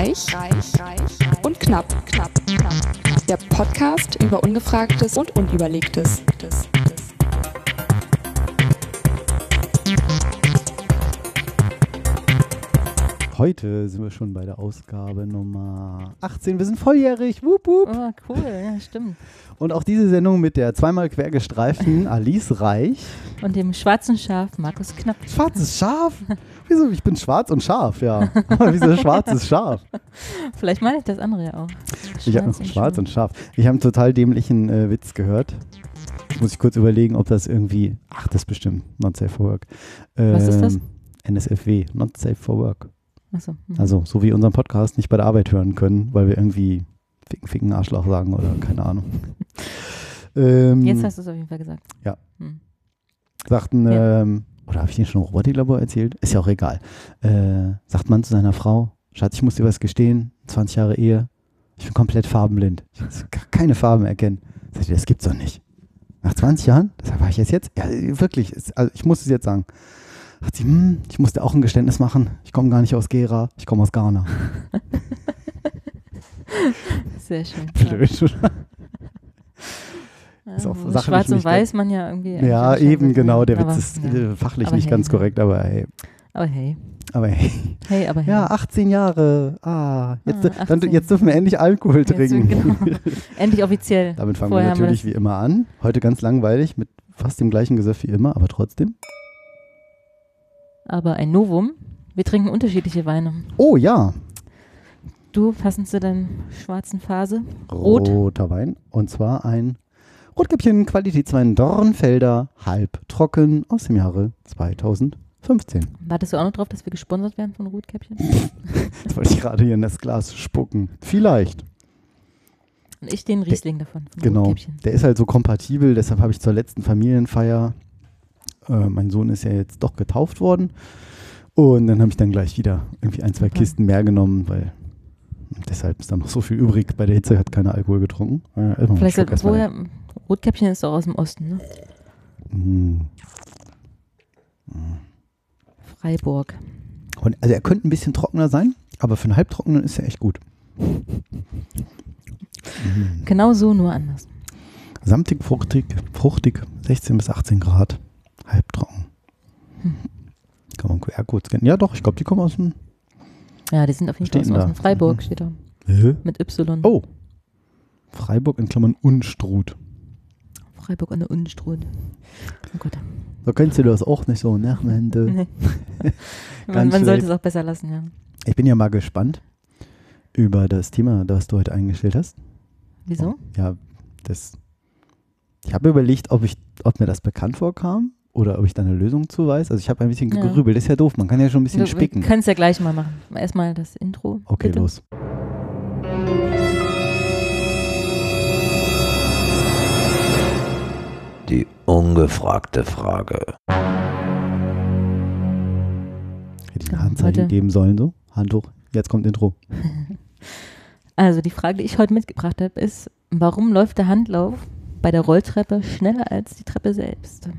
Reich, reich, reich und knapp, knapp, knapp. Der Podcast über Ungefragtes und Unüberlegtes. Heute sind wir schon bei der Ausgabe Nummer 18. Wir sind volljährig. Wup, wup. Oh, cool, ja, stimmt. Und auch diese Sendung mit der zweimal quer gestreiften Alice Reich. Und dem schwarzen Schaf Markus Knapp. Schwarzes Schaf? Wieso? Ich bin schwarz und scharf, ja. Wieso schwarzes Schaf? Vielleicht meine ich das andere ja auch. Ich habe schwarz und scharf. Ich habe einen total dämlichen äh, Witz gehört. Jetzt muss ich kurz überlegen, ob das irgendwie. Ach, das ist bestimmt Not Safe for Work. Ähm, Was ist das? NSFW, Not Safe for Work. Achso. hm. Also, so wie unseren Podcast nicht bei der Arbeit hören können, weil wir irgendwie Ficken, Ficken, Arschloch sagen oder keine Ahnung. ähm, Jetzt hast du es auf jeden Fall gesagt. Ja. Hm. sagten, Ja. ähm, oder habe ich den schon Robotiklabor erzählt? Ist ja auch egal. Äh, sagt man zu seiner Frau, Schatz, ich muss dir was gestehen, 20 Jahre Ehe, ich bin komplett farbenblind. Ich kann keine Farben erkennen. Sagt sie, das gibt's doch nicht. Nach 20 Jahren? Das war ich jetzt jetzt? Ja, wirklich. Also ich muss es jetzt sagen. Sagt sie, hm, ich musste auch ein Geständnis machen. Ich komme gar nicht aus Gera, ich komme aus Ghana. Sehr schön. Blöd, oder? Ja, Ist auch wo sachlich Schwarz und Weiß man ja irgendwie. Ja, eben, schon genau. Der aber- Witz ist ja. äh, fachlich Aber nicht hey, ganz korrekt, aber hey. Aber hey. Aber hey. Hey, aber hey. Ja, 18 Jahre. Ah, jetzt, Ah, dann, 18. jetzt dürfen wir endlich Alkohol Jetzt, trinken. genau. Endlich offiziell. Damit fangen Vorher wir natürlich wie immer an. Heute ganz langweilig mit fast dem gleichen Gesöff wie immer, aber trotzdem. Aber ein Novum. Wir trinken unterschiedliche Weine. Oh ja, Du passend zu deiner schwarzen Phase. Rot. roter Wein. Und zwar ein Rotkäppchen Qualitätswein Dornfelder halbtrocken aus dem Jahre 2015. Wartest du auch noch drauf, dass wir gesponsert werden von Rotkäppchen? Jetzt wollte ich gerade hier in das Glas spucken. Vielleicht. Und ich den Riesling davon. Von Genau. Der ist halt so kompatibel, deshalb habe ich zur letzten Familienfeier, äh, mein Sohn ist ja jetzt doch getauft worden. Und dann habe ich dann gleich wieder irgendwie ein, zwei Super. Kisten mehr genommen, weil deshalb ist dann noch so viel übrig. Bei der Hitze hat keiner Alkohol getrunken. Äh, Vielleicht Schluck soll, erstmal. woher, Rotkäppchen ist doch aus dem Osten, ne? Mm. Freiburg. Und, also er könnte ein bisschen trockener sein, aber für einen halbtrockenen ist er echt gut. Mm. Genau so, nur anders. Samtig, fruchtig, fruchtig, 16 bis 18 Grad, halbtrocken. Hm. Kann man QR-Codes kennen? Ja doch, ich glaube, die kommen aus dem... Ja, die sind auf jeden Fall aus denn dem? Freiburg, Mhm. steht da. Hä? Mit Y. Oh. Freiburg in Klammern Unstrut. Freiburg an der Unstrut. Oh Gott. So kennst du das auch nicht so, ne? Hände. Nee. man man sollte es auch besser lassen, ja. Ich bin ja mal gespannt über das Thema, das du heute eingestellt hast. Wieso? Ja, das. Ich habe überlegt, ob ich, ob mir das bekannt vorkam oder ob ich da eine Lösung zu weiß. Also ich habe ein bisschen Ja. gegrübelt. Das ist ja doof. Man kann ja schon ein bisschen Wir, spicken. können es ja gleich mal machen. Erstmal das Intro. Okay, bitte. los. Ungefragte Frage. Hätte ich ein Handzeichen heute- geben sollen, so? Hand hoch. Jetzt kommt Intro. Also die Frage, die ich heute mitgebracht habe, ist, warum läuft der Handlauf bei der Rolltreppe schneller als die Treppe selbst?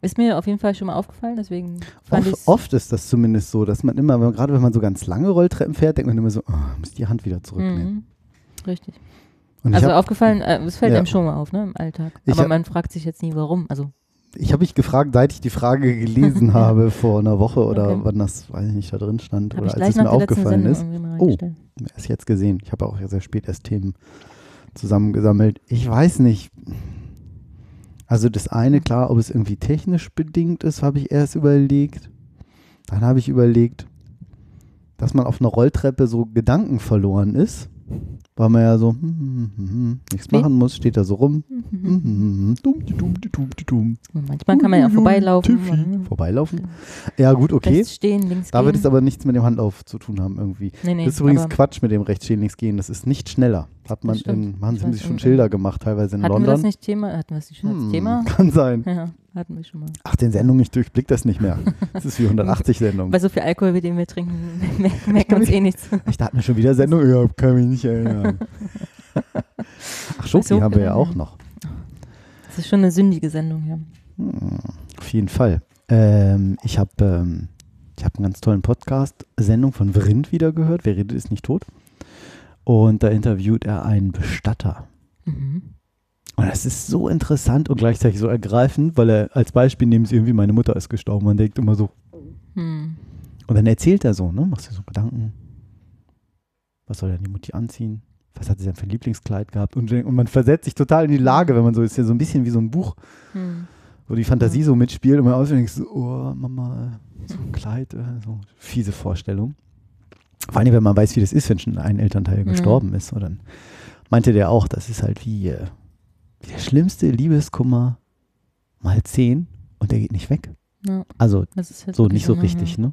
Ist mir auf jeden Fall schon mal aufgefallen, deswegen fand Oft, oft ist das zumindest so, dass man immer, gerade wenn man so ganz lange Rolltreppen fährt, denkt man immer so, oh, muss die Hand wieder zurücknehmen. Mhm. Richtig. Und Also habe aufgefallen, äh, es fällt Ja. einem schon mal auf, ne, im Alltag. Aber hab- man fragt sich jetzt nie, warum. Also, ich hab mich gefragt, seit ich die Frage gelesen habe vor einer Woche oder Okay. wann das, weiß ich nicht, da drin stand habe oder als es mir aufgefallen ist. Oh. Erst jetzt gesehen. Ich habe auch sehr spät erst Themen zusammengesammelt. Ich weiß nicht. Also das eine, klar, ob es irgendwie technisch bedingt ist, habe ich erst überlegt. Dann habe ich überlegt, dass man auf einer Rolltreppe so Gedanken verloren ist. Weil man ja so hm, hm, hm, hm, nichts Wie? machen muss, steht da so rum. Hm, hm, hm. Manchmal kann man ja auch vorbeilaufen. Vorbeilaufen? Ja, gut, okay. Rechts stehen, links Da wird es aber nichts mit dem Handlauf zu tun haben irgendwie. nee, nee, Das ist übrigens Quatsch mit dem rechts stehen, links gehen. Das ist nicht schneller. Hat man in, sie haben weiß, sich schon Schilder gemacht, teilweise in Hatten wir London. das nicht Thema? Hatten wir das nicht schon als Hm, Thema? Kann sein. Ja, hatten wir schon mal. Ach, den Sendung, ich durchblick das nicht mehr. Das ist wie 180 Sendungen. Bei so viel Alkohol, wie den wir trinken, merken wir uns eh nichts. Ich dachte mir schon wieder Sendung, ja, kann mich nicht erinnern. Ach, Schoki so haben wir ja genau, auch noch. Das ist schon eine sündige Sendung, ja. Hm, auf jeden Fall. Ähm, ich habe ähm, ich habe einen ganz tollen Podcast-Sendung von Vrind wieder gehört. Wer redet, ist nicht tot. Und da interviewt er einen Bestatter. Mhm. Und das ist so interessant und gleichzeitig so ergreifend, weil er als Beispiel nehmen sie irgendwie, meine Mutter ist gestorben. Man denkt immer so. Hm. Und dann erzählt er so, ne? Machst dir so Gedanken. Was soll denn die Mutti anziehen? Was hat sie denn für ein Lieblingskleid gehabt? Und, und man versetzt sich total in die Lage, wenn man so ist ja so ein bisschen wie so ein Buch, Hm. wo die Fantasie so mitspielt und man ausdenkt so, oh, Mama, so ein Kleid, äh, so fiese Vorstellung. Vor allem, wenn man weiß, wie das ist, wenn schon ein Elternteil Mhm. gestorben ist. So, dann meinte der auch, das ist halt wie, äh, wie der schlimmste Liebeskummer mal zehn und der geht nicht weg. Ja, Also das ist so nicht so ne? richtig, ne?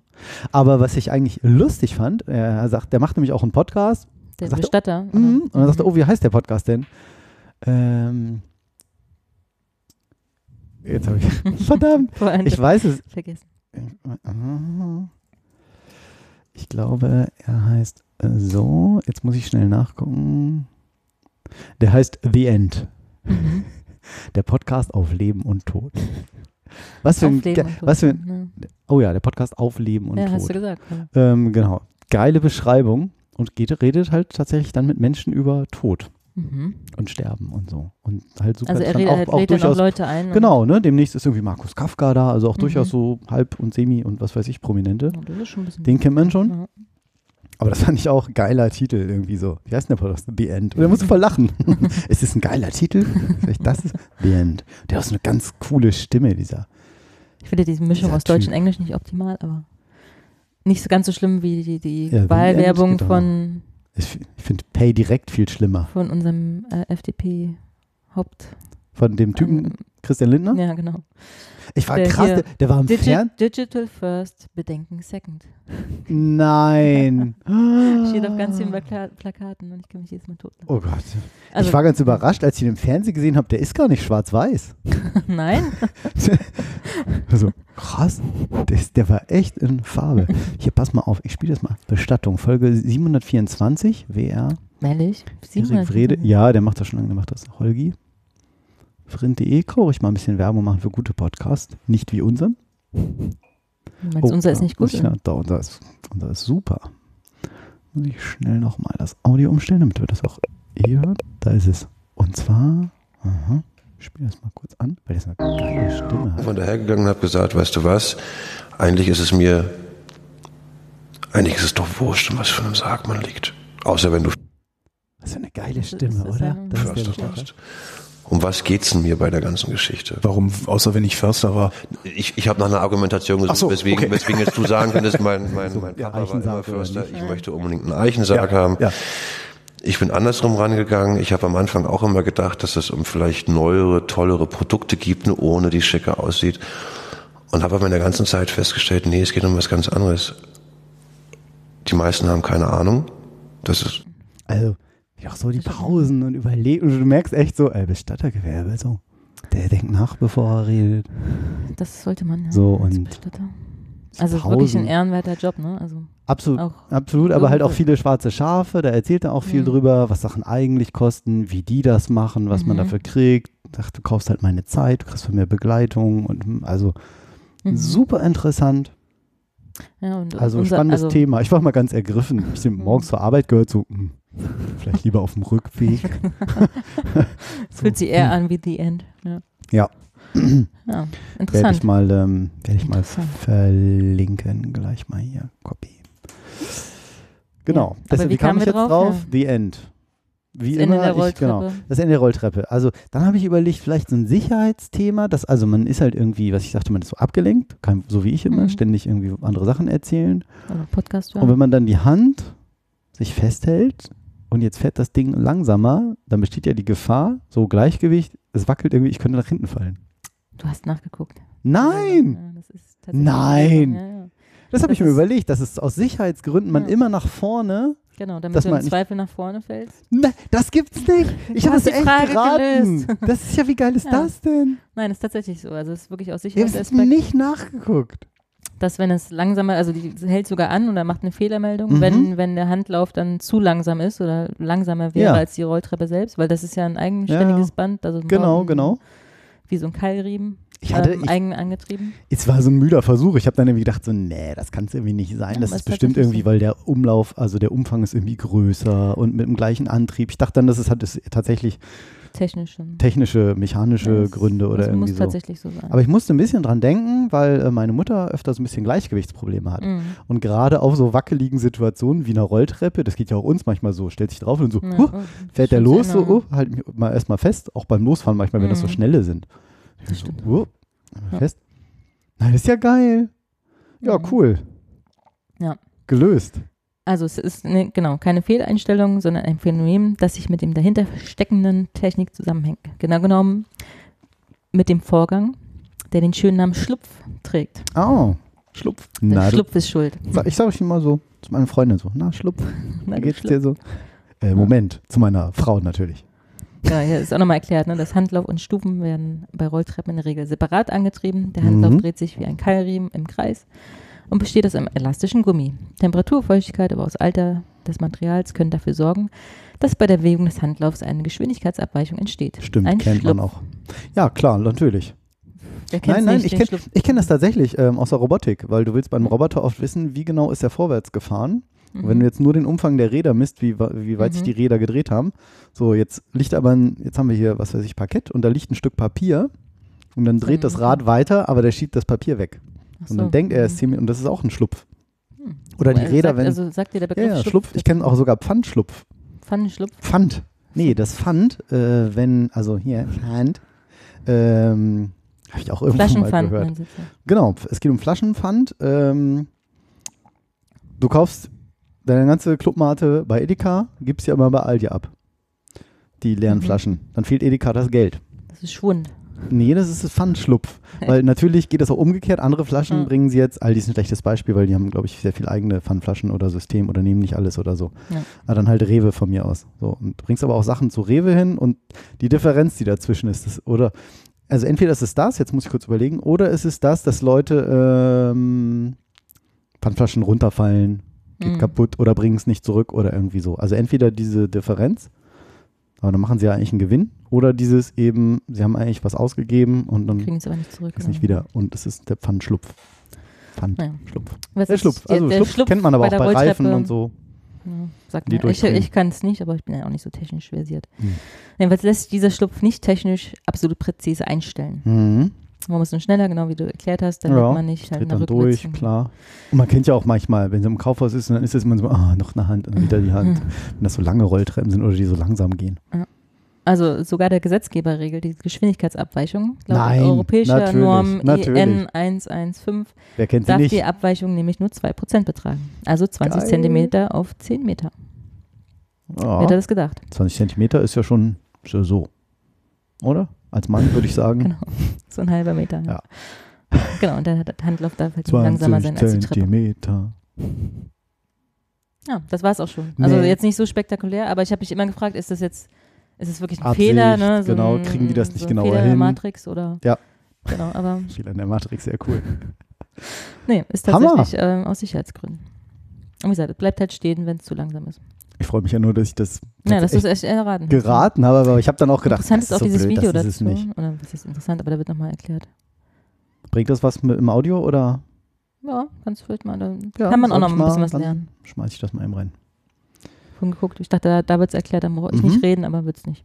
Aber was ich eigentlich lustig fand, er sagt, der macht nämlich auch einen Podcast. Der Sagt er- Bestatter. oder? Mhm. Und dann sagt er, Mhm. oh, wie heißt der Podcast denn? Ähm, jetzt habe ich, verdammt, ich weiß es. vergessen. Ich glaube, er heißt äh, so, jetzt muss ich schnell nachgucken. Der heißt The End. Mhm. Der Podcast auf Leben und Tod. Was für ein, was für ein, oh ja, der Podcast auf Leben und Ja, Tod. hast du gesagt. Ja. Ähm, genau. Geile Beschreibung und geht, redet halt tatsächlich dann mit Menschen über Tod Mhm. und Sterben und so. Und halt super Also er redet, halt, lädt dann auch Leute ein. Genau, ne? Demnächst ist irgendwie Markus Kafka da, also auch Mhm. durchaus so halb und semi und was weiß ich, Prominente. Bisschen Den kennt man schon. Aber das fand ich auch geiler Titel irgendwie so. Wie heißt denn der Podcast? The End. Und da musst du voll lachen. es ist ein geiler Titel. Ich, Das ist The End. Der hat so eine ganz coole Stimme, dieser. Ich finde diese Mischung aus Deutsch Typ. und Englisch nicht optimal, aber nicht so ganz so schlimm wie die, die Ja, Wahlwerbung von, Ich, ich finde Pay direkt viel schlimmer. von unserem äh, FDP-Haupt. Von dem Typen Christian Lindner. Ja, genau. Ich war Der krass, der, der war im Digi Fernsehen. Digital first, Bedenken second. Nein. Steht auf ganz vielen Plaka Plakaten und ich kann mich jedes Mal tot. Oh Gott. Also, ich war ganz überrascht, als ich ihn im Fernsehen gesehen habe, der ist gar nicht schwarz-weiß. nein? Also, krass. Der, der war echt in Farbe. Hier, pass mal auf, ich spiele das mal. Bestattung, Folge 724, WR. Ehrlich? Erik. Ja, der macht das schon lange, der macht das. Holgi. Vrind.de, kann ruhig mal ein bisschen Werbung machen für gute Podcasts. Nicht wie unseren. Meinst du, unser ist nicht gut? Ich, ja, da, unser, ist, unser ist super. Muss ich schnell nochmal das Audio umstellen, damit wir das auch eh hören. Da ist es. Und zwar, aha, ich spiele das mal kurz an, weil das eine geile Stimme hat. von dahergegangen und habe gesagt, weißt du was, eigentlich ist es mir, eigentlich ist es doch wurscht, was für einem Sarg man liegt. Außer wenn du Was für eine geile Das Stimme, ist oder? ja- Das ist der. Um was geht's denn mir bei der ganzen Geschichte? Warum, außer wenn ich Förster war? Ich, ich habe nach einer Argumentation gesucht, so, weswegen, okay. weswegen jetzt du sagen könntest, mein, mein, mein ja, Papa war Eichensarg immer Förster, ich möchte unbedingt einen Eichensarg haben. Ja. Ich bin andersrum rangegangen. Ich habe am Anfang auch immer gedacht, dass es um vielleicht neuere, tollere Produkte gibt, nur ohne die schicker aussieht. Und habe aber in der ganzen Zeit festgestellt, nee, es geht um was ganz anderes. Die meisten haben keine Ahnung. Das ist Also, ja, auch so die Pausen und überlegen. Und du merkst echt so, ey, Bestattergewerbe, so. Der denkt nach, bevor er redet. Das sollte man. Ja, So, und Bestatter. Also wirklich ein Pausen. ehrenwerter Job, ne? Also Absolut, auch. absolut, aber halt auch viele schwarze Schafe. Da erzählt er auch viel Mhm. drüber, was Sachen eigentlich kosten, wie die das machen, was man Mhm. dafür kriegt. Sagt, du kaufst halt meine Zeit, du kriegst von mir Begleitung und hm, also Mhm. super interessant. Ja, und Also unser, spannendes also, Thema. Ich war mal ganz ergriffen. Ich bin Mhm. morgens zur Arbeit gehört, so, hm, vielleicht lieber auf dem Rückweg. Es fühlt sich eher an wie The End. Ja. Ja. ja Werde interessant. ich mal, ähm, werde ich mal verlinken. Gleich mal hier. Copy. Genau. Ja. Aber wie kam kamen ich wir jetzt drauf? drauf? Ja. The End. Wie Das Ende immer, der ich, genau, das Ende der Rolltreppe. Also dann habe ich überlegt, vielleicht so ein Sicherheitsthema, dass also man ist halt irgendwie, was ich sagte, man ist so abgelenkt, kann, so wie ich immer, Mhm. ständig irgendwie andere Sachen erzählen. Oder Podcast Und hören. wenn man dann die Hand sich festhält und jetzt fährt das Ding langsamer, dann besteht ja die Gefahr, so Gleichgewicht, es wackelt irgendwie, ich könnte nach hinten fallen. Du hast nachgeguckt. Nein! Ja, das Nein! Ja, ja. Das habe Das ich mir überlegt, dass es aus Sicherheitsgründen man immer nach vorne. Genau, damit Dass du man im Zweifel nach vorne fällst. Ne, das gibt's nicht. Ich habe es echt Frage geraten. gelöst. Das ist ja, wie geil ist das denn? Nein, ist tatsächlich so. Also es ist wirklich aus Ich habe nicht nachgeguckt. Dass wenn es langsamer, also die hält sogar an oder macht eine Fehlermeldung, Mhm. wenn, wenn der Handlauf dann zu langsam ist oder langsamer wäre Ja. als die Rolltreppe selbst, weil das ist ja ein eigenständiges Band, also Genau, genau. wie so ein Keilriemen. Ich hatte, ähm, ich, eigen angetrieben. es war so ein müder Versuch. Ich habe dann irgendwie gedacht, so, nee, das kann es irgendwie nicht sein. Ja, das ist ist bestimmt irgendwie, weil der Umlauf, also der Umfang ist irgendwie größer und mit dem gleichen Antrieb. Ich dachte dann, dass es hat es tatsächlich Technisch schon. technische, mechanische das- Gründe oder das irgendwie muss so. tatsächlich so sein. Aber ich musste ein bisschen dran denken, weil äh, meine Mutter öfters ein bisschen Gleichgewichtsprobleme hat. Mhm. Und gerade auf so wackeligen Situationen wie einer Rolltreppe, das geht ja auch uns manchmal so, stellt sich drauf und so, Ja, huh, oh, fährt der los, so, genau. oh, halt mich mal erstmal fest, auch beim Losfahren manchmal, wenn das so Mhm. schnelle sind. Das so, oh, Ja. fest. Nein, das ist ja geil. Ja, Mhm. cool. Ja. Gelöst. Also es ist ne, genau keine Fehleinstellung, sondern ein Phänomen, das sich mit dem dahinter steckenden Technik zusammenhängt. Genau genommen mit dem Vorgang, der den schönen Namen Schlupf trägt. Oh, Schlupf. Der Na, Schlupf ist schuld. ich sage euch immer so zu meinen Freundin so, na, Schlupf, Na, geht's Schlupf. dir so? Äh, Moment, zu meiner Frau natürlich. Ja, hier ist auch nochmal erklärt, ne? das Handlauf und Stufen werden bei Rolltreppen in der Regel separat angetrieben. Der Handlauf Mhm. dreht sich wie ein Keilriemen im Kreis und besteht aus einem elastischen Gummi. Temperatur, Feuchtigkeit, aber auch das Alter des Materials können dafür sorgen, dass bei der Bewegung des Handlaufs eine Geschwindigkeitsabweichung entsteht. Stimmt, ein kennt man Schlupf. auch. Ja, klar, natürlich. Nein, nein, ich kenne kenn das tatsächlich ähm, aus der Robotik, weil du willst beim. Roboter oft wissen, wie genau ist er vorwärts gefahren. Und Mhm. Wenn du jetzt nur den Umfang der Räder misst, wie, wie weit sich Mhm. die Räder gedreht haben. So, jetzt liegt aber ein, jetzt haben wir hier, was weiß ich, Parkett und da liegt ein Stück Papier und dann dreht das Mhm. Rad weiter, aber der schiebt das Papier weg. Und dann denkt er, es ist 10 Minuten und das ist auch ein Schlupf. Hm. Oder die Also Räder, sagt, wenn. Also sagt dir der Begriff ja, Schlupf. Ich kenne auch sogar Pfandschlupf. Pfannenschlupf. Pfand. Nee, das Pfand, äh, wenn, also hier, Pfand, ähm, habe ich auch irgendwann mal Flaschenpfand. gehört. Sie. Genau, es geht um Flaschenpfand. Ähm, du kaufst deine ganze Clubmate bei Edeka, gibst ja immer bei Aldi ab. Die leeren Mhm. Flaschen. Dann fehlt Edeka das Geld. Das ist Schwund. Nee, das ist das Pfandschlupf. Weil natürlich geht das auch umgekehrt. Andere Flaschen Ja. bringen sie jetzt, Aldi ist ein schlechtes Beispiel, weil die haben, glaube ich, sehr viel eigene Pfandflaschen oder System oder nehmen nicht alles oder so. Ja. Aber dann halt Rewe von mir aus. So, und bringst aber auch Sachen zu Rewe hin und die Differenz, die dazwischen ist, das, oder also entweder ist es das, jetzt muss ich kurz überlegen, oder ist es das, dass Leute ähm, Pfandflaschen runterfallen, geht Mhm. kaputt oder bringen es nicht zurück oder irgendwie so. Also entweder diese Differenz, aber dann machen sie ja eigentlich einen Gewinn, oder dieses eben, sie haben eigentlich was ausgegeben und dann Kriegen es aber nicht zurück. ist nicht wieder. Und es ist der Pfandschlupf. Naja. Pfandschlupf. Was Der Schlupf. Also der Schlupf, kennt man aber auch bei bei der Reifen und so. Ja, sagt mir. Ich, ich kann es nicht, aber ich bin ja auch nicht so technisch versiert. Hm. Jedenfalls lässt sich dieser Schlupf nicht technisch absolut präzise einstellen. Mhm. Man muss nur schneller, genau wie du erklärt hast, damit Ja, man nicht halt dann durch, klar. Und man kennt ja auch manchmal, wenn sie im Kaufhaus ist, dann ist es immer so, ah, noch eine Hand und wieder die Hand. Wenn das so lange Rolltreppen sind oder die so langsam gehen. Also sogar der Gesetzgeber regelt die Geschwindigkeitsabweichung. Laut Nein, europäischer natürlich, Norm natürlich. EN 115 Wer kennt sie darf nicht? die Abweichung nämlich nur 2% betragen. Also 20 Geil. Zentimeter auf 10 Meter. Wer Ja, hätte das gedacht? 20 Zentimeter ist ja schon so. Oder? Als Mann würde ich sagen. Genau. So ein halber Meter. Ja. Genau, und der Handlauf darf halt langsamer 20 sein als die Treppe. Zentimeter. Ja, das war es auch schon. Also Nee. jetzt nicht so spektakulär, aber ich habe mich immer gefragt, ist das jetzt, ist es wirklich ein Absicht, Fehler? Ne? So genau, ein, kriegen die das nicht so genauer Fehler in der hin? Matrix oder? Ja. Genau, aber Viel an der Matrix, sehr cool. nee, ist tatsächlich ähm, aus Sicherheitsgründen. Und wie gesagt, es bleibt halt stehen, wenn es zu langsam ist. Ich freue mich ja nur, dass ich das Ja, dass du echt es echt erraten hast. geraten habe, aber ich habe dann auch gedacht, Interessant das ist auch so dieses blöd, Video das ist dazu. es nicht. Oder was ist interessant, aber da wird nochmal erklärt. Bringt das was mit im Audio oder Ja, kannst du vielleicht mal, da Ja, kann man auch noch ein bisschen mal, was dann lernen. schmeiße ich das mal eben rein? Von geguckt. Ich dachte, da, da wird es erklärt, da brauche ich Mhm. nicht reden, aber wird es nicht.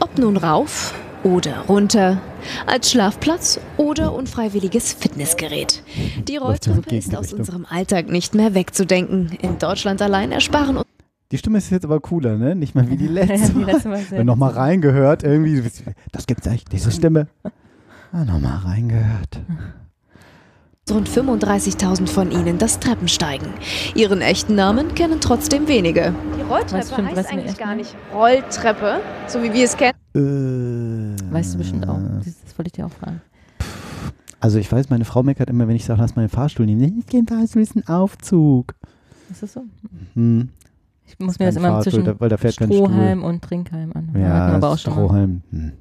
Ob nun rauf oder runter, als Schlafplatz oder unfreiwilliges Fitnessgerät. Die Rolltreppe ist aus unserem Alltag nicht mehr wegzudenken. In Deutschland allein ersparen uns Die Stimme ist jetzt aber cooler, ne? Nicht mehr wie die letzte. Die letzte Mal Wenn nochmal reingehört, irgendwie, das gibt's echt, diese Stimme. Ah, nochmal reingehört. rund 35.000 von ihnen das Treppensteigen. Ihren echten Namen kennen trotzdem wenige. Die Rolltreppe was heißt eigentlich gar nicht. nicht Rolltreppe, so wie wir es kennen. Äh, Weißt du bestimmt auch. Das, das wollte ich dir auch fragen. Also ich weiß, meine Frau meckert immer, wenn ich sage, lass mal den Fahrstuhl nehmen. Ich gehe Fahrstuhl ist ein Aufzug. Ist das so? Hm. Ich muss mir das immer Fahrstuhl, zwischen da- weil da fährt. Strohhalm und Trinkhalm an. Ja, aber auch. Strohhalm. Hm.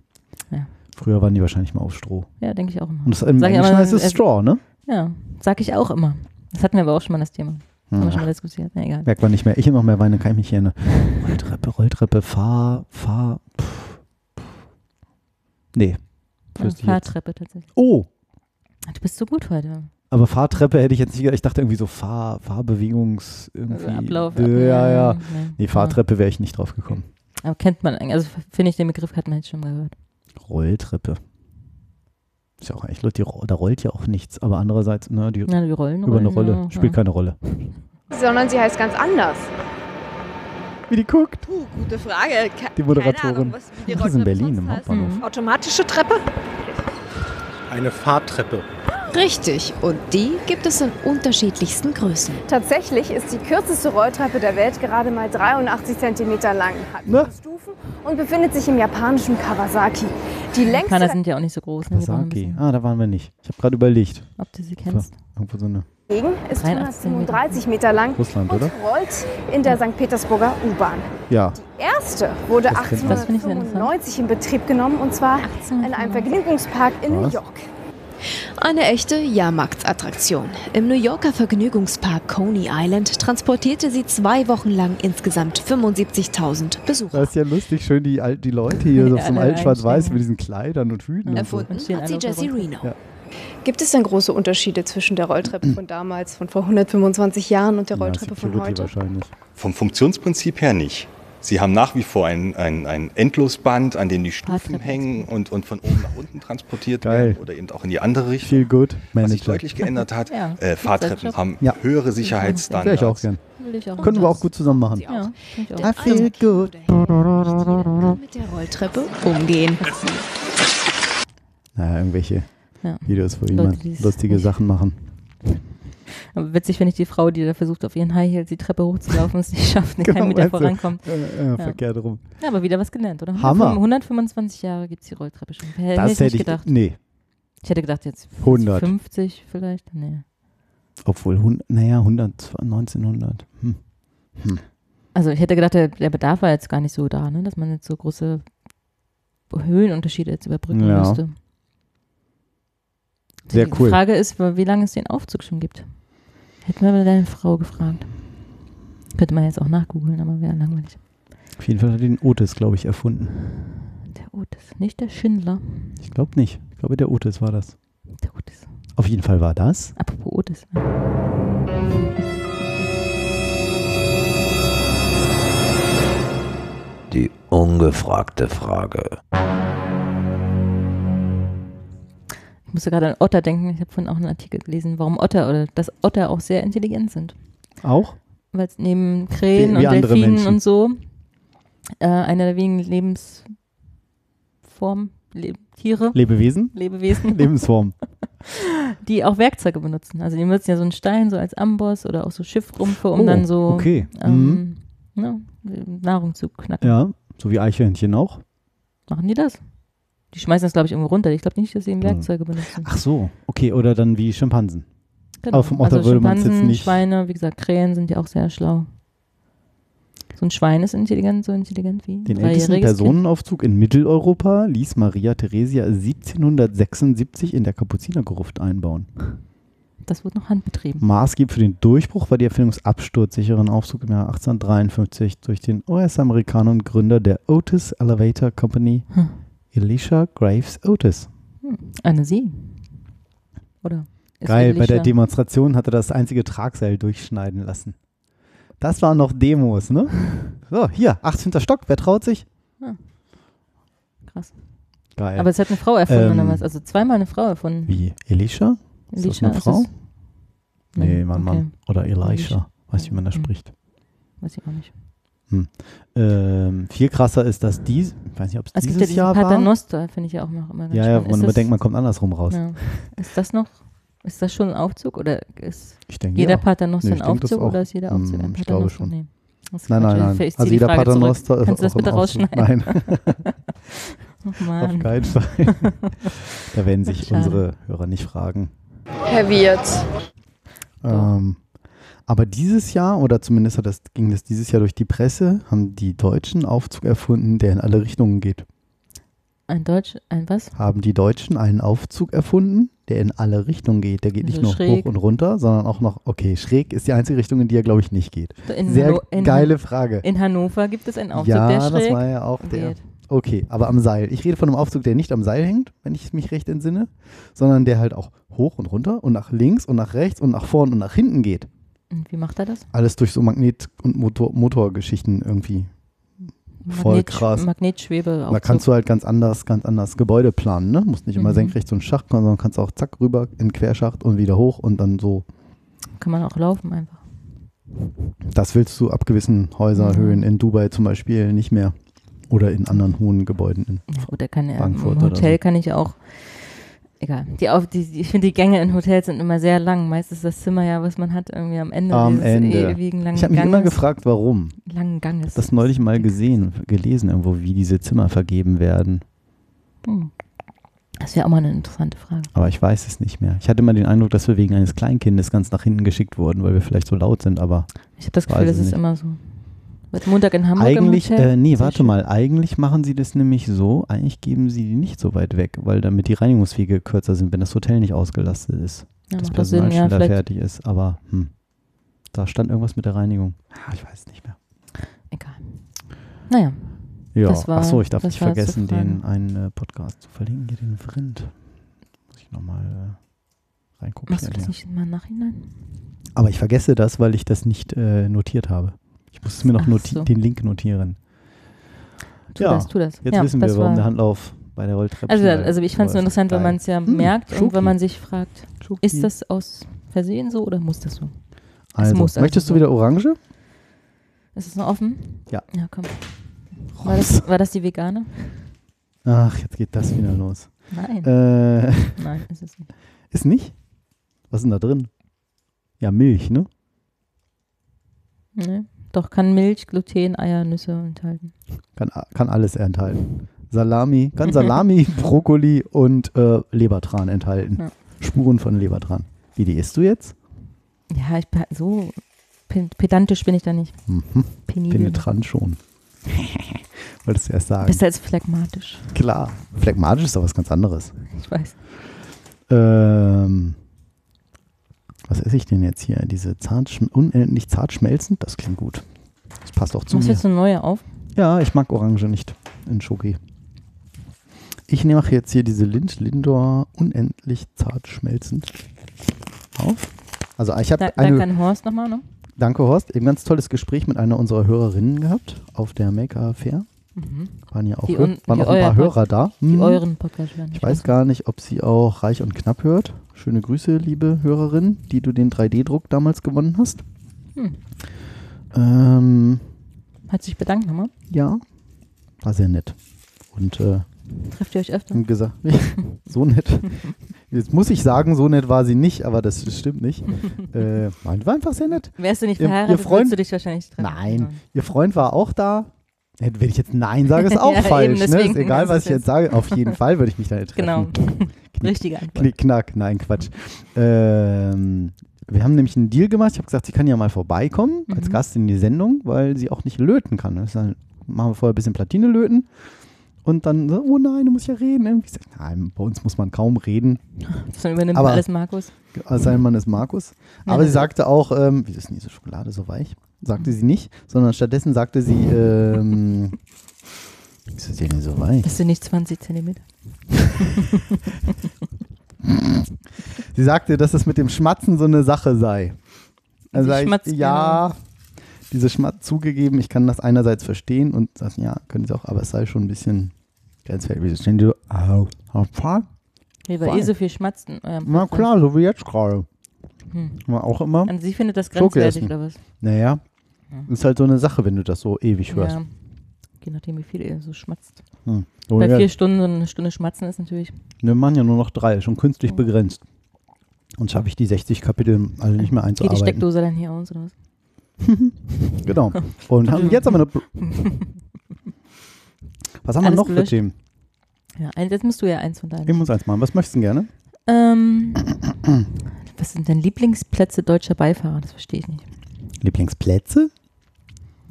Ja. Früher waren die wahrscheinlich mal auf Stroh. Ja, denke ich auch immer. Und das, im Sag Englischen heißt es äh, Straw, ne? Ja, sag ich auch immer. Das hatten wir aber auch schon mal das Thema. Haben wir Hm. schon mal diskutiert. Na, egal. Merkt man nicht mehr. Ich immer mehr weine, kann ich mich hier eine Rolltreppe, Rolltreppe, fahr, fahr. Pff. Nee, Ja. Fahrtreppe tatsächlich. Oh, Du bist so gut heute. aber Fahrtreppe hätte ich jetzt nicht gedacht. Ich dachte irgendwie so Fahr, Fahrbewegungs, irgendwie. Also Ablauf. Ja, ja. Nee, Nee, Fahrtreppe wäre ich nicht drauf gekommen. Aber kennt man eigentlich, also finde ich den Begriff hat man jetzt schon mal gehört. Rolltreppe. Ist ja auch eigentlich, Leute, da rollt ja auch nichts. Aber andererseits, ne, die, Na, die Rollen. über eine rollen, Rolle. ja, Spielt ja. keine Rolle. Sondern sie heißt ganz anders. Wie die guckt. Puh, gute Frage. Ke Die Moderatorin. Ahnung, was, wie die Das ist in Berlin im. Hauptbahnhof. Mhm. Automatische Treppe? Eine Fahrtreppe. Richtig, und die gibt es in unterschiedlichsten Größen. Tatsächlich ist die kürzeste Rolltreppe der Welt gerade mal 83 cm lang, hat fünf Stufen und befindet sich im japanischen Kawasaki. Die längste Japaner sind ja auch nicht so groß. Ne? Kawasaki. Ah, da waren wir nicht. Ich habe gerade überlegt. Ob du sie kennst. Irgendwo so eine dagegen ist 83 137 Meter lang Russland, und oder? rollt in der St. Petersburger U-Bahn. Ja. Die erste wurde Das kennt man. Das finde ich sehr interessant. 1895 in Betrieb genommen und zwar in einem Vergnügungspark in New Was? York. Eine echte Jahrmarktsattraktion. Im New Yorker Vergnügungspark Coney Island transportierte sie zwei Wochen lang insgesamt 75.000 Besucher. Das ist ja lustig, schön die, die Leute hier so Ja, so alle alten Schwarz-Weiß mit diesen Kleidern und Hüten. Und so. Erfunden Und stehen hat sie Jessie. Reno. Ja. Gibt es denn große Unterschiede zwischen der Rolltreppe von damals, von vor 125 Jahren und der Ja, Rolltreppe von Security heute? wahrscheinlich. Vom Funktionsprinzip her nicht. Sie haben nach wie vor ein, ein, ein Endlosband, an dem die Stufen hängen und, und von oben nach unten transportiert Geil. werden oder eben auch in die andere Richtung. Viel gut. Was sich deutlich geändert hat, Ja, äh, Fahrtreppen haben Ja. höhere Wäre ich Sicherheitsstandards. auch gern. Will ich auch. Können wir auch gut zusammen machen. Ja, ich auch. I feel good. mit der Rolltreppe umgehen. Naja, irgendwelche Ja. Videos, wo jemand lustige nicht- Sachen machen. Aber witzig finde ich die Frau, die da versucht, auf ihren High Heels die Treppe hochzulaufen und es nicht schafft, keinen Genau, Meter vorankommt. Äh, äh, Verkehrt rum. Ja, aber wieder was gelernt, oder? Hammer. 125 Jahre gibt es die Rolltreppe schon. Hätte Das ich hätte nicht ich gedacht. Nee, Ich hätte gedacht, jetzt 100. 50 vielleicht. Nee. Obwohl, 100, naja, 100, 1900. Hm. Also ich hätte gedacht, der, der Bedarf war jetzt gar nicht so da, ne? dass man jetzt so große Höhenunterschiede jetzt überbrücken Ja. müsste. Sehr die cool. Frage ist, wie lange es den Aufzug schon gibt. Hätten wir mal deine Frau gefragt. Könnte man jetzt auch nachgoogeln, aber wäre langweilig. Auf jeden Fall hat er den Otis, glaube ich, erfunden. Der Otis, nicht der Schindler. Ich glaube nicht. Ich glaube, der Otis war das. Der Otis. Auf jeden Fall war das. Apropos Otis. Die ungefragte Frage. Ich musste gerade an Otter denken. Ich habe vorhin auch einen Artikel gelesen, warum Otter oder dass Otter auch sehr intelligent sind. Auch? Weil es neben Krähen Wie- wie und Delfinen und so äh, einer der wenigen Lebensformen, Le Tiere, Lebewesen? Lebewesen, Lebensform. die auch Werkzeuge benutzen. Also die benutzen ja so einen Stein so als Amboss oder auch so Schiffrumpfe, um Oh, dann so Okay. Mhm. ähm, ne, Nahrung zu knacken. Ja, so wie Eichhörnchen auch. Machen die das? Die schmeißen das, glaube ich, irgendwo runter. Ich glaube nicht, dass sie Hm. Werkzeuge benutzen. Ach so, okay. Oder dann wie Schimpansen. Genau. aber vom Otter also würde man's jetzt Schimpansen, nicht- Schweine, wie gesagt, Krähen sind ja auch sehr schlau. So ein Schwein ist intelligent, so intelligent wie ein Den ältesten Personenaufzug in Mitteleuropa ließ Maria Theresia 1776 in der Kapuzinergruft einbauen. Das wird noch handbetrieben. Maßgebend für den Durchbruch war die Erfindung des absturzsicheren Aufzugs im Jahr 1853 durch den US-Amerikaner und Gründer der Otis Elevator Company, Hm. Elisha Graves Otis. Hm. Eine Sie. Oder? ist Geil, bei der Elisha- Demonstration hat er das einzige Tragseil durchschneiden lassen. Das waren noch Demos, ne? So, hier, 18. Stock, wer traut sich? Krass. Geil. Aber es hat eine Frau erfunden Ähm, oder was? Also zweimal eine Frau erfunden. Wie? Elisha? Ist das Elisha, eine Frau? Nee, Mann, okay. Mann. Oder Elisha. Elisha. Weiß nicht, wie man das Hm. spricht. Weiß ich auch nicht. Ähm, viel krasser ist, dass dies, ich weiß nicht, ob es Es gibt ja dieses Jahr war. Paternoster, finde ich ja auch noch immer ganz Ja, ja, man das- denkt, man kommt andersrum raus. Ja. Ist das noch, ist das schon ein Aufzug oder ist Ich denke, jeder ja. Paternoster Nee, ein denke, Aufzug auch. oder ist jeder Aufzug ein Hm, ich glaube Paternoster? schon. Nee. Nein, nein, nein. ich Also jeder Frage zurück. Paternoster ist Kannst du das auch ein bitte Aufzug. rausschneiden? Nein, Oh auf keinen Fall. da werden sich unsere Hörer nicht fragen. Herr Wirtz. Ähm, aber dieses Jahr, oder zumindest hat das, ging das dieses Jahr durch die Presse, haben die Deutschen Aufzug erfunden, der in alle Richtungen geht. Ein Deutsch, ein was? Haben die Deutschen einen Aufzug erfunden, der in alle Richtungen geht. Der geht nicht Also nur schräg. hoch und runter, sondern auch noch, okay, schräg ist die einzige Richtung, in die er, glaube ich, nicht geht. In Sehr Hanno- geile Frage. In Hannover gibt es einen Aufzug, ja, der das schräg war ja auch der. geht. Okay, aber am Seil. Ich rede von einem Aufzug, der nicht am Seil hängt, wenn ich mich recht entsinne, sondern der halt auch hoch und runter und nach links und nach rechts und nach vorn und nach hinten geht. Und wie macht er das? Alles durch so Magnet- und Motor Motorgeschichten irgendwie. Voll Magnet- krass. Magnetschwebe. Da kannst du halt ganz anders, ganz anders Gebäude planen, ne? Musst nicht immer Mhm. senkrecht so einen Schacht kommen, sondern kannst auch zack rüber in den Querschacht und wieder hoch und dann so. Kann man auch laufen einfach. Das willst du ab gewissen Häuserhöhen in Dubai zum Beispiel nicht mehr. Oder in anderen hohen Gebäuden in Ja, gut, kann Frankfurt im Hotel so. kann ich auch. Egal. Die, auf, die, die, ich finde, die Gänge in Hotels sind immer sehr lang. Meist ist das Zimmer ja, was man hat, irgendwie am Ende Am Ende. ewigen langen Ich habe mich Ganges. immer gefragt, warum. Langen Ganges. Das neulich mal gesehen, gelesen irgendwo, wie diese Zimmer vergeben werden. Hm. Das wäre auch mal eine interessante Frage. Aber ich weiß es nicht mehr. Ich hatte immer den Eindruck, dass wir wegen eines Kleinkindes ganz nach hinten geschickt wurden, weil wir vielleicht so laut sind, aber Ich habe das Gefühl, das ist nicht. immer so. Wird Montag in Hamburg eigentlich, äh, nee, warte schön. mal, eigentlich machen sie das nämlich so, eigentlich geben sie die nicht so weit weg, weil damit die Reinigungswege kürzer sind, wenn das Hotel nicht ausgelastet ist. Ja, das macht das Sinn, Personal ja, schneller fertig ist, aber hm, da stand irgendwas mit der Reinigung. Ah, ich weiß nicht mehr. Egal. Naja, Ja, Das war- ach so, ich darf nicht vergessen, den einen äh, Podcast zu verlinken, hier den Vrind. Muss ich nochmal äh, reingucken. machst du das nicht mal im Nachhinein? Aber ich vergesse das, weil ich das nicht äh, notiert habe. Ich muss mir noch so. den Link notieren. Tu ja, das, tu das. Jetzt Ja, wissen wir, warum war- der Handlauf bei der Rolltreppe Also, also ich fand es nur läuft. interessant, Geil. man es ja Hm, merkt und Schoki. wenn man sich fragt, Schoki. ist das aus Versehen so oder muss das so? Also, muss also möchtest so. du wieder Orange? Ist es noch offen? Ja. Ja, komm. War das, war das die vegane? Ach, jetzt geht das wieder los. Nein. Äh, Nein, ist es nicht. ist nicht? Was ist denn da drin? Ja, Milch, ne? Nee. Doch kann Milch, Gluten, Eier, Nüsse enthalten. Kann, kann alles enthalten. Salami, kann Salami, Brokkoli und äh, Lebertran enthalten. Ja. Spuren von Lebertran. Wie die isst du jetzt? Ja, ich bin so pe- pedantisch bin ich da nicht. Mhm. Penibel. Penetrant schon. Wolltest du erst sagen. Besser als phlegmatisch. Klar. Phlegmatisch ist doch was ganz anderes. Ich weiß. Ähm, was esse ich denn jetzt hier? Diese zart, schm- unendlich zart schmelzend? Das klingt gut. Das passt auch zu Machst du mir. jetzt eine neue auf? Ja, ich mag Orange nicht in Schoki. Ich nehme jetzt hier diese Lind Lindor unendlich zart schmelzend auf. Also ich habe Da, eine, danke an Horst nochmal, ne? danke Horst, ein ganz tolles Gespräch mit einer unserer Hörerinnen gehabt auf der Maker Fair. Mhm. Waren ja auch, Die un- waren auch ein paar Hörer da. Die Hm. euren Podcast hören. Ich weiß gar nicht, ob sie auch reich und knapp hört. Schöne Grüße, liebe Hörerin, die du den 3D-Druck damals gewonnen hast. Hm. Ähm, Hat sich bedankt nochmal. ja, war sehr nett. Und äh, Trefft ihr euch öfter? gesagt, so nett. Jetzt muss ich sagen, so nett war sie nicht, aber das stimmt nicht. äh, war einfach sehr nett. Wärst du nicht Ihr- ihr verheiratet, Freund- du dich wahrscheinlich treffen. Nein, ihr Freund war auch da. Wenn ich jetzt Nein sage, ist auch Ja, falsch. eben, ne? Ist egal, was ich jetzt sage. Auf jeden Fall würde ich mich da nicht treffen. Genau. Richtige Antwort. Knick, knack, nein, Quatsch. Ähm, wir haben nämlich einen Deal gemacht. Ich habe gesagt, sie kann ja mal vorbeikommen als Mhm. Gast in die Sendung, weil sie auch nicht löten kann. Das dann, machen wir vorher ein bisschen Platine löten. Und dann so, oh nein, du musst ja reden. Irgendwie sag Nein, bei uns muss man kaum reden. Dann übernimmt Aber- alles Markus. Sein Mann ist Markus. Ja, Aber sie das- sagte auch, ähm, wieso ist denn diese Schokolade so weich? Sagte sie nicht, sondern stattdessen sagte sie, ähm, ist die denn so weich? Das sind nicht 20 Zentimeter. Sie sagte, dass es mit dem Schmatzen so eine Sache sei. Sie sag ich, ja, diese Schmatz zugegeben, ich kann das einerseits verstehen und das, ja, können sie auch, aber es sei schon ein bisschen grenzwertig. Wieso stehen die so, au, au, fahr? Weil Fein. ihr so viel schmatzt. in eurem Na klar, so wie jetzt gerade. Hm. War auch immer. Und sie findet das grenzwertig oder was? Naja, ist halt so eine Sache, wenn du das so ewig hörst. Ja. Je nachdem, wie viel ihr so schmatzt. Hm. Bei ja, vier Stunden so eine Stunde schmatzen ist natürlich. wir machen ja nur noch drei, schon künstlich begrenzt. Und schaffe ich die 60 Kapitel alle nicht mehr Geht die einzuarbeiten. Steckdose dann hier aus oder was? Genau. Und haben jetzt aber eine. Was haben wir Alles noch für gelöscht? Themen? Ja, jetzt musst du ja eins von deinen. Ich muss eins machen. Was möchtest du gerne? Ähm, was sind denn Lieblingsplätze deutscher Beifahrer? Das verstehe ich nicht. Lieblingsplätze?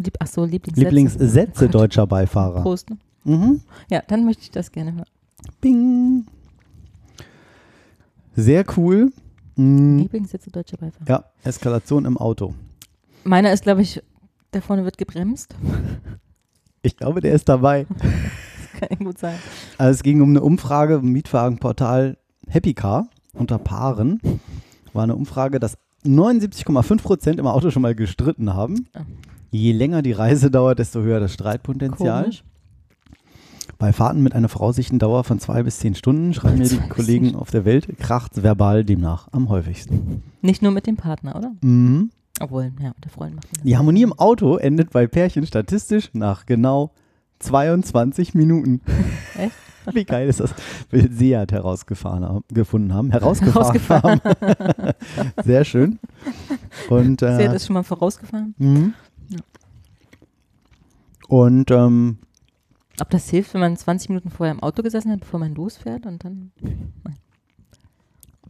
Lieb, ach so, Lieblingssätze. Lieblingssätze deutscher Beifahrer. Prost. Mhm. Ja, dann möchte ich das gerne hören. Bing. Sehr cool. Mhm. Lieblingssätze deutscher Beifahrer. Ja, Eskalation im Auto. Meiner ist, glaube ich, da vorne wird gebremst. Ich glaube, der ist dabei. kann gut sein. Also es ging um eine Umfrage im Mietwagenportal Happy Car unter Paaren. War eine Umfrage, dass 79,5 Prozent im Auto schon mal gestritten haben. Je länger die Reise dauert, desto höher das Streitpotenzial. Komisch. Bei Fahrten mit einer Voraussichtendauer von zwei bis zehn Stunden, schreiben mir die Kollegen auf der Welt, kracht verbal demnach am häufigsten. Nicht nur mit dem Partner, oder? Mhm. Obwohl, ja, mit der Freundin macht das. Die Harmonie im Auto endet bei Pärchen statistisch nach genau 22 Minuten. Echt? Wie geil ist das? Will Seat herausgefahren haben, gefunden haben. Herausgefahren, haben. Sehr schön. Und, äh, Sie hat es schon mal vorausgefahren. mhm. Und ähm, Ob das hilft, wenn man 20 Minuten vorher im Auto gesessen hat, bevor man losfährt und dann.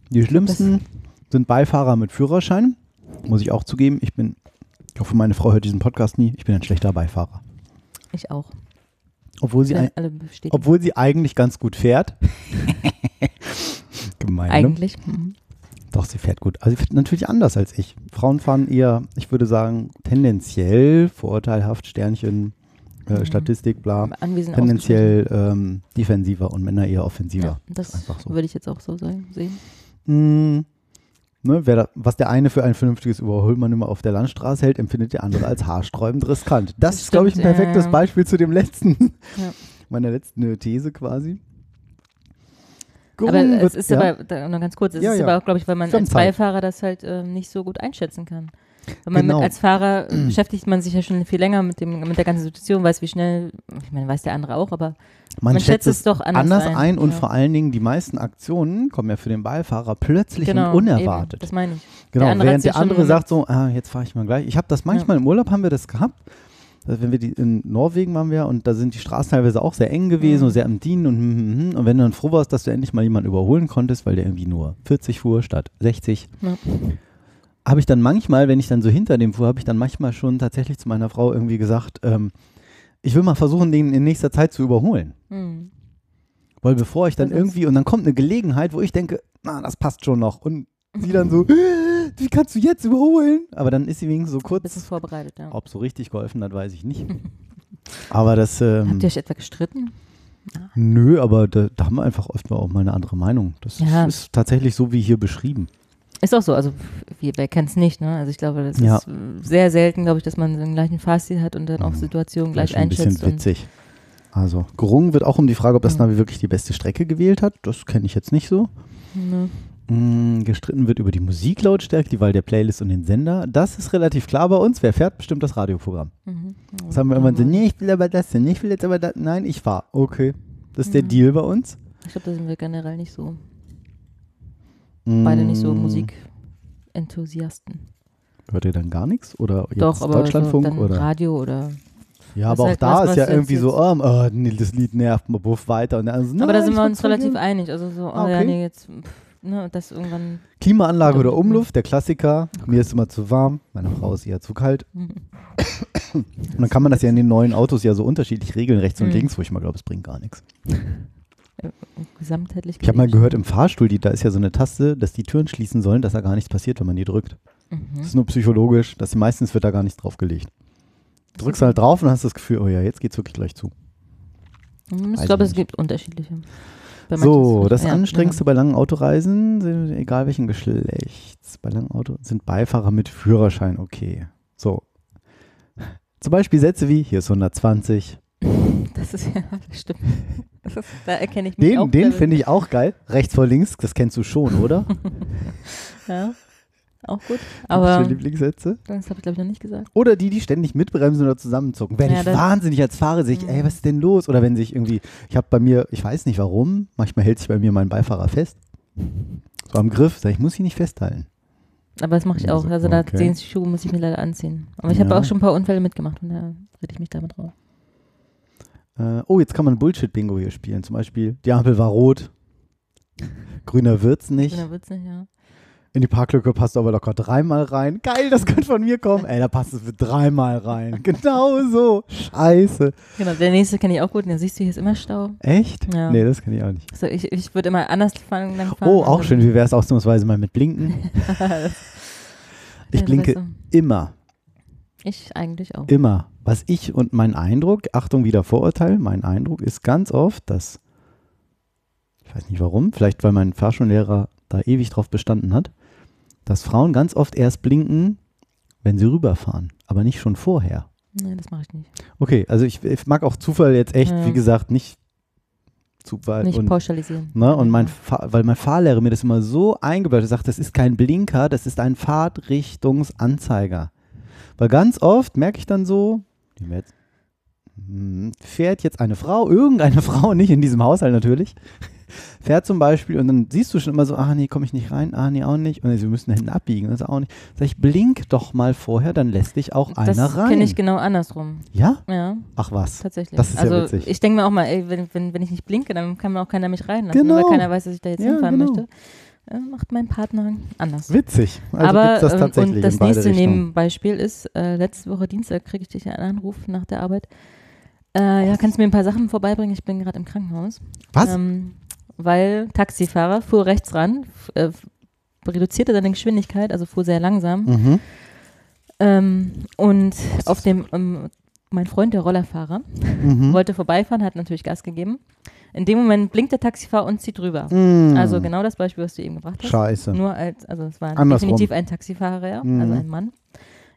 die schlimmsten sind Beifahrer mit Führerschein. Muss ich auch zugeben. Ich bin, ich hoffe, meine Frau hört diesen Podcast nie. Ich bin ein schlechter Beifahrer. Ich auch. Obwohl sie, ein, obwohl sie eigentlich ganz gut fährt. Gemein, ne? Eigentlich. Mhm. Doch, sie fährt gut. Also sie fährt natürlich anders als ich. Frauen fahren eher, ich würde sagen, tendenziell vorurteilhaft, Sternchen, äh, Mhm. Statistik, bla. Anwesend Tendenziell ähm, defensiver und Männer eher offensiver. Ja, das einfach so. würde ich jetzt auch so sagen, sehen. Mm, ne, wer da, was der eine für ein vernünftiges Überholmanöver auf der Landstraße hält, empfindet der andere als haarsträubend riskant. Das, Das ist, glaube ich, ein perfektes ja. Beispiel zu dem letzten, Ja. meiner letzten äh, These quasi. Aber Gerungen es ist ja. aber, noch ganz kurz, es Ja, ist ja. aber auch, glaube ich, weil man als. Beifahrer das halt ähm, nicht so gut einschätzen kann. Man Genau. als Fahrer beschäftigt man sich ja schon viel länger mit, dem, mit der ganzen Situation, weiß wie schnell, ich meine, weiß der andere auch, aber Man, Man schätzt schätzt es doch anders ein, ein, und ja. vor allen Dingen die meisten Aktionen kommen ja für den Beifahrer plötzlich genau, und eben, unerwartet. das meine ich. genau, andere während der andere sagt so, ah, jetzt fahre ich mal gleich. Ich habe das manchmal Ja. im Urlaub haben wir das gehabt. Wenn wir die in Norwegen waren wir und da sind die Straßen teilweise auch sehr eng gewesen Mhm. und sehr am Dienen und hm, hm, hm. und wenn du dann froh warst, dass du endlich mal jemanden überholen konntest, weil der irgendwie nur 40 fuhr statt 60, Ja. Habe ich dann manchmal, wenn ich dann so hinter dem fuhr, habe ich dann manchmal schon tatsächlich zu meiner Frau irgendwie gesagt, ähm, ich will mal versuchen, den in nächster Zeit zu überholen. Hm. Weil bevor ich dann Das ist- irgendwie, und dann kommt eine Gelegenheit, wo ich denke, na, das passt schon noch. Und sie dann so, wie kannst du jetzt überholen? Aber dann ist sie wenigstens so kurz. du vorbereitet, ja. Ob so richtig geholfen hat, weiß ich nicht. Aber das, ähm, Habt ihr euch etwa gestritten? nö, aber da, da haben wir einfach oft mal auch mal eine andere Meinung. Das Ja. ist tatsächlich so wie hier beschrieben. Ist auch so, also wie, wer kennt es nicht, ne? Also ich glaube, das Ja. ist sehr selten, glaube ich, dass man so einen gleichen Fahrstil hat und dann auch Mhm. Situationen gleich schon ein bisschen einschätzt. Witzig. Also, gerungen wird auch um die Frage, ob das. Navi wirklich die beste Strecke gewählt hat. Das kenne ich jetzt nicht so. ne? Mm, gestritten wird über die Musiklautstärke, die Wahl der Playlist und den Sender. Das ist relativ klar bei uns. Wer fährt, bestimmt das Radioprogramm. Mhm. Das haben wir immer so, nee, ich will aber das denn, ich will jetzt aber das. Nein, ich fahre. Okay. Das ist der Mhm. Deal bei uns. Ich glaube, da sind wir generell nicht so, beide nicht so Mm, Musikenthusiasten. Hört ihr dann gar nichts? Oder jetzt Doch, aber so Deutschlandfunk? dann oder? Radio oder. Ja, aber auch halt da ist ja jetzt irgendwie so, oh, oh, nee, das Lied nervt, mal buff weiter. Und dann so, aber da sind wir uns relativ voll einig. Also so, oh Ah, ja, okay. nee, jetzt, pff, ne, das irgendwann. Klimaanlage oder. Umluft, der Klassiker. Mir ist immer zu warm, meiner Frau ist eher zu kalt. Mhm. Und dann kann man das ja in den neuen Autos ja so unterschiedlich regeln, rechts und Mhm. links, wo ich mal glaube, es bringt gar nichts. Gesamtheitlich. Ich habe mal gehört, im Fahrstuhl, die, da ist ja so eine Taste, dass die Türen schließen sollen, dass da gar nichts passiert, wenn man die drückt. Mhm. Das ist nur psychologisch, dass meistens wird da gar nichts draufgelegt. Drückst halt drauf und hast das Gefühl, oh ja, jetzt geht's wirklich gleich zu. Weiß Ich glaube, ich es gibt unterschiedliche. So, das ja, Anstrengendste bei langen Autoreisen, sind, egal welchen Geschlechts, bei langen Autos sind Beifahrer mit Führerschein okay. So. Zum Beispiel Sätze wie, hier ist 120. Das ist ja, das stimmt. Das ist, da erkenne ich mich auch. Den, den wieder. finde ich auch geil. Rechts vor links, das kennst du schon, oder? Ja, auch gut. Aber Lieblingssätze. das habe ich, glaube ich, noch nicht gesagt. Oder die, die ständig mitbremsen oder zusammenzucken. Werde Ja, ich wahnsinnig als Fahrer, sehe ich, ey, was ist denn los? Oder wenn sich irgendwie, ich habe bei mir, ich weiß nicht warum, manchmal hält sich bei mir mein Beifahrer fest. So am Griff, sag ich, muss ihn nicht festhalten. Aber das mache ich auch. Also, Also da okay. den Schuh muss ich mir leider anziehen. Aber ich habe Ja. auch schon ein paar Unfälle mitgemacht und da rede ich mich damit raus. Äh, oh, jetzt kann man Bullshit-Bingo hier spielen. Zum Beispiel, die Ampel war rot. Grüner wird's nicht. Da wird's nicht, ja. In die Parklücke passt du aber locker dreimal rein. Geil, das könnte von mir kommen. Ey, da passt es dreimal rein. Genau so. Scheiße. Genau, der nächste kenne ich auch gut. Und da siehst du, hier ist immer Stau. Echt? Ja. Nee, das kann ich auch nicht. Also ich, ich würde immer anders fahren. Fahren Oh, auch dann- schön. Wie wäre es ausnahmsweise mal mit Blinken? Ich blinke immer. Ich eigentlich auch. Immer. Was ich und mein Eindruck, Achtung, wieder Vorurteil, mein Eindruck ist ganz oft, dass, ich weiß nicht warum, vielleicht weil mein Fahrschullehrer da ewig drauf bestanden hat, dass Frauen ganz oft erst blinken, wenn sie rüberfahren, aber nicht schon vorher. Nee, das mache ich nicht. Okay, also ich, ich mag auch Zufall jetzt echt, Ja. wie gesagt, nicht Zufall. Nicht und, pauschalisieren. Ne, und mein. Fahr weil mein Fahrlehrer mir das immer so eingebläut hat, sagt, das ist kein Blinker, das ist ein Fahrtrichtungsanzeiger. Weil ganz oft merke ich dann so, jetzt, hm, fährt jetzt eine Frau, irgendeine Frau, nicht in diesem Haushalt natürlich, fährt zum Beispiel und dann siehst du schon immer so, ah nee, komme ich nicht rein, ah nee, auch nicht. Und sie müssen da hinten abbiegen, das auch nicht. Sag ich, blink doch mal vorher, dann lässt dich auch einer Das rein. kenne ich genau andersrum. Ja? Ja, Ach was. tatsächlich. Das ist ja also witzig. ich denke mir auch mal, ey, wenn, wenn, wenn ich nicht blinke, dann kann mir auch keiner mich reinlassen, Genau. nur weil keiner weiß, dass ich da jetzt Ja, hinfahren genau. möchte. Äh, macht mein Partner anders. Witzig. Also Aber das ähm, tatsächlich und das nächste Richtungen. Nebenbeispiel ist, äh, letzte Woche Dienstag kriege ich einen Anruf nach der Arbeit. Äh, ja, kannst du mir ein paar Sachen vorbeibringen? Ich bin gerade im Krankenhaus. Was? Ähm, weil Taxifahrer fuhr rechts ran, äh, reduzierte seine Geschwindigkeit, also fuhr sehr langsam. Mhm. Ähm, und auf dem, ähm, mein Freund, der Rollerfahrer, Mhm. wollte vorbeifahren, hat natürlich Gas gegeben. In dem Moment blinkt der Taxifahrer und zieht rüber. Mm. Also genau das Beispiel, was du eben gebracht hast. Scheiße. Nur als, also es war Andersrum. definitiv ein Taxifahrer, ja, Mhm. also ein Mann.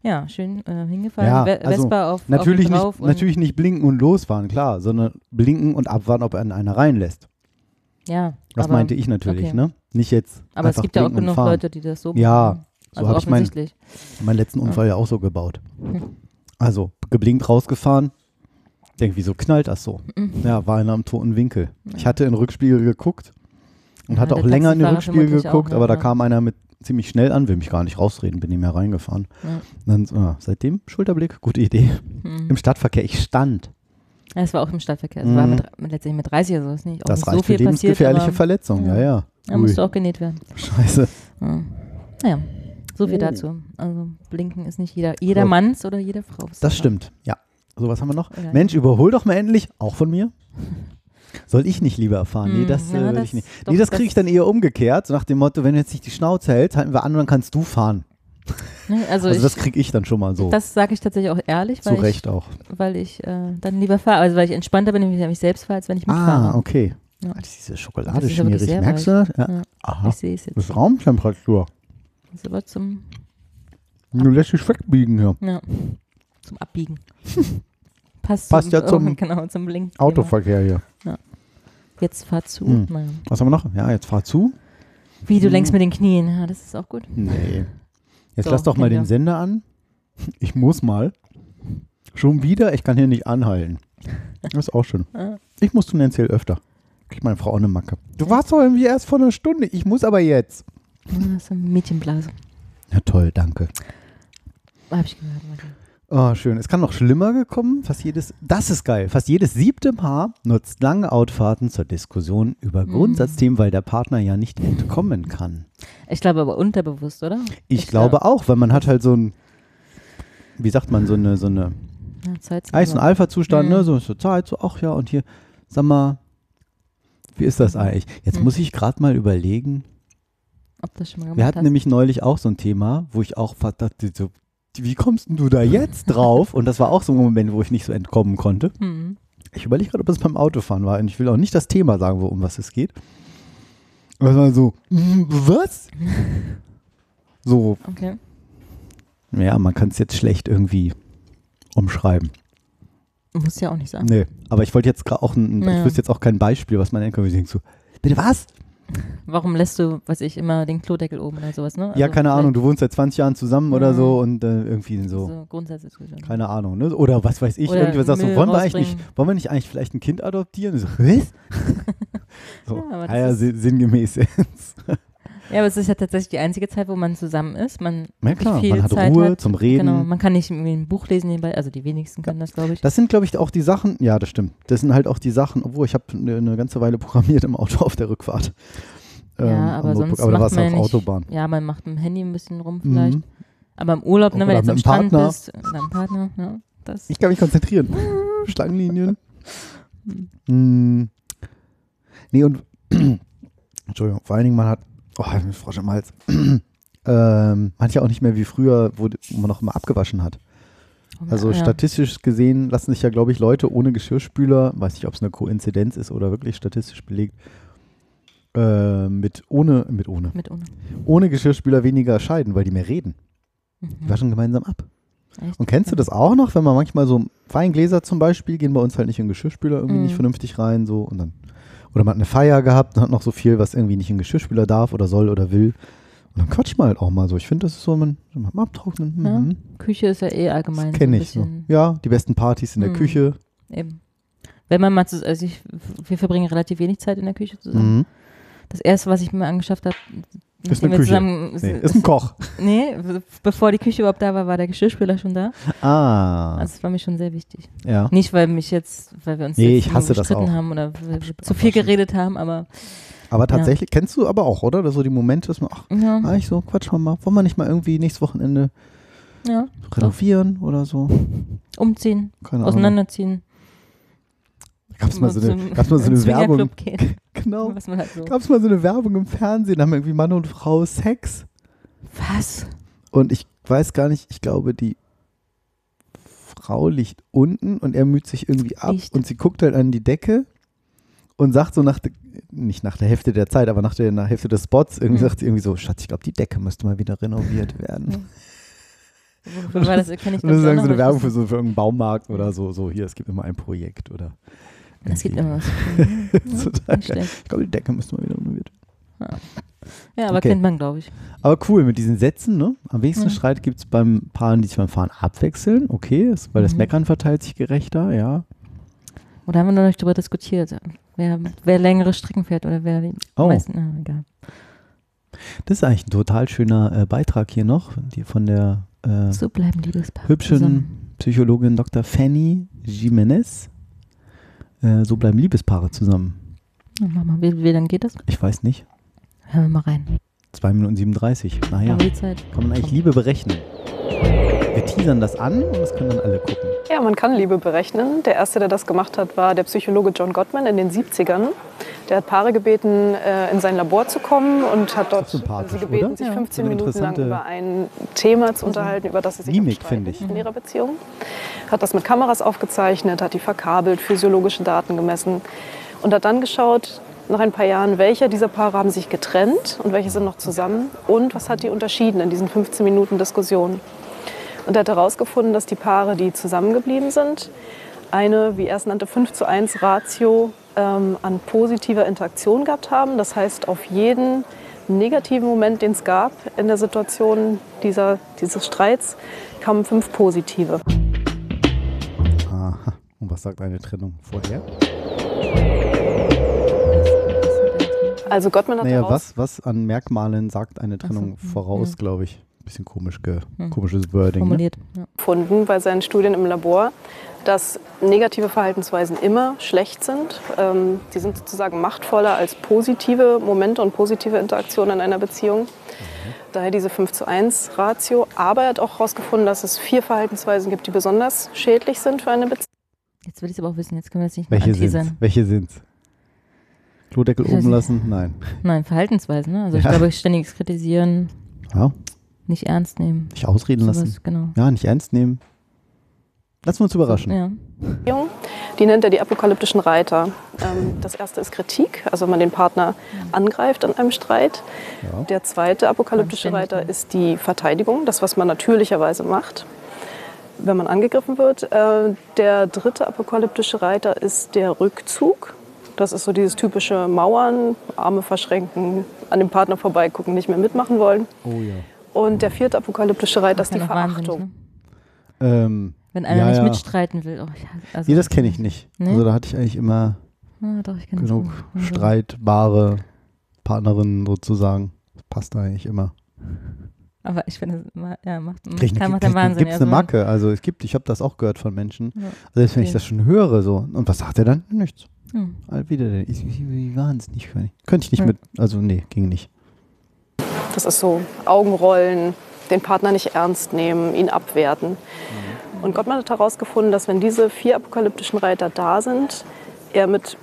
Ja, schön äh, hingefallen, Ja, also Vespa auf, natürlich, auf nicht, natürlich nicht blinken und losfahren, klar, sondern blinken und abwarten, ob er einer reinlässt. Ja, Das aber, meinte ich natürlich, okay. ne? Nicht jetzt. Aber es gibt ja auch genug. Leute, die das so Ja, machen. so also habe ich meinen mein letzten Unfall ja auch so gebaut. Also geblinkt rausgefahren. Denk, wieso knallt das so? Mhm. Ja, war einer am toten Winkel. Ich hatte in den Rückspiegel geguckt und Ja, hatte auch länger in den Rückspiegel vermutlich auch, geguckt, ne? aber da Ja. kam einer mit ziemlich schnell an, will mich gar nicht rausreden, bin ihm mehr reingefahren. Ja. Dann, ja, seitdem Schulterblick, gute Idee. Mhm. Im Stadtverkehr, ich stand. Ja, es war auch im Stadtverkehr. Es war Mhm. mit, mit letztendlich mit 30 oder so. Ist nicht, Das nicht reicht so viel für passiert. lebensgefährliche aber, Verletzungen, ja, ja. Da Ui. musste auch genäht werden. Scheiße. Ja. Naja, so viel Oh. dazu. Also blinken ist nicht jeder, jeder Manns oder jeder Frau. Das stimmt, ja. So, was haben wir noch? Oder- Mensch, überhol doch mal endlich, auch von mir. Soll ich nicht lieber fahren? Nee, Hm, das, ja, äh, will das- ich nicht. nee, das kriege ich dann eher umgekehrt, so nach dem Motto, wenn du jetzt nicht die Schnauze hältst, halten wir an und dann kannst du fahren. Ne, also Also, ich, das kriege ich dann schon mal so. das sage ich tatsächlich auch ehrlich, Zu weil Recht ich, auch. weil ich äh, dann lieber fahre. Also weil ich entspannter bin, wenn ich mich selbst fahre, als wenn ich mitfahre. Ah, okay. Ja. Ah, diese Das Schokolade ist schmierig, sehr merkst du das? Ja. Ja. Aha. Ich sehe es jetzt. Das ist Raumtemperatur. Das ist aber zum, Du lässt dich wegbiegen hier. ja, zum Abbiegen. Passt, Passt zum, ja zum genau, zum Blinken. Autoverkehr hier. Jetzt fahr zu. Hm. Naja. Was haben wir noch? Ja, jetzt fahr zu. Wie, du Hm. lenkst mit den Knien. Ja, das ist auch gut. Nee. Jetzt So, lass doch mal den. Sender an. Ich muss mal. Schon wieder? Ich kann hier nicht anhalten. Das ist auch schön. Ich muss tendenziell öfter. Kriegt meine Frau auch eine Macke. Du warst doch irgendwie erst vor einer Stunde. Ich muss aber jetzt. Ja, Das ist eine Mädchenblase. Ja, toll, danke. Hab ich gehört. Warte. Oh, schön. Es kann noch schlimmer gekommen. Fast jedes, das ist geil. Fast jedes siebte Paar nutzt lange Outfahrten zur Diskussion über Mhm. Grundsatzthemen, weil der Partner ja nicht entkommen kann. Ich glaube aber unterbewusst, oder? Ich, glaube auch, weil man hat halt so ein, wie sagt man, so eine, so eine Ja, Zeit Eis- und Alpha-Zustand, Mhm. ne? So zur Zeit, so, ach ja, und hier, sag mal, wie ist das eigentlich? Jetzt Mhm. muss ich gerade mal überlegen. Ob das schon mal Wir gemacht hatten hast. nämlich neulich auch so ein Thema, wo ich auch dachte, so, wie kommst denn du da jetzt drauf? und das war auch so ein Moment, wo ich nicht so entkommen konnte. Hm. Ich überlege gerade, ob es beim Autofahren war. Und ich will auch nicht das Thema sagen, wo, um was es geht. Aber es war so, "Hm, was? So, Okay. ja, man kann es jetzt schlecht irgendwie umschreiben. Muss ja auch nicht sein. Nee, aber ich wollte jetzt gerade auch, ein, Ja. ich wüsste jetzt auch kein Beispiel, was man denkt, wie denkt so, bitte was? Warum lässt du, weiß ich, immer den Klodeckel oben oder sowas, ne? ja, Also keine Ahnung, du wohnst seit 20 Jahren zusammen oder Mhm. so und äh, irgendwie so, So Grundsatzdiskussion. keine Ahnung, ne? Oder was weiß ich, Oder irgendwas sagst du, wollen wir eigentlich nicht, wollen wir nicht eigentlich vielleicht ein Kind adoptieren? So, was? so, Ja, ah ja, sinngemäß jetzt. Ja, aber es ist ja tatsächlich die einzige Zeit, wo man zusammen ist. Man Ja, klar, viel man hat Zeit Ruhe hat. zum Reden. Genau, man kann nicht irgendwie ein Buch lesen nebenbei. Also die wenigsten können das, glaube ich. Das sind, glaube ich, auch die Sachen, ja, das stimmt. Das sind halt auch die Sachen, obwohl ich habe eine, eine ganze Weile programmiert im Auto auf der Rückfahrt. Ähm, ja, aber sonst aber da macht es man auf ja Autobahn. Ja, man macht mit dem Handy ein bisschen rum vielleicht. Mhm. Aber im Urlaub, ne, wenn du jetzt am Strand Partner. bist, mit deinem Partner, ja, das. Ich kann mich konzentrieren. Schlangenlinien. Mm. Nee, und Entschuldigung, vor allen Dingen, man hat, oh, ich einen Frosch im Hals. ähm, man hat ja auch nicht mehr wie früher, wo, wo man noch immer abgewaschen hat. Also Ja. statistisch gesehen lassen sich ja, glaube ich, Leute ohne Geschirrspüler, weiß nicht, ob es eine Koinzidenz ist oder wirklich statistisch belegt, äh, mit ohne, mit ohne, Mit ohne. ohne Geschirrspüler weniger scheiden, weil die mehr reden. Mhm. Die waschen gemeinsam ab. Echt? Und kennst du das auch noch, wenn man manchmal so Weingläser zum Beispiel gehen bei uns halt nicht in den Geschirrspüler irgendwie Mhm. nicht vernünftig rein so und dann oder man hat eine Feier gehabt und hat noch so viel, was irgendwie nicht in den Geschirrspüler darf oder soll oder will. Und dann quatscht man halt auch mal so. Ich finde, das ist so, man, mal abtrocknen. Ja. Mhm. Küche ist ja eh allgemein. Das kenne ich so. Ja, die besten Partys in der Mhm. Küche. Eben. Wenn man mal, zu, also ich, wir verbringen relativ wenig Zeit in der Küche zusammen. Mhm. Das erste, was ich mir angeschafft habe, Ist eine Küche. zusammen- Nee, ist ein Koch. Nee, bevor die Küche überhaupt da war, war der Geschirrspüler schon da. Ah. Also das war mir schon sehr wichtig. Ja. Nicht, weil mich jetzt, weil wir uns Nee, jetzt ich hasse gestritten haben oder zu viel geredet haben, aber Aber tatsächlich, kennst du aber auch, oder? So die Momente, dass man, ach, Ja. eigentlich so, quatsch mal mal, wollen wir nicht mal irgendwie nächstes Wochenende ja, renovieren oder so? umziehen, Keine Ahnung. Auseinanderziehen. Gab's mal so eine, gab's mal so eine Werbung. Genau. Halt so. Gab's mal so eine Werbung im Fernsehen, da haben irgendwie Mann und Frau Sex. Was? Und ich weiß gar nicht, ich glaube, die Frau liegt unten und er müht sich irgendwie ab Liegt. und sie guckt halt an die Decke und sagt so nach, der, nicht nach der Hälfte der Zeit, aber nach der, nach der Hälfte des Spots, irgendwie Mhm. sagt sie irgendwie so, Schatz, ich glaube, die Decke müsste mal wieder renoviert werden. Wofür war das? Kenn ich Und das ist so eine Werbung für so für irgendeinen Baumarkt oder so, so hier, es gibt immer ein Projekt oder. Gibt irgendwie- immer was. Geil. schlecht. Ich glaube, die Decke müsste mal wieder renoviert werden. Ja, aber Okay. kennt man, glaube ich. Aber cool, mit diesen Sätzen, ne? Am wenigsten Mhm. Streit gibt es beim Paaren, die sich beim Fahren abwechseln. Okay, ist, weil das Mhm. Meckern verteilt sich gerechter, ja. Oder haben wir noch nicht darüber diskutiert, wer, wer längere Strecken fährt oder wer die Oh. meisten. Ah, egal. Das ist eigentlich ein total schöner äh, Beitrag hier noch, die von der äh, So bleiben hübschen zusammen. Psychologin Dr. Fanny Jimenez. Äh, so bleiben Liebespaare zusammen. Mal, wie, wie lange geht das? Ich weiß nicht. Hören wir mal rein. 2 Minuten 37. Naja, kann man eigentlich Liebe berechnen. Wir teasern das an und das können dann alle gucken. Ja, man kann Liebe berechnen. Der erste, der das gemacht hat, war der Psychologe John Gottman in den 70ern. Der hat Paare gebeten, äh, in sein Labor zu kommen und hat dort sie gebeten, oder? sich Ja. 15 So eine Minuten lang über ein Thema zu unterhalten, über das sie sich Mimik, ich. in ihrer Beziehung. Hat das mit Kameras aufgezeichnet, hat die verkabelt, physiologische Daten gemessen und hat dann geschaut, nach ein paar Jahren, welche dieser Paare haben sich getrennt und welche sind noch zusammen und was hat die unterschieden in diesen 15 Minuten Diskussion. Und er hat herausgefunden, dass die Paare, die zusammengeblieben sind, eine, wie er es nannte, 5 zu 1 Ratio ähm, an positiver Interaktion gehabt haben. Das heißt, auf jeden negativen Moment, den es gab in der Situation dieser, dieses Streits, kamen fünf positive. Aha. Und was sagt eine Trennung vorher? Also Gottman hat Naja, was, was an Merkmalen sagt eine Trennung voraus, ja. glaube ich. Bisschen komisch ge Hm. komisches Wording. Formuliert. Ne? gefunden bei seinen Studien im Labor, dass negative Verhaltensweisen immer schlecht sind. Ähm, die sind sozusagen machtvoller als positive Momente und positive Interaktionen in einer Beziehung. Daher diese 5 zu 1 Ratio. Aber er hat auch herausgefunden, dass es vier Verhaltensweisen gibt, die besonders schädlich sind für eine Beziehung. Jetzt will ich es aber auch wissen, jetzt können wir das nicht mehr Welche sind's? Welche sind's? Klodeckel oben lassen? Nein. Nein, Verhaltensweisen. Ne? Also ich Ja. glaube, ständiges Kritisieren, Ja, nicht ernst nehmen. nicht ausreden Sowas, lassen. Genau. Ja, nicht ernst nehmen. Lassen wir uns überraschen. Ja. Die nennt er die apokalyptischen Reiter. Ähm, das erste ist Kritik, also wenn man den Partner angreift in einem Streit. Ja. Der zweite apokalyptische Reiter ist die Verteidigung, das, was man natürlicherweise macht, wenn man angegriffen wird. Äh, Der dritte apokalyptische Reiter ist der Rückzug. Das ist so dieses typische Mauern, Arme verschränken, an dem Partner vorbeigucken, nicht mehr mitmachen wollen. Oh ja. Und der vierte apokalyptische Reiter ist die ja Verachtung. ne? Ähm, Wenn einer ja, nicht ja. mitstreiten will. Oh, ich also, Nee, das kenne ich nicht. Nee? Also da hatte ich eigentlich immer Ah, doch, ich das genug. Also, streitbare Partnerinnen sozusagen. Das passt eigentlich immer. Aber ich finde, ja, macht, Krieg, kann, macht krieg, Wahnsinn. Gibt es eine also- Macke? Also es gibt, ich habe das auch gehört von Menschen. Ja. Selbst wenn ich Okay. das schon höre, so. Und was sagt er dann? Nichts. Hm. Wieder, der- ich, ich, ich wahnsinnig. Könnte ich nicht Ja. mit, also nee, ging nicht. Das ist so Augenrollen, den Partner nicht ernst nehmen, ihn abwerten. Und Gottman hat herausgefunden, dass wenn diese vier apokalyptischen Reiter da sind, er mit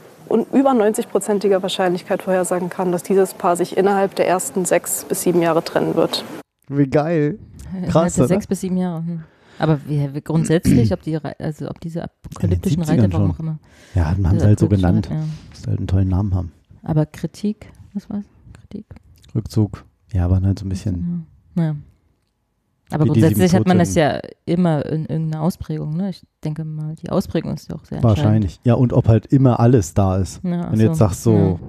über 90-prozentiger Wahrscheinlichkeit vorhersagen kann, dass dieses Paar sich innerhalb der ersten sechs bis sieben Jahre trennen wird. Wie geil. Innerhalb Krass, der oder? Sechs bis sieben Jahre. Hm. Aber wie, wie grundsätzlich, ob die, also ob diese apokalyptischen 70ern Reiter, warum auch immer. Ja, haben diese sie halt so genannt. Ja. Muss halt einen tollen Namen haben. Aber Kritik, was war's? Kritik? Rückzug. Ja, aber halt so ein bisschen. Ja. ja. Aber Wie grundsätzlich hat man das ja immer in irgendeiner Ausprägung. Ne? Ich denke mal, die Ausprägung ist ja auch sehr Wahrscheinlich. Ja, und ob halt immer alles da ist. Ja, Wenn du jetzt so. sagst so,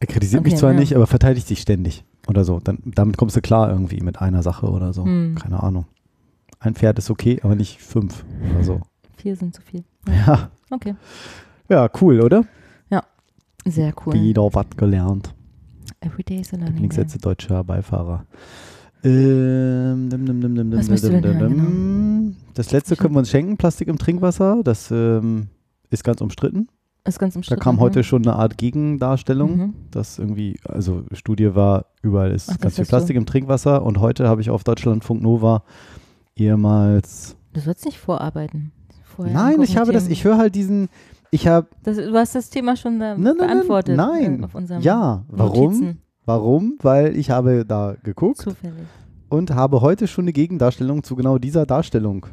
er kritisiert mich Okay, zwar ja. nicht, aber verteidigt sich ständig oder so. Dann, damit kommst du klar irgendwie mit einer Sache oder so. Hm. Keine Ahnung. Ein Pferd ist okay, aber nicht fünf oder so. Vier sind zu viel. Ja. Okay. Ja, cool, oder? Ja, sehr cool. Wieder was gelernt. Everyday is a learning day. Lieblingssätze deutscher Beifahrer. Ähm, dim, dim, dim, Was möchtest du denn hören, dim. Das letzte können wir uns schenken, Plastik im Trinkwasser. Das ähm, ist ganz umstritten. Ist ganz Da umstritten. kam heute mhm. schon eine Art Gegendarstellung, Mhm. dass irgendwie, also Studie war, überall ist Ach, das ganz viel hast du. Plastik im Trinkwasser und heute habe ich auf Deutschlandfunk Nova ehemals. Du sollst nicht vorarbeiten. Vorher Nein, ich habe das, Themen. ich höre halt diesen, ich habe, Das, du hast das Thema schon da nein, nein, beantwortet. nein, äh, Auf unserem ja, warum? Notizen. Warum? Weil ich habe da geguckt Zufällig. und habe heute schon eine Gegendarstellung zu genau dieser Darstellung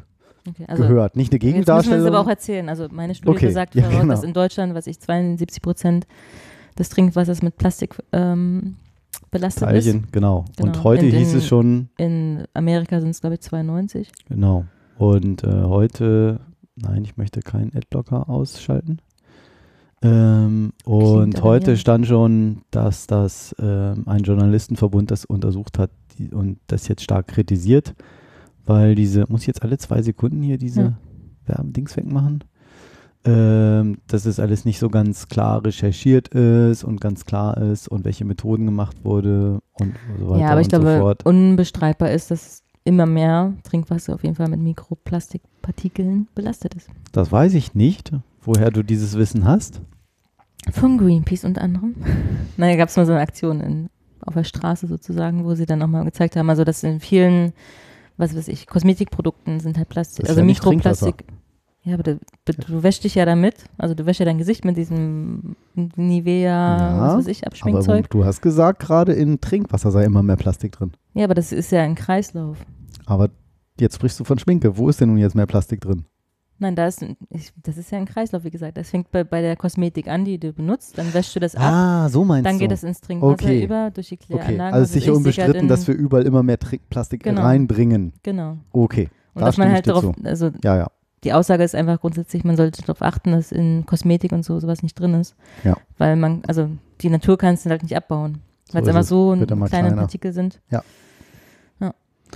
Okay, also gehört. Nicht eine Jetzt müssen wir Gegendarstellung. es aber auch erzählen. Also meine Studie Okay, besagt ja, genau. dass in Deutschland, was ich 72 Prozent des Trinkwassers mit Plastik ähm, belastet Teilchen, ist. genau. Und Genau. heute In- hieß in- es schon, In Amerika sind es, glaube ich, 92. genau. Und äh, heute, nein, ich möchte keinen Adblocker ausschalten. Ähm, und heute stand schon, dass das ähm, ein Journalistenverbund das untersucht hat die, und das jetzt stark kritisiert, weil diese, muss ich jetzt alle zwei Sekunden hier diese Ja. Werbedings wegmachen? Ähm, dass es alles nicht so ganz klar recherchiert ist und ganz klar ist und welche Methoden gemacht wurde und so weiter ja, aber ich und so glaube, fort. unbestreitbar ist, dass immer mehr Trinkwasser auf jeden Fall mit Mikroplastikpartikeln belastet ist. Das weiß ich nicht, woher du dieses Wissen hast. Von Greenpeace unter anderem. naja, gab es mal so eine Aktion in, auf der Straße sozusagen, wo sie dann nochmal gezeigt haben, also dass in vielen, was weiß ich, Kosmetikprodukten sind halt Plastik, Das also ja Mikroplastik. Ja, aber du, du wäschst dich ja damit, also du wäschst ja dein Gesicht mit diesem Nivea, was weiß ich, aber Abschminkzeug. du hast gesagt, gerade in Trinkwasser sei immer mehr Plastik drin. Ja, aber das ist ja ein Kreislauf. Aber jetzt sprichst du von Schminke. Wo ist denn nun jetzt mehr Plastik drin? Nein, da ist, ich, das ist ja ein Kreislauf, wie gesagt. Das fängt bei, bei der Kosmetik an, die du benutzt, dann wäschst du das ab. Ah, so meinst dann du. geht es ins Trinkwasser Okay. über, durch die Okay, Kläranlagen. also weiß sicher ich, unbestritten, dass wir überall immer mehr Tri Plastik Genau. reinbringen. Genau. Okay, Und da dass man halt darauf, also Ja, ja. die Aussage ist einfach grundsätzlich, man sollte darauf achten, dass in Kosmetik und so sowas nicht drin ist. Ja. Weil man, also die Natur kannst du halt nicht abbauen. Weil So es einfach es. so kleine kleiner. Partikel sind. Ja.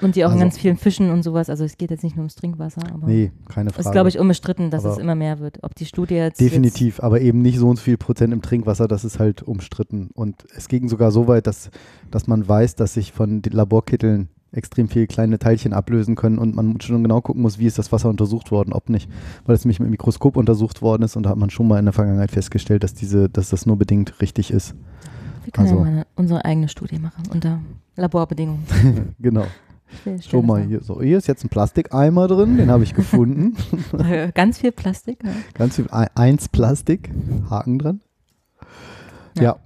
Und die auch in Also- ganz vielen Fischen und sowas, also es geht jetzt nicht nur ums Trinkwasser, aber Nee, keine es Frage. ist, glaube ich, unbestritten, dass Aber es immer mehr wird. Ob die Studie jetzt Definitiv, aber eben nicht so und so viel Prozent im Trinkwasser, das ist halt umstritten. Und es ging sogar so weit, dass, dass man weiß, dass sich von den Laborkitteln extrem viele kleine Teilchen ablösen können und man schon genau gucken muss, wie ist das Wasser untersucht worden, ob nicht. Weil es nämlich mit dem Mikroskop untersucht worden ist und da hat man schon mal in der Vergangenheit festgestellt, dass diese, dass das nur bedingt richtig ist. jetzt, wir können also- ja mal unsere eigene Studie machen, unter Laborbedingungen. genau. Schon mal hier. So, hier ist jetzt ein Plastikeimer drin, den habe ich gefunden. Äh, Ganz viel Plastik. Ja. Ganz viel ein- eins Plastik, Haken dran. Ja. Ja.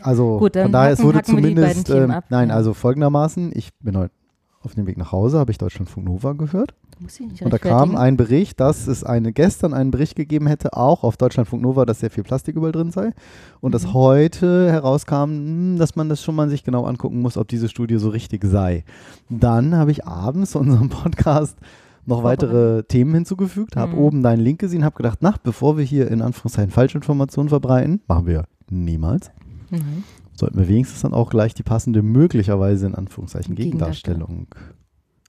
Also Gut, von daher, es hacken- wurde die beiden zumindest, ab, nein, ja. also folgendermaßen, ich bin heute auf dem Weg nach Hause, habe ich Deutschlandfunk Nova gehört. Und da kam ein Bericht, dass es eine, gestern einen Bericht gegeben hätte, auch auf Deutschlandfunk Nova, dass sehr viel Plastik überall drin sei. Und Mhm. dass heute herauskam, hm, dass man das schon mal sich genau angucken muss, ob diese Studie so richtig sei. Dann habe ich abends zu unserem Podcast noch weitere Themen hinzugefügt, habe Mhm. oben deinen Link gesehen, habe gedacht, na, bevor wir hier in Anführungszeichen Falschinformationen verbreiten, machen wir niemals, Mhm. sollten wir wenigstens dann auch gleich die passende, möglicherweise in Anführungszeichen. Gegendarstellung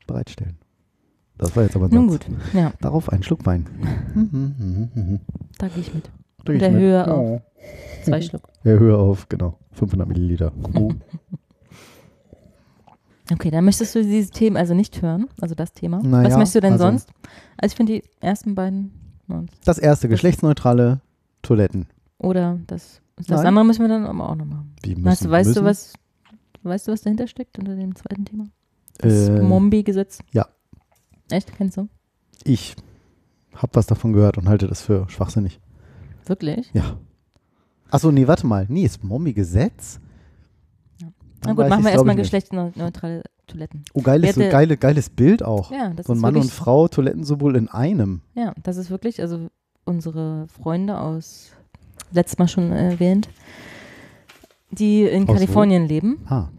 bereitstellen. Das war jetzt aber ein Nun Satz. gut, ja, Darauf einen Schluck Wein. Da gehe ich mit. Dreh ich Der mit. Höhe auf zwei Schluck. Ja, Höhe auf, genau. 500 Milliliter. Oh. Okay, dann möchtest du dieses Thema also nicht hören, also das Thema. Naja, Was möchtest du denn also- sonst? Also ich finde die ersten beiden Das erste, geschlechtsneutrale Toiletten. oder das das Nein. andere müssen wir dann aber auch noch machen. Wie müssen, Weißt du, weißt müssen? du was weißt du was dahinter steckt unter dem zweiten Thema? Äh, Das Mombi-Gesetz. ja. Echt? Kennst du? Ich habe was davon gehört und halte das für schwachsinnig. Wirklich? Ja. Achso, nee, warte mal. Nee, ist Mombi-Gesetz? Na Dann gut, weiß machen wir erstmal geschlechtsneutrale Toiletten. Oh, geiles, so geile, geiles Bild auch. Ja, das so ein ist Mann und Frau, Toilettensymbol in einem. Ja, das ist wirklich, also unsere Freunde aus, letztes Mal schon erwähnt, die in Aus wo? Kalifornien leben. Ah.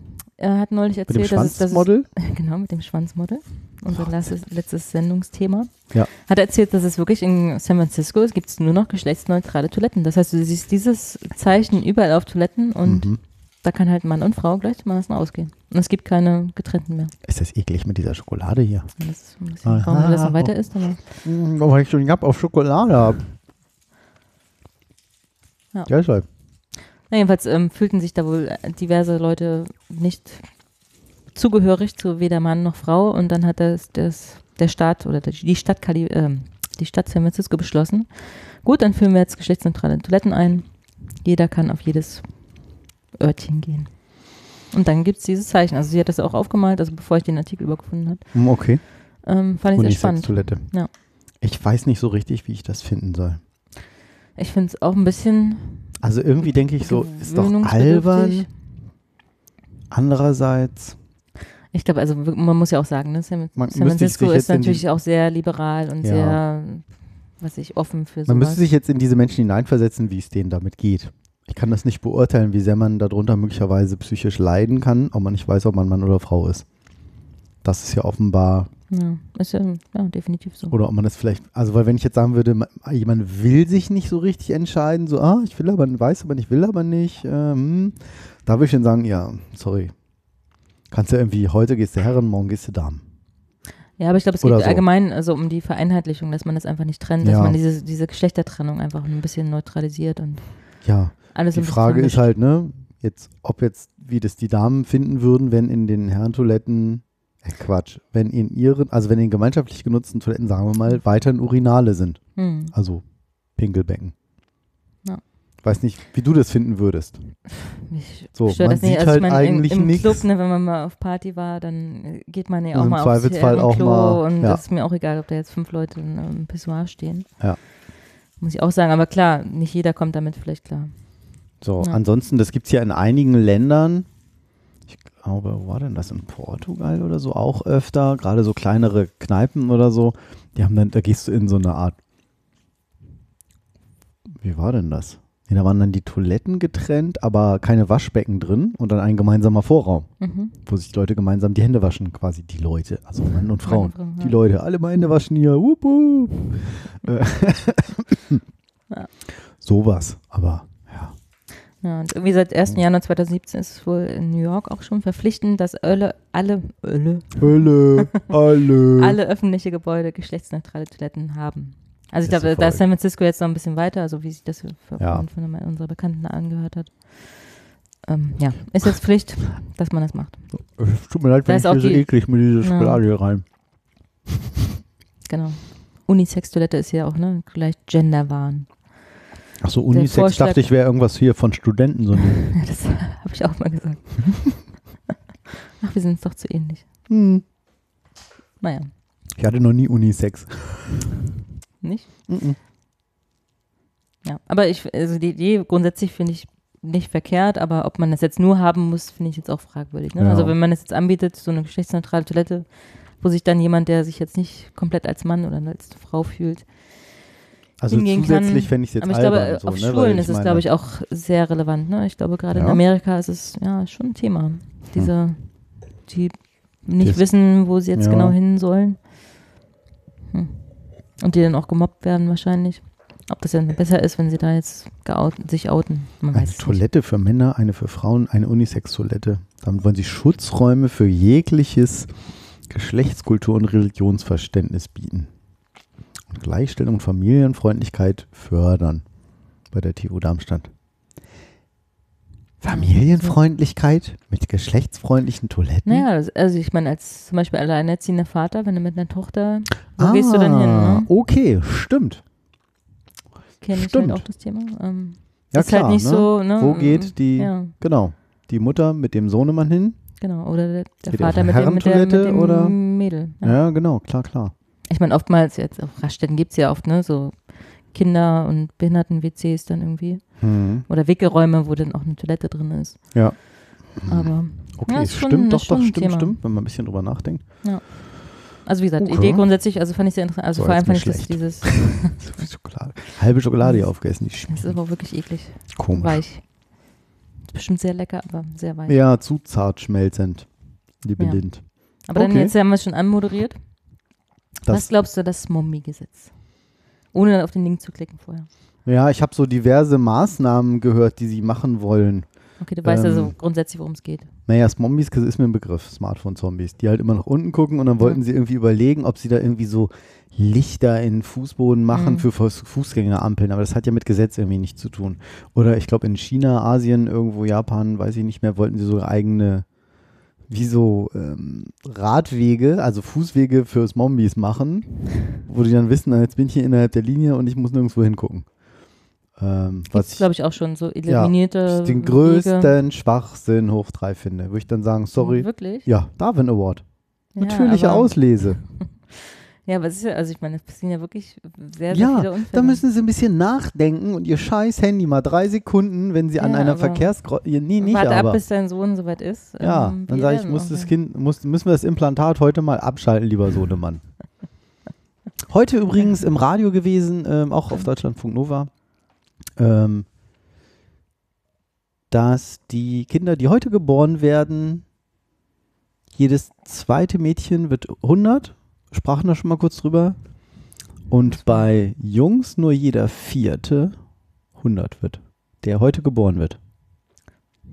Er hat neulich erzählt, dass es, es genau mit dem Schwanzmodel, unser letztes, letztes Sendungsthema. Ja. Hat er erzählt, dass es wirklich in San Francisco es gibt nur noch geschlechtsneutrale Toiletten. Das heißt, du siehst dieses Zeichen überall auf Toiletten und Mhm. da kann halt Mann und Frau gleichermaßen ausgehen. Und es gibt keine getrennten mehr. Ist das eklig mit dieser Schokolade hier? Das ist ein bisschen, warum du das noch weiter isst, aber Weil ich schon Gab auf Schokolade habe. Ja. Deshalb. Na, jedenfalls ähm, fühlten sich da wohl äh, diverse Leute nicht zugehörig zu weder Mann noch Frau und dann hat das, das der Staat oder der, die Stadt Kali, ähm, die Stadt San Francisco beschlossen, gut, dann führen wir jetzt geschlechtsneutrale Toiletten ein. Jeder kann auf jedes Örtchen gehen. Und dann gibt es dieses Zeichen. Also sie hat das auch aufgemalt, also bevor ich den Artikel übergefunden habe. Mm, Okay. Ähm, fand ich sehr spannend. Unisex-Toilette. Ja. Ich weiß nicht so richtig, wie ich das finden soll. Ich finde es auch ein bisschen Also irgendwie denke ich so, ist doch albern. Andererseits, Ich glaube, also man muss ja auch sagen, ne, San, Man San Francisco ist natürlich auch sehr liberal und Ja. sehr, was ich, offen für man sowas. müsste sich jetzt in diese Menschen hineinversetzen, wie es denen damit geht. Ich kann das nicht beurteilen, wie sehr man darunter möglicherweise psychisch leiden kann, ob man nicht weiß, ob man Mann oder Frau ist. Das ist ja offenbar, ja, ist ja, ja, definitiv so. oder ob man das vielleicht, also weil wenn ich jetzt sagen würde, ma- jemand will sich nicht so richtig entscheiden, so, ah, ich will aber, weiß aber nicht, will aber nicht, ähm, da würde ich dann sagen, ja, sorry. Kannst du irgendwie, heute gehst du Herren, morgen gehst du Damen. Ja, aber ich glaube, es geht so. allgemein also um die Vereinheitlichung, dass man das einfach nicht trennt, dass Ja. man diese, diese Geschlechtertrennung einfach ein bisschen neutralisiert und Ja, alles die Frage ist halt, ne, jetzt, ob jetzt, wie das die Damen finden würden, wenn in den Herrentoiletten, Quatsch, wenn in ihren, also wenn in gemeinschaftlich genutzten Toiletten, sagen wir mal, weiterhin Urinale sind. Hm. Also Pinkelbecken. Ja. Weiß nicht, wie du das finden würdest. Mich So, stört man das nicht. sieht Also halt ich meine, eigentlich im, im nichts. Club, ne, wenn man mal auf Party war, dann äh, geht man ja auch im mal Zweifelsfall aufs auch Klo mal, und ja. das ist mir auch egal, ob da jetzt fünf Leute in einem Pissoir stehen. Ja. Muss ich auch sagen, aber klar, nicht jeder kommt damit vielleicht klar. So, Ja. ansonsten, das gibt es ja in einigen Ländern. Glaube, wo war denn das in Portugal oder so auch öfter? Gerade so kleinere Kneipen oder so. Die haben dann, da gehst du in so eine Art. Wie war denn das? Nee, da waren dann die Toiletten getrennt, aber keine Waschbecken drin und dann ein gemeinsamer Vorraum, Mhm. wo sich die Leute gemeinsam die Hände waschen, quasi die Leute, also Mann und Frauen. Frauen, die ja. Leute, alle mal Hände waschen hier. Wup, wup. Äh, Ja. Sowas, aber Ja, und irgendwie seit 1. Januar 2017 ist es wohl in New York auch schon verpflichtend, dass alle, alle, alle, Hölle, alle. alle öffentliche Gebäude geschlechtsneutrale Toiletten haben. Also ich glaube, ja da ist. San Francisco jetzt noch ein bisschen weiter, also wie sich das für, Ja. von, unserer Bekannten angehört hat. Ähm, ja, ist jetzt Pflicht, dass man das macht. Es tut mir leid, Da wenn ich hier so eklig mit dieser Ja. Schokolade hier rein. Genau. Unisex-Toilette ist ja auch, ne, gleich Genderwahn. Achso, Der Unisex dachte ich wäre irgendwas hier von Studenten. So Ja, das habe ich auch mal gesagt. Ach, wir sind uns doch zu ähnlich. Hm. Naja, ich hatte noch nie Unisex. nicht? Mhm. Ja, aber ich, also die Idee grundsätzlich finde ich nicht verkehrt, aber ob man das jetzt nur haben muss, finde ich jetzt auch fragwürdig. Ne? Ja. Also wenn man es jetzt anbietet, so eine geschlechtsneutrale Toilette, wo sich dann jemand, der sich jetzt nicht komplett als Mann oder als Frau fühlt, Also hingehen zusätzlich kann. ich es jetzt Aber ich glaube, so, auf ne? Schulen ist es, glaube ich, auch sehr relevant. Ne? Ich glaube, gerade in Ja. Amerika ist es ja schon ein Thema. Diese, die nicht Das- wissen, wo sie jetzt Ja. genau hin sollen. Hm. Und die dann auch gemobbt werden wahrscheinlich. Ob das dann besser ist, wenn sie da jetzt geout sich outen. Man Eine weiß es nicht. Toilette für Männer, eine für Frauen, eine Unisex-Toilette. Damit wollen sie Schutzräume für jegliches Geschlechtskultur- und Religionsverständnis bieten. Gleichstellung und Familienfreundlichkeit fördern bei der TU Darmstadt. Familienfreundlichkeit mit geschlechtsfreundlichen Toiletten? Naja, also ich meine, als zum Beispiel alleinerziehender Vater, wenn du mit einer Tochter, wo gehst du dann hin? Ah, Ne? Okay, stimmt. Kenne ich halt stimmt. auch das Thema. Ähm, Ja, ist klar. halt nicht ne? so, ne? Wo geht die, Ja, genau, die Mutter mit dem Sohnemann hin? genau. Oder der, der er Vater mit dem, mit, der, mit dem oder? Mädel. Ja. genau, klar, klar. Ich meine, oftmals jetzt auf Raststätten gibt es ja oft, ne, so Kinder- und Behinderten-WCs dann irgendwie. Hm. Oder Wickelräume, wo dann auch eine Toilette drin ist. Ja. Aber Okay, Ja, schon- stimmt, doch, schon doch, ein stimmt, Thema. stimmt, wenn man ein bisschen drüber nachdenkt. Ja. Also wie gesagt, die Okay. Idee grundsätzlich, also fand ich sehr interessant. Also So, vor allem fand ich das, dieses, So viel Schokolade. Halbe Schokolade hier aufgegessen, die das ist aber wirklich eklig. komisch. Weich. Bestimmt sehr lecker, aber sehr weich. Ja, zu zart schmelzend, liebe Ja. Lind. Aber dann Okay. jetzt haben wir es schon anmoderiert. Was glaubst du, das Mommy-Gesetz? Ohne dann auf den Link zu klicken vorher. Ja, ich habe so diverse Maßnahmen gehört, die sie machen wollen. Okay, du weißt Ähm, also grundsätzlich, worum es geht. Naja, Zombies ist mir ein Begriff, Smartphone-Zombies, die halt immer nach unten gucken und dann wollten Ja. sie irgendwie überlegen, ob sie da irgendwie so Lichter in den Fußboden machen Mhm. für Fuß Fußgängerampeln, aber das hat ja mit Gesetz irgendwie nichts zu tun. Oder ich glaube in China, Asien, irgendwo Japan, weiß ich nicht mehr, wollten sie so eigene, wie so ähm, Radwege, also Fußwege für Zombies machen, wo die dann wissen, jetzt bin ich hier innerhalb der Linie und ich muss nirgendwo hingucken. Ähm, was Gibt's, glaube ich, auch schon so ja, eliminierte den Wege. größten Schwachsinn hoch drei finde. Würde ich dann sagen, sorry. Wirklich? Ja, Darwin Award. Ja, Natürliche Auslese. Ja, aber es ist ja, also ich meine, es passieren ja wirklich sehr, sehr Ja, viele Unfälle. da müssen sie ein bisschen nachdenken und ihr scheiß Handy mal drei Sekunden, wenn sie an Ja, einer aber- Verkehrsgro... Nee, nicht Warte aber. ab, bis dein Sohn soweit ist. ja, Ähm, dann sage ich, muss das. Kind, muss, müssen wir das Implantat heute mal abschalten, lieber Sohnemann. Heute übrigens im Radio gewesen, ähm, auch auf Deutschlandfunk Nova, ähm, dass die Kinder, die heute geboren werden, jedes zweite Mädchen wird 100, sprachen da schon mal kurz drüber, und bei Jungs nur jeder vierte 100 wird, der heute geboren wird.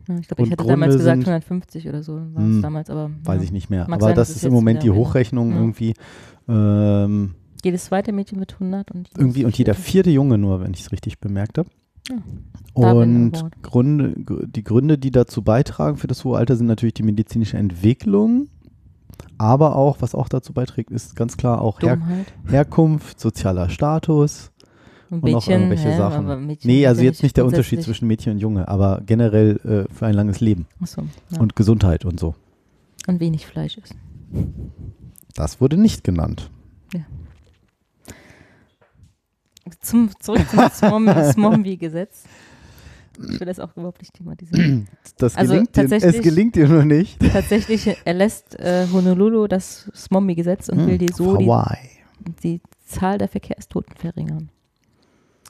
Ja, ich glaube, ich Und hätte damals Grunde gesagt sind- 150 oder so, war es Hm, damals, aber. Weiß ja. ich nicht mehr. Mag Aber sein, das ist im Moment die Hochrechnung Ja. irgendwie. Ähm, Jedes zweite Mädchen mit 100 und jedes irgendwie und jeder vierte- Junge nur, wenn ich es richtig bemerkt habe. Ja. Und. Gründe, gr- die Gründe, die dazu beitragen für das hohe Alter, sind natürlich die medizinische Entwicklung, aber auch, was auch dazu beiträgt, ist ganz klar auch Her. Herkunft, sozialer Status Und und noch Mädchen, irgendwelche ja, Sachen. aber Mädchen nee, also ja jetzt nicht der Unterschied zwischen Mädchen und Junge, aber generell äh, für ein langes Leben Ach so, ja. und Gesundheit und so. Und wenig Fleisch ist. Das wurde nicht genannt. Zum, zurück zum Smom- Smombi-Gesetz. Ich will das auch überhaupt nicht thematisieren. Das Also gelingt dir, es tatsächlich- gelingt dir nur nicht. Tatsächlich erlässt äh, Honolulu das Smombi-Gesetz und Hm, will die so die, die Zahl der Verkehrstoten verringern.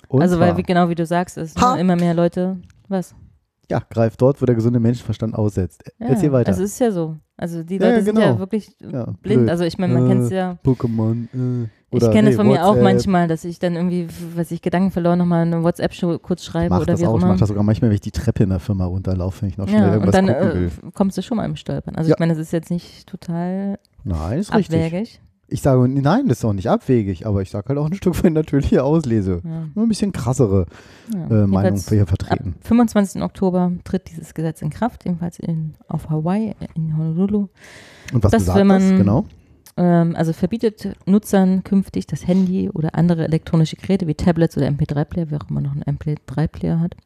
Und also weil, wie, genau wie du sagst, es Ha! ne, immer mehr Leute. Was? Ja, greift dort, wo der gesunde Menschenverstand aussetzt. Ja, Erzähl weiter. Also es ist ja so. Also die Leute ja, sind ja genau. wirklich Ja, blind. blöd. Also ich meine, man kennt es Äh, ja. Pokémon. Äh, Ich oder, kenne es nee, von mir auch WhatsApp. manchmal, dass ich dann irgendwie, was ich Gedanken verloren, nochmal eine WhatsApp show kurz schreibe Mach oder das wie auch auch. Ich immer. mach das sogar manchmal, wenn ich die Treppe in der Firma runterlaufe, wenn ich noch schnell ja, irgendwas und dann gucken äh, will. kommst du schon mal im Stolpern. Also Ja. ich meine, das ist jetzt nicht total Nein, ist richtig. Ich sage, nein, das ist auch nicht abwegig, aber ich sage halt auch ein Stück weit natürliche Auslese. Ja. Nur ein bisschen krassere Ja, äh, Meinung hier vertreten. Ab 25. Oktober tritt dieses Gesetz in Kraft, ebenfalls in, auf Hawaii, in Honolulu. Und was dass, besagt man, das? Genau. Ähm, also verbietet Nutzern künftig das Handy oder andere elektronische Geräte wie Tablets oder MP3-Player, wer auch immer noch einen MP3-Player hat,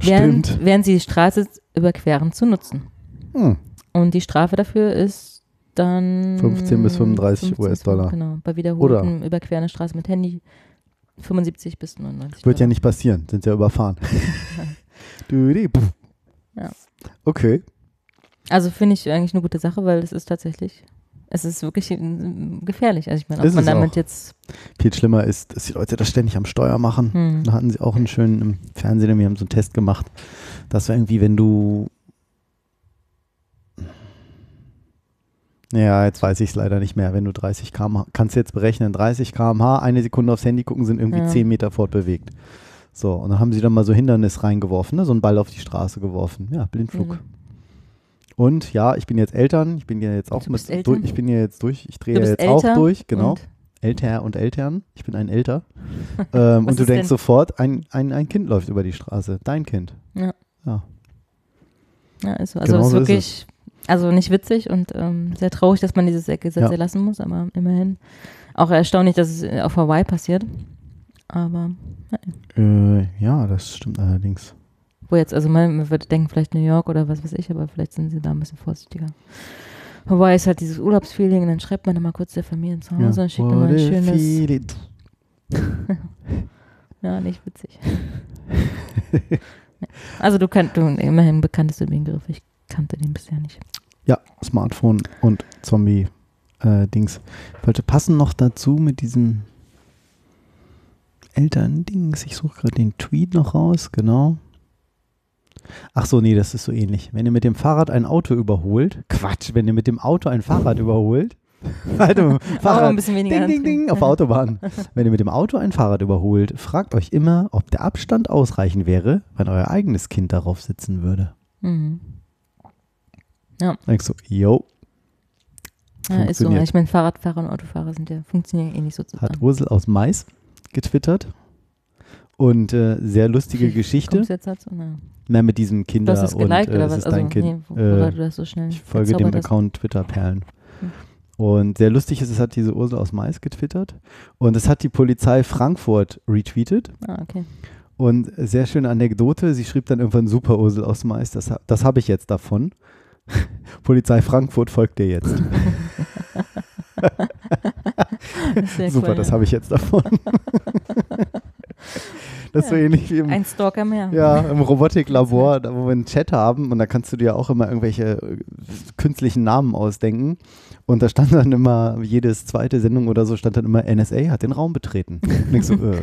während, während sie die Straße überqueren zu nutzen. Hm. Und die Strafe dafür ist dann 15 bis 35 15 US-Dollar. Genau, bei wiederholtem Überqueren der Straße mit Handy 75 bis 99 Wird ja nicht passieren, sind ja überfahren. Ja. Okay. Also finde ich eigentlich eine gute Sache, weil es ist tatsächlich, es ist wirklich äh, gefährlich. Also ich meine, ob Ist man damit auch. jetzt, Viel schlimmer ist, dass die Leute das ständig am Steuer machen. Hm. Da hatten sie auch einen schönen im Fernsehen, wir haben so einen Test gemacht, dass wir irgendwie, wenn du ja, jetzt weiß ich es leider nicht mehr. Wenn du 30 km kannst du jetzt berechnen, 30 km/h, eine Sekunde aufs Handy gucken, sind irgendwie Ja. 10 Meter fortbewegt. So, und dann haben sie dann mal so Hindernis reingeworfen, ne? so einen Ball auf die Straße geworfen. Ja, Blindflug. Mhm. Und ja, ich bin jetzt Eltern, ich bin ja jetzt auch mit, Eltern? durch, ich bin ja jetzt durch, ich drehe jetzt auch älter durch, genau. und- Älter und Eltern, ich bin ein Älter. ähm, und du denkst denn? sofort, ein, ein, ein Kind läuft über die Straße, dein Kind. ja. Ja. Ja, ist so. Also Genau ist so ist wirklich, also nicht witzig und ähm, sehr traurig, dass man dieses Gesetz Ja. erlassen muss, aber immerhin. Auch erstaunlich, dass es äh, auf Hawaii passiert. Aber Äh, ja, das stimmt allerdings. wo jetzt, also man, man würde denken, vielleicht New York oder was weiß ich, aber vielleicht sind sie da ein bisschen vorsichtiger. Hawaii ist halt dieses Urlaubsfeeling und dann schreibt man immer kurz der Familie zu Hause und schickt immer ein schönes. Ja, nicht witzig. Also du kannst, du immerhin bekanntest du den Begriff. Ich kannte den bisher nicht. Ja, Smartphone und Zombie-Dings. ich wollte passen noch dazu mit diesem Eltern-Dings. Ich suche gerade den Tweet noch raus, genau. Ach so, nee, das ist so ähnlich. Wenn ihr mit dem Fahrrad ein Auto überholt, Quatsch, wenn ihr mit dem Auto ein Fahrrad überholt, also Fahrrad, ein bisschen weniger ding, ding, ding, auf der Autobahn. Wenn ihr mit dem Auto ein Fahrrad überholt, fragt euch immer, ob der Abstand ausreichend wäre, wenn euer eigenes Kind darauf sitzen würde. Mhm. Ja. Denkst du, yo, Ja, ist so. Ich meine, Fahrradfahrer und Autofahrer sind ja, funktionieren eh nicht so zusammen. hat Ursel aus Mais getwittert. Und äh, sehr lustige Geschichte. Kommst du jetzt dazu? Na. Na, mit diesem Du Kinder hast es und geliked äh, oder was? ist dein Also, Kind. nee, wo- äh, du das so schnell ich folge dem. Account Twitter Perlen. Hm. Und sehr lustig ist, es hat diese Ursel aus Mais getwittert. Und es hat die Polizei Frankfurt retweetet. Ah, okay. Und sehr schöne Anekdote, sie schrieb dann irgendwann Super Ursel aus Mais, das, das habe ich jetzt davon. Polizei Frankfurt folgt dir jetzt. Das Super, cool, das ja. habe ich jetzt davon. das ist so Ja. ähnlich wie im, Ein Stalker mehr. ja, im Robotiklabor, da wo wir einen Chat haben und da kannst du dir auch immer irgendwelche äh, künstlichen Namen ausdenken. Und da stand dann immer, jedes zweite Sendung oder so stand dann immer, NSA hat den Raum betreten. Und ich so, äh,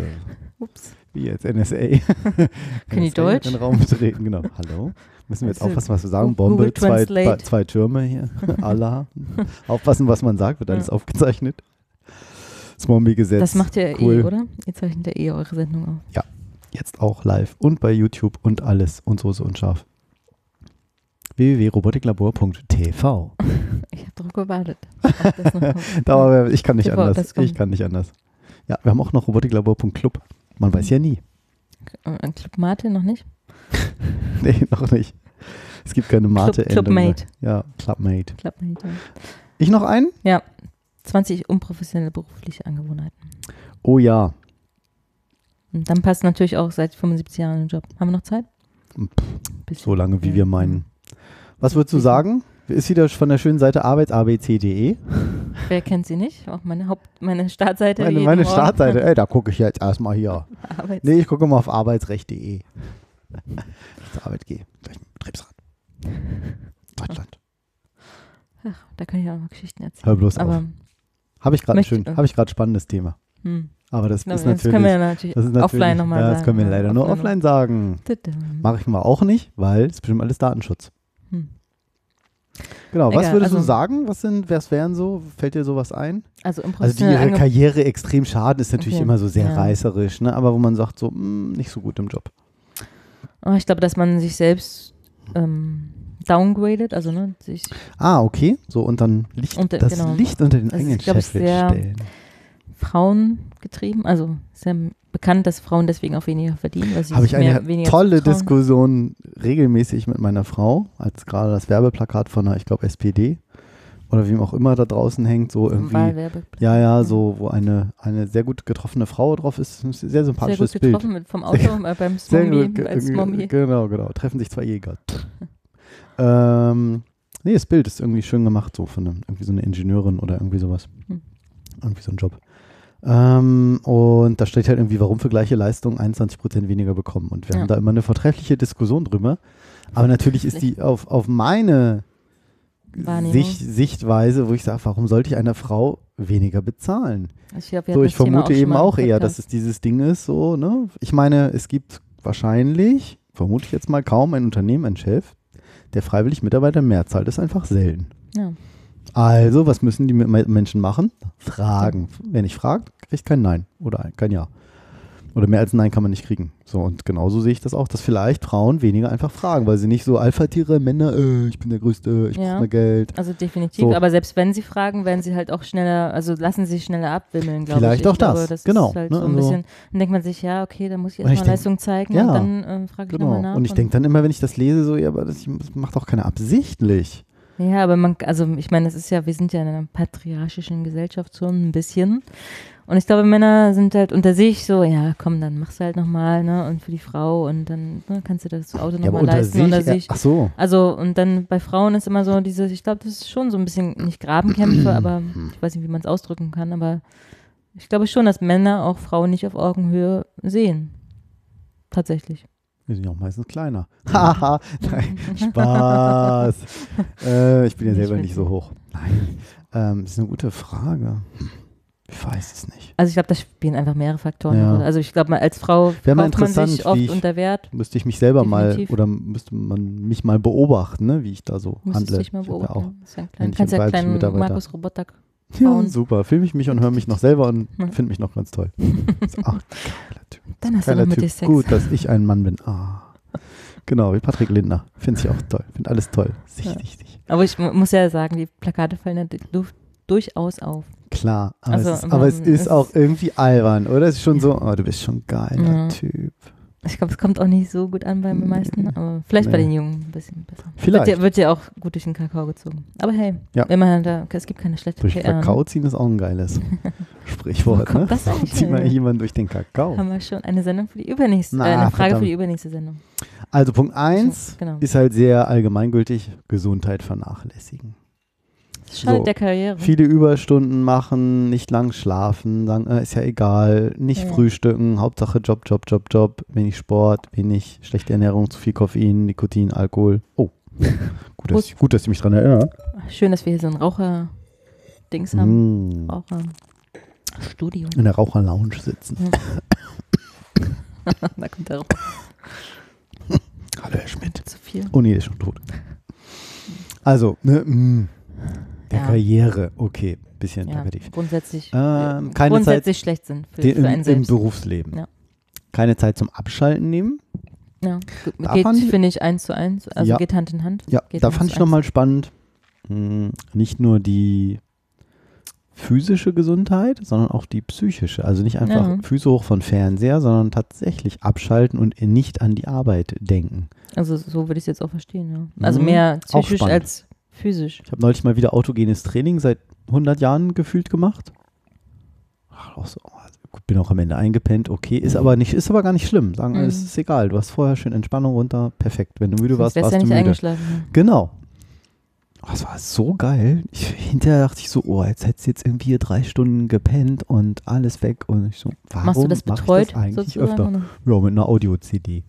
Ups. wie jetzt NSA? Können die NSA Deutsch? Den Raum betreten, genau. Hallo? Müssen wir jetzt aufpassen, was wir sagen? Bombe, zwei, zwei Türme hier. Allah. Aufpassen, was man sagt, wird alles Ja. aufgezeichnet. Zombie-Gesetz. Das macht ihr cool. eh, oder? Ihr zeichnet ja eh eure Sendung auf. Ja, jetzt auch live und bei YouTube und alles und so, und scharf. www.robotiklabor.tv Ich habe drauf gewartet. das. Da, ich kann nicht TV, anders. das. Ich kann nicht anders. Ja, wir haben auch noch robotiklabor.club. Man weiß ja nie. Äh, Club Martin noch nicht? Nee, noch nicht. Es gibt keine mate Club- Clubmate. Ja, Clubmate. Clubmate, ja. Ich noch einen? Ja. 20 unprofessionelle berufliche Angewohnheiten. Oh ja. Und dann passt natürlich auch seit 75 Jahren den Job. Haben wir noch Zeit? Pff, So lange, wie wir meinen. Was würdest du sagen? Ist wieder von der schönen Seite arbeitsabc.de. Wer kennt sie nicht? Auch meine Haupt, meine Startseite. Meine, meine. Startseite. Ey, da gucke ich jetzt erstmal hier. Arbeits- Nee, ich gucke mal auf arbeitsrecht.de. Zur Arbeit gehe. Gleich mit Betriebsrat. Deutschland. Ach, da kann ich auch noch Geschichten erzählen. Hör bloß Aber auf. Habe ich gerade schön, habe ich gerade spannendes Thema. Hm. Aber das Na, ist das natürlich. können wir ja natürlich das ist offline noch mal ja, Das können wir Ja, leider nur offline offline sagen. Mache ich mal auch nicht, weil es bestimmt alles Datenschutz. Hm. Genau, was Egal, würdest du also- sagen? Was sind, was wären so? Fällt dir sowas ein? Also im Also die ihre Karriere extrem schaden, ist natürlich Okay, immer so sehr ja. reißerisch, ne? aber wo man sagt, so, mh, nicht so gut im Job. Oh, ich glaube, dass man sich selbst ähm, downgradet, also ne, sich Ah, okay. So, und dann Licht, Unter- das genau. Licht unter den Das ist, eigenen glaub ich, Scheffel sehr- stellen. Frauen getrieben. Also ist ja bekannt, dass Frauen deswegen auch weniger verdienen, Habe ich mehr, eine weniger tolle. Diskussion regelmäßig mit meiner Frau, als gerade das Werbeplakat von der, ich glaube, SPD oder wem auch immer da draußen hängt, so irgendwie. Wahlwerbeplakat, Ja, ja, so, wo eine, eine sehr gut getroffene Frau drauf ist. Ein sehr Sehr sympathisches gut Bild. getroffen mit, vom Auto Sehr- äh, beim sehr gut, ge- als Smommy. Genau, genau. Treffen sich zwei Jäger. ähm, nee, das Bild ist irgendwie schön gemacht, so von einem, irgendwie so eine Ingenieurin oder irgendwie sowas. Hm. Irgendwie so ein Job. Ähm, und da steht halt irgendwie, warum für gleiche Leistung 21% weniger bekommen. Und wir Ja. haben da immer eine vortreffliche Diskussion drüber. Aber natürlich ist die auf, auf meine. Sicht, Sichtweise, wo ich sage, warum sollte ich einer Frau weniger bezahlen? Also ich glaub, so, ich vermute auch eben auch eher, dass es dieses Ding ist, so, ne? Ich meine, es gibt wahrscheinlich, vermute ich jetzt mal, kaum ein Unternehmen, ein Chef, der freiwillig Mitarbeiter mehr zahlt. Das ist einfach selten. Ja. Also, was müssen die Menschen machen? Fragen. Wer nicht fragt, kriegt kein Nein oder ein- kein Ja. Oder mehr als ein Nein kann man nicht kriegen. So, und genauso sehe ich das auch, dass vielleicht Frauen weniger einfach fragen, weil sie nicht so Alpha-Tiere, Männer, äh, ich bin der Größte, ich Ja. brauche mehr Geld. Also definitiv, So. aber selbst wenn sie fragen, werden sie halt auch schneller, also lassen sie sich schneller abwimmeln, glaube ich. Vielleicht ich auch glaube, das, das genau, Ist halt ne, so ein also- bisschen, dann denkt man sich, ja, okay, dann muss ich erstmal Leistung zeigen ja, und dann äh, frage ich Genau. nochmal nach. Und ich denke dann immer, wenn ich das lese, so, ja, aber das, das macht doch keiner absichtlich. Ja, aber man, also ich meine, es ist ja, wir sind ja in einer patriarchischen Gesellschaft schon ein bisschen. Und ich glaube, Männer sind halt unter sich so, ja, komm, dann machst du halt nochmal, ne, und für die Frau und dann ne, kannst du das Auto Ja, nochmal unter leisten sich, unter äh, sich. ach so. Also, und dann bei Frauen ist immer so diese, ich glaube, das ist schon so ein bisschen, nicht Grabenkämpfe, aber ich weiß nicht, wie man es ausdrücken kann, aber ich glaube schon, dass Männer auch Frauen nicht auf Augenhöhe sehen. Tatsächlich. Wir sind ja auch meistens kleiner. Haha, nein, Spaß. äh, ich bin ja selber nicht so hoch. Nein, ähm, das ist eine gute Frage. Ich weiß es nicht. Also ich glaube, da spielen einfach mehrere Faktoren. Ja. Also ich glaube, mal als Frau Wäre mal kauft man sich oft ich- unter Wert. Müsste ich mich selber mal Definitiv. oder müsste man mich mal beobachten, ne, wie ich da so Müsstest handle. dich mal Ich hab ja beobachten. Das ist ja kannst ja einen kleinen. Markus Roboter Ja, bauen. super. Filme ich mich und höre mich noch selber und Ja. finde mich noch ganz toll. Ach, geiler Typ. Dann hast du Geiler noch mit typ. Sex. Gut, dass ich ein Mann bin. Ah. Genau, wie Patrick Lindner. Finde ich auch toll. Finde alles toll. Sicht, Ja. sicht. Aber ich mu- muss ja sagen, die Plakate fallen ja du- durchaus auf. Klar, aber, Also, es ist, aber es ist ist- auch irgendwie albern, oder? Es ist schon so, oh, du bist schon ein geiler Ja. Typ. Ich glaube, es kommt auch nicht so gut an bei den meisten, aber vielleicht bei Nee. den Jungen ein bisschen besser. Vielleicht. Wird ja, wird ja auch gut durch den Kakao gezogen. Aber hey, Ja. immerhin, da, es gibt keine schlechte Durch den ne? Kakao ziehen ist auch ein geiles Sprichwort, Wo kommt ne? das Warum zieht man her? jemand durch den Kakao? Haben wir schon eine Sendung für die übernächste, Na, äh, eine Frage verdammt. für die übernächste Sendung. Also Punkt 1 genau. ist halt sehr allgemeingültig, Gesundheit vernachlässigen. Das schadet der Karriere. Viele Überstunden machen, nicht lang schlafen, sagen, äh, ist ja egal, nicht Ja. frühstücken, Hauptsache Job, Job, Job, Job, wenig Sport, wenig schlechte Ernährung, zu viel Koffein, Nikotin, Alkohol. Oh, gut, dass, ich, gut, dass ich mich dran erinnere. Schön, dass wir hier so ein Raucher-Dings haben. Mm. Raucher-Studio. In der Raucherlounge sitzen. da kommt der Rauch. Hallo Herr Schmidt. Zu viel. Oh nee, der ist schon tot. Also, ne, mm, der Ja. Karriere, okay, bisschen Ja, plakativ. grundsätzlich, Ähm, äh, keine grundsätzlich Zeit, schlecht sind für, die für im, einen im selbst. Berufsleben. Ja. Keine Zeit zum Abschalten nehmen. Ja, Da geht, finde ich, eins zu eins. Also Ja. geht Hand in Hand. Ja, geht da fand ich nochmal spannend, mh, nicht nur die physische Gesundheit, sondern auch die psychische. Also nicht einfach Ja. Füße hoch von Fernseher, sondern tatsächlich abschalten und nicht an die Arbeit denken. Also so würde ich es jetzt auch verstehen, ja. Also Mhm. mehr psychisch als physisch. Ich habe neulich mal wieder autogenes Training seit 100 Jahren gefühlt gemacht. Ach, auch so, oh, bin auch am Ende eingepennt, okay, ist aber nicht, ist aber gar nicht schlimm. Sagen, Mhm. es ist egal. Du hast vorher schön Entspannung runter, perfekt. Wenn du müde warst, Sonst warst du ja du müde. Genau. Oh, das war so geil. Ich, hinterher dachte ich so, oh, jetzt hättest du jetzt irgendwie hier drei Stunden gepennt und alles weg. Und ich so, warum Machst du das mach ich betreut das eigentlich öfter? Ja, mit einer Audio-CD.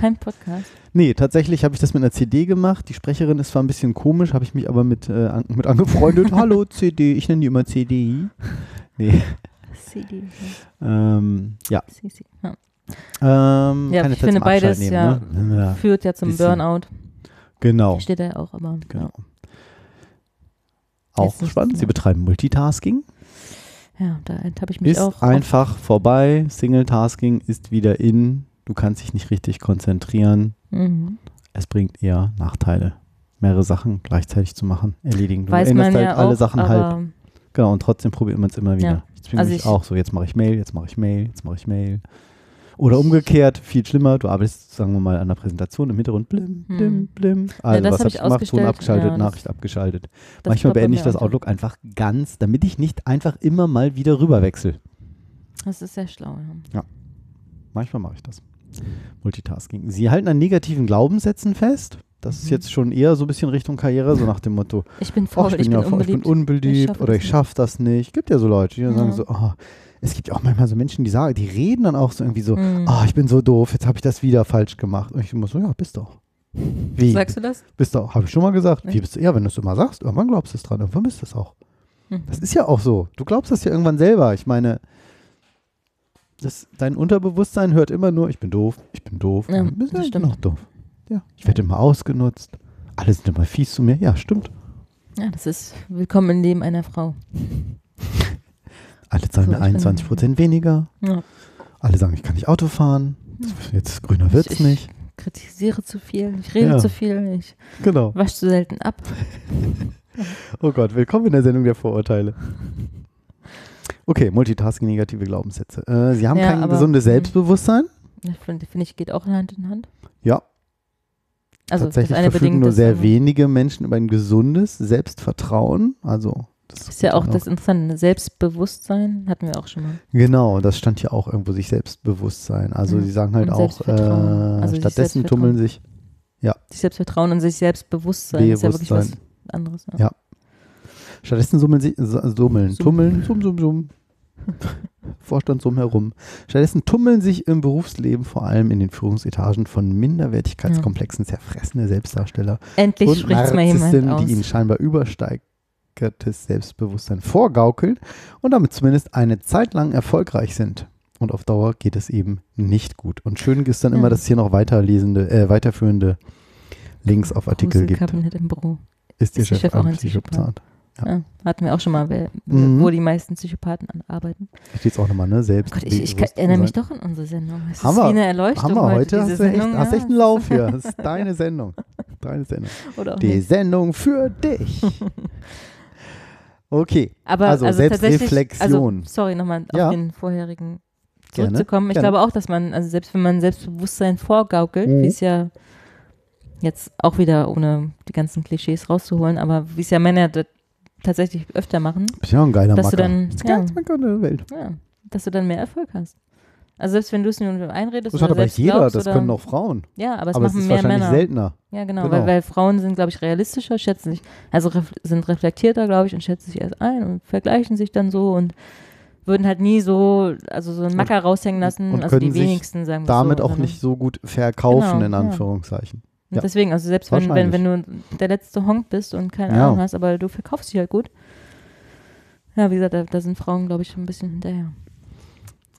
Kein Podcast. Nee, tatsächlich habe ich das mit einer CD gemacht. Die Sprecherin ist zwar ein bisschen komisch, habe ich mich aber mit, äh, an, mit angefreundet. Hallo CD, ich nenne die immer CD. Nee. CD. Ähm, ja. CC. Ja. Ähm, Ja, keine ich finde beides nehmen, ja, ne? Führt ja zum bisschen. Burnout. Genau. Steht da ja auch, aber Genau. Auch Jetzt spannend. Sie betreiben Multitasking. ja, da habe ich mich Ist auch einfach vorbei. Single-Tasking ist wieder in. Du kannst dich nicht richtig konzentrieren. Mhm. Es bringt eher Nachteile. Mehrere Sachen gleichzeitig zu machen, erledigen. Du Weiß änderst man halt ja alle auch, Sachen halb. Genau, und trotzdem probiert man es immer wieder. Ja. Ich zwinge Also mich ich- auch so, jetzt mache ich Mail, jetzt mache ich Mail, jetzt mache ich Mail. Oder umgekehrt, viel schlimmer, du arbeitest, sagen wir mal, an der Präsentation im Hintergrund, blim, blim, Hm. blim. Ja, Also, das was hab habe ich gemacht? Ton abgeschaltet, Ja, Nachricht abgeschaltet. Manchmal beende ich das unter. Outlook einfach ganz, damit ich nicht einfach immer mal wieder rüberwechsel. Das ist sehr schlau, ja. Manchmal mache ich das. Multitasking. Sie halten an negativen Glaubenssätzen fest. Das ist Mhm. jetzt schon eher so ein bisschen Richtung Karriere, so nach dem Motto, Ich bin faul, ich bin, ja faul, ich bin unbeliebt. unbeliebt Ich schaffe oder das ich nicht. schaffe das nicht. Gibt ja so Leute, die dann sagen Ja. so, oh, es gibt ja auch manchmal so Menschen, die sagen, die reden dann auch so irgendwie so, Mhm. oh, ich bin so doof, jetzt habe ich das wieder falsch gemacht. Und ich immer so, ja, bist du auch. Wie? Sagst du das? Bist du habe ich schon mal gesagt. Echt? Wie bist du? Ja, wenn du es immer sagst, irgendwann glaubst du es dran, irgendwann bist du es auch. Mhm. Das ist ja auch so. Du glaubst das ja irgendwann selber. Ich meine, das, dein Unterbewusstsein hört immer nur, ich bin doof, ich bin doof. Ja, bist das du stimmt. noch doof. Ja, ich werde immer ausgenutzt. Alle sind immer fies zu mir. Ja, stimmt. Ja, das ist willkommen im Leben einer Frau. Alle zahlen mir ich bin- 21 Prozent weniger. Ja. Alle sagen, ich kann nicht Auto fahren. Jetzt grüner wird's Ich- nicht. Kritisiere zu viel, ich rede Ja. zu viel, ich Genau. wasche zu selten ab. Oh Gott, willkommen in der Sendung der Vorurteile. Okay, Multitasking, negative Glaubenssätze. Äh, Sie haben Ja, kein aber- gesundes hm. Selbstbewusstsein. Das finde find ich geht auch Hand in Hand. Ja. Also Tatsächlich verfügen nur sehr wenige Menschen über ein gesundes Selbstvertrauen. Also das Ist ja auch das Interessante, Selbstbewusstsein hatten wir auch schon mal. Genau, das stand ja auch irgendwo sich Selbstbewusstsein. Also Ja. sie sagen halt auch, äh, Also sich stattdessen tummeln sich ja, Sich Selbstvertrauen und sich Selbstbewusstsein ist ja wirklich was Bewusstsein. anderes. Ja. stattdessen summeln sie, summeln, Sum- tummeln, sum, sum, sum. Vorstand drumherum. Stattdessen tummeln sich im Berufsleben vor allem in den Führungsetagen von Minderwertigkeitskomplexen zerfressene Selbstdarsteller Endlich und spricht's mal jemand Narzissten, aus. die ihnen scheinbar übersteigertes Selbstbewusstsein vorgaukeln und damit zumindest eine Zeit lang erfolgreich sind. Und auf Dauer geht es eben nicht gut. Und schön ist dann Ja. immer, dass es hier noch weiterlesende, äh, weiterführende Links auf Artikel gibt. Im Büro. Ist Ist der Chef, Chef auch ein Psychopath? Psychopath? Ja. hatten wir auch schon mal, wer, Mhm. wo die meisten Psychopathen arbeiten. Da steht es auch nochmal, ne? Selbst. Oh Gott, ich, ich erinnere mich doch an unsere Sendung. Es Haben ist wir, wie eine Erleuchtung haben wir heute. diese Hast du echt, Sendung. hast ja. echt einen Lauf hier. Das ist deine Sendung. Deine Sendung. Die nicht. Sendung für dich. Okay. Aber also, also, tatsächlich, Selbstreflexion. also, sorry, nochmal Ja. auf den vorherigen Gerne, zurückzukommen. Ich gerne. glaube auch, dass man, also selbst wenn man Selbstbewusstsein vorgaukelt, Mhm. wie es ja jetzt auch wieder, ohne die ganzen Klischees rauszuholen, aber wie es ja Männer tatsächlich öfter machen, Bist ja ein geiler dass du Macker. dann, Das ja, Macker der Welt. ja, dass du dann mehr Erfolg hast. Also selbst wenn du es nur einredest Das hat aber jeder, glaubst das können auch Frauen. Ja, aber es Aber es machen ist mehr wahrscheinlich Männer. seltener. Ja, genau, Genau. Weil, weil Frauen sind, glaube ich, realistischer, schätzen sich, also ref sind reflektierter, glaube ich, und schätzen sich erst ein und vergleichen sich dann so und würden halt nie so, also so einen Macker raushängen lassen, Und also können die wenigsten sagen wir damit so, auch nicht so gut verkaufen, Genau, in ja. Anführungszeichen. Und Ja. deswegen, also selbst wenn, wenn, wenn du der letzte Honk bist und keine Ja. Ahnung hast, aber du verkaufst dich halt gut. Ja, wie gesagt, da, da sind Frauen, glaube ich, schon ein bisschen hinterher.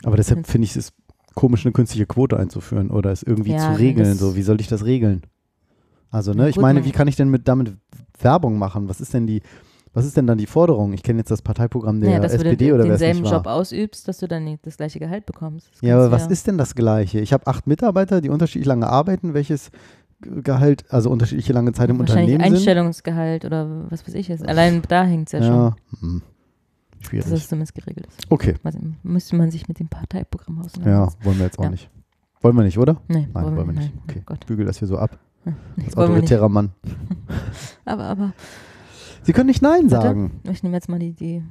Aber deshalb finde ich es komisch, eine künstliche Quote einzuführen oder es irgendwie Ja, zu regeln. So, wie soll ich das regeln? Also, ne, ich gut, meine, man- wie kann ich denn mit damit Werbung machen? Was ist denn die, was ist denn dann die Forderung? Ich kenne jetzt das Parteiprogramm der ja, dass SPD du oder den, wer es denselben war. Job ausübst, dass du dann nicht das gleiche Gehalt bekommst. Das Ja, aber was ist denn das Gleiche? Ich habe acht Mitarbeiter, die unterschiedlich lange arbeiten, welches Gehalt, also unterschiedliche lange Zeit im Wahrscheinlich Unternehmen sind. Einstellungsgehalt oder was weiß ich jetzt. Allein da hängt es ja, Ja, schon. hm. Schwierig. Dass das zumindest geregelt ist. Okay. Also, müsste man sich mit dem Parteiprogramm Ja, auseinandersetzen. wollen wir jetzt auch Ja. nicht. Wollen wir nicht, oder? Nee, Nein, wollen wir nicht. nein. Okay, Oh Gott. bügel das hier so ab. Ja, Als wollen wir autoritärer Mann. Aber, aber. Sie können nicht Nein Warte, sagen. Ich nehme jetzt mal die, die,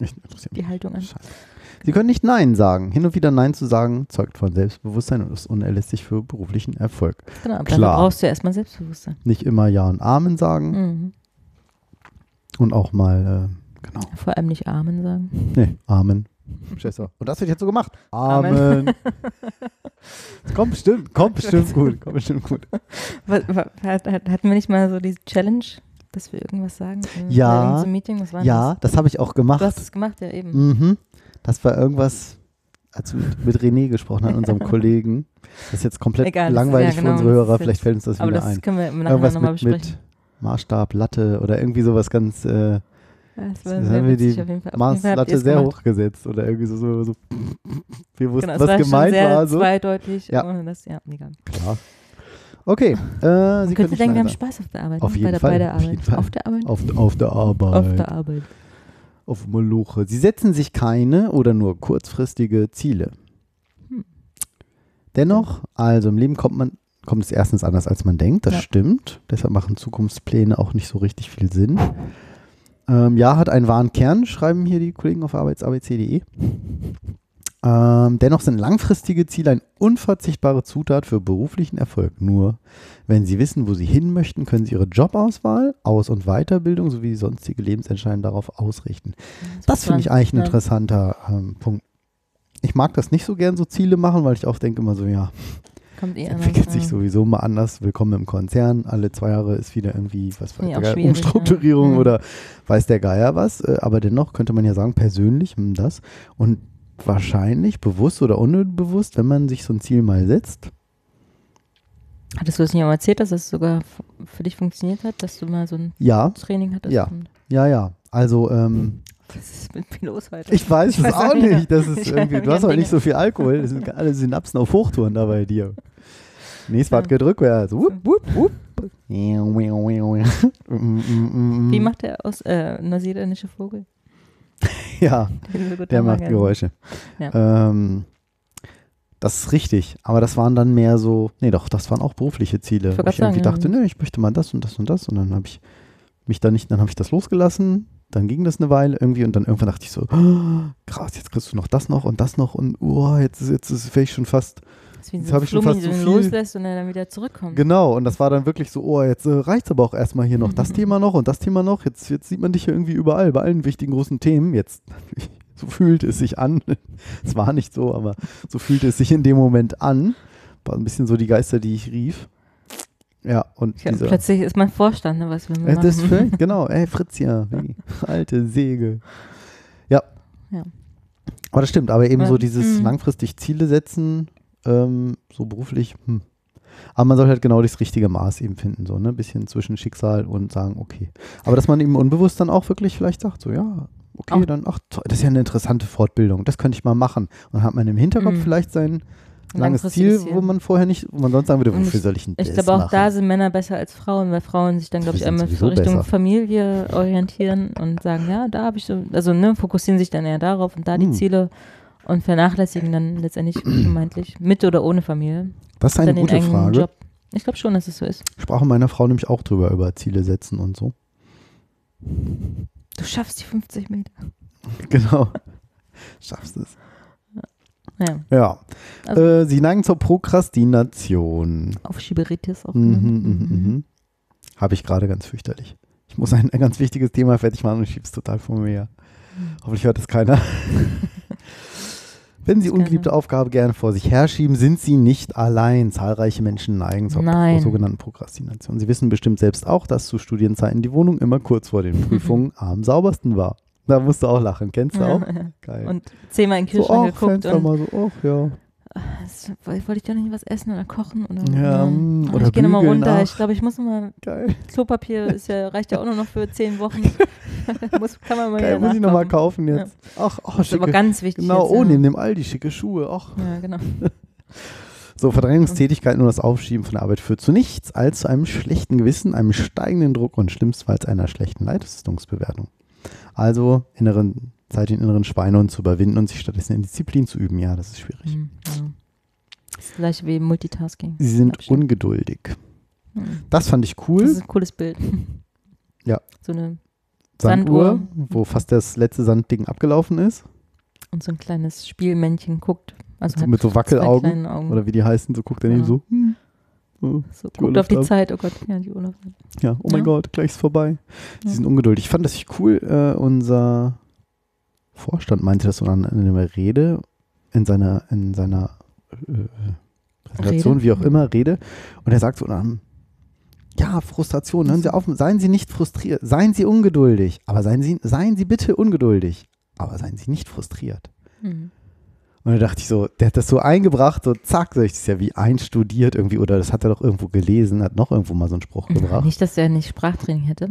die Haltung an. Sie können nicht Nein sagen. Hin und wieder Nein zu sagen, zeugt von Selbstbewusstsein und ist unerlässlich für beruflichen Erfolg. Genau, aber dafür Klar. brauchst du ja erstmal Selbstbewusstsein. Nicht immer Ja und Amen sagen Mhm. und auch mal, äh, genau. Vor allem nicht Amen sagen. Nee, Amen. Schätzer. Und das wird jetzt so gemacht. Amen. Amen. Das kommt bestimmt, kommt bestimmt gut. Kommt bestimmt gut. Was, was, hat, hat, hatten wir nicht mal so diese Challenge, dass wir irgendwas sagen? Ja, Meeting? Was war ja, das habe ich auch gemacht. Du hast es gemacht, ja eben. Mhm. Das war irgendwas, als wir mit, mit René gesprochen haben, unserem Kollegen. Das ist jetzt komplett Egal, das- langweilig ja, genau, für unsere das Hörer. ist Vielleicht fällt uns das aber wieder das ein. können wir im Nachhinein irgendwas noch mal mit, besprechen. Maßstab, Latte oder irgendwie sowas ganz. Äh, das war sehr haben wir die Maßlatte sehr gemacht. hoch gesetzt oder irgendwie so. so, so wir wussten, Genau, was gemeint sehr war. So. zweideutig, Ja. ohne das, ja, egal. Klar. Okay. Äh, Sie könnte denken, wir haben Spaß auf der Arbeit. Auf ne? jeden bei der, Fall, Bei der Arbeit. Fall. Auf der Arbeit? Auf, auf der Arbeit. Auf der Arbeit. Auf Moluche. Sie setzen sich keine oder nur kurzfristige Ziele. Hm. Dennoch, also im Leben kommt man kommt es erstens anders, als man denkt. Das Ja. stimmt. Deshalb machen Zukunftspläne auch nicht so richtig viel Sinn. Ähm, ja, hat einen wahren Kern, schreiben hier die Kollegen auf arbeitsabc.de. Ähm, dennoch sind langfristige Ziele eine unverzichtbare Zutat für beruflichen Erfolg. Nur wenn Sie wissen, wo Sie hin möchten, können Sie Ihre Jobauswahl, Aus- und Weiterbildung sowie sonstige Lebensentscheidungen darauf ausrichten. Das finde ich eigentlich ein interessanter ähm, Punkt. Ich mag das nicht so gern, so Ziele machen, weil ich auch denke immer so, ja, Kommt eh es anders, entwickelt sich sowieso mal anders. Willkommen im Konzern. Alle zwei Jahre ist wieder irgendwie, was weiß Ja, Umstrukturierung ja. Oder weiß der Geier was. Äh, Aber dennoch könnte man ja sagen, persönlich hm, das. Und wahrscheinlich, bewusst oder unbewusst, wenn man sich so ein Ziel mal setzt, Hattest du das nicht auch erzählt, dass das sogar für dich funktioniert hat, dass du mal so ein Ja. Training hattest? ja, ja, ja. Also, ähm, Was ist mit mir los heute? Ich weiß es auch nicht. Das ist irgendwie, du hast auch nicht so viel Alkohol. Das sind alle Synapsen auf Hochtouren da bei dir. Nee, es war Ja. geht rückwärts. Wupp, wupp, wupp. Wie macht der aus äh, neuseeländische Vogel? Ja, der macht gerne. Geräusche. Ja. Ähm, das ist richtig. Aber das waren dann mehr so, nee doch, das waren auch berufliche Ziele. Ich Wo ich irgendwie sagen, dachte, nee, ich möchte mal das und das und das. Und dann habe ich mich da nicht, dann habe ich das losgelassen. Dann ging das eine Weile irgendwie und dann irgendwann dachte ich so, oh, krass, jetzt kriegst du noch das noch und das noch und oh, jetzt ist jetzt ist vielleicht schon fast, Das ist wie so habe ein ich schon Flummi, so den viel. loslässt und er dann wieder zurückkommt. Genau, und das war dann wirklich so, oh, jetzt äh, reicht's aber auch erstmal hier noch das Thema noch und das Thema noch. Jetzt, jetzt sieht man dich ja irgendwie überall, bei allen wichtigen großen Themen. Jetzt So fühlte es sich an. Es war nicht so, aber so fühlte es sich in dem Moment an. War ein bisschen so die Geister, die ich rief. Ja, und Ja, plötzlich ist man Vorstand, ne, was wir äh, machen. das ist völlig, genau, ey, Fritz wie, alte Säge. Ja. Ja. Aber das stimmt, aber eben Ja, so dieses mhm. langfristig Ziele setzen, ähm, so beruflich, hm. Aber man soll halt genau das richtige Maß eben finden, so, ne? Bisschen zwischen Schicksal und sagen, okay. Aber dass man eben unbewusst dann auch wirklich vielleicht sagt, so, ja, okay, Auch- dann, ach, das ist ja eine interessante Fortbildung, das könnte ich mal machen. Und dann hat man im Hinterkopf Mhm. vielleicht sein langes Ziel, wo man vorher nicht, wo man sonst sagen würde, wofür ich- soll ich denn Ich das glaube, auch machen? da sind Männer besser als Frauen, weil Frauen sich dann, glaube ich, einmal Richtung besser. Familie orientieren und sagen, ja, da habe ich so, also ne, fokussieren sich dann eher darauf und da die Hm. Ziele und vernachlässigen dann letztendlich vermeintlich mit oder ohne Familie. Das ist eine gute Frage. Job. Ich glaube schon, dass es so ist. Sprache meiner Frau nämlich auch drüber, über Ziele setzen und so. Du schaffst die 50 Meter. Genau. Schaffst es. Ja, Ja. Also- äh, sie neigen zur Prokrastination. auf Schieberitis auch. Mhm, ne? mhm, mhm. Habe ich gerade ganz fürchterlich. Ich muss ein, ein ganz wichtiges Thema fertig machen und ich schieb's total vor mir her. Mhm. Hoffentlich hört es keiner. Wenn Sie ungeliebte sein. Aufgabe gerne vor sich herschieben, sind Sie nicht allein. Zahlreiche Menschen neigen zur Nein. sogenannten Prokrastination. Sie wissen bestimmt selbst auch, dass zu Studienzeiten die Wohnung immer kurz vor den Prüfungen am saubersten war. Da musst du auch lachen. Kennst du auch? Geil. Und zehnmal in den so, Kühlschrank ach, geguckt Fenster und mal so, ach ja. Das, wollte ich doch nicht was essen oder kochen oder Ja, mm, Ach, oder ich gehe nochmal runter. ach. Ich glaube, ich muss nochmal Geil. Klopapier ist ja, reicht ja auch nur noch für zehn Wochen. muss, kann man mal Geil, muss ich nochmal kaufen jetzt. Ach, oh, Das ist aber ganz wichtig. Genau, jetzt, oh, ja. neben dem Aldi, schicke Schuhe. Ach. Ja, genau. So, Verdrängungstätigkeit nur das Aufschieben von der Arbeit führt zu nichts als zu einem schlechten Gewissen, einem steigenden Druck und schlimmstenfalls einer schlechten Leistungsbewertung. Also inneren, Zeit den inneren Schweinehund zu überwinden und sich stattdessen in Disziplin zu üben. Ja, das ist schwierig. Mhm, ja. Das ist gleich wie Multitasking. Sie sind ungeduldig. Mhm. Das fand ich cool. Das ist ein cooles Bild. Ja. So eine Sanduhr, Sanduhr. wo fast das letzte Sandding abgelaufen ist. und so ein kleines Spielmännchen guckt. Also So mit so Wackelaugen. Oder wie die heißen, so guckt er Ja. so. hm, so, so, die guckt auf die Urlaubsab- Zeit. Oh Gott, ja, die Urlaubszeit. Ja, oh mein Ja. Gott, gleich ist vorbei. Sie Ja. sind ungeduldig. Ich fand das cool. Äh, unser Vorstand meinte das so in einer Rede, in seiner, in seiner äh, Präsentation, Rede? wie auch immer, Rede. Und er sagt so, ähm, ja, Frustration, hören Sie auf, seien Sie nicht frustriert, seien Sie ungeduldig, aber seien Sie, seien Sie bitte ungeduldig, aber seien Sie nicht frustriert. Mhm. Und da dachte ich so, der hat das so eingebracht, so zack, so ich, das ist ja wie einstudiert irgendwie, oder das hat er doch irgendwo gelesen, hat noch irgendwo mal so einen Spruch gebracht. Nicht, dass er nicht Sprachtraining hätte,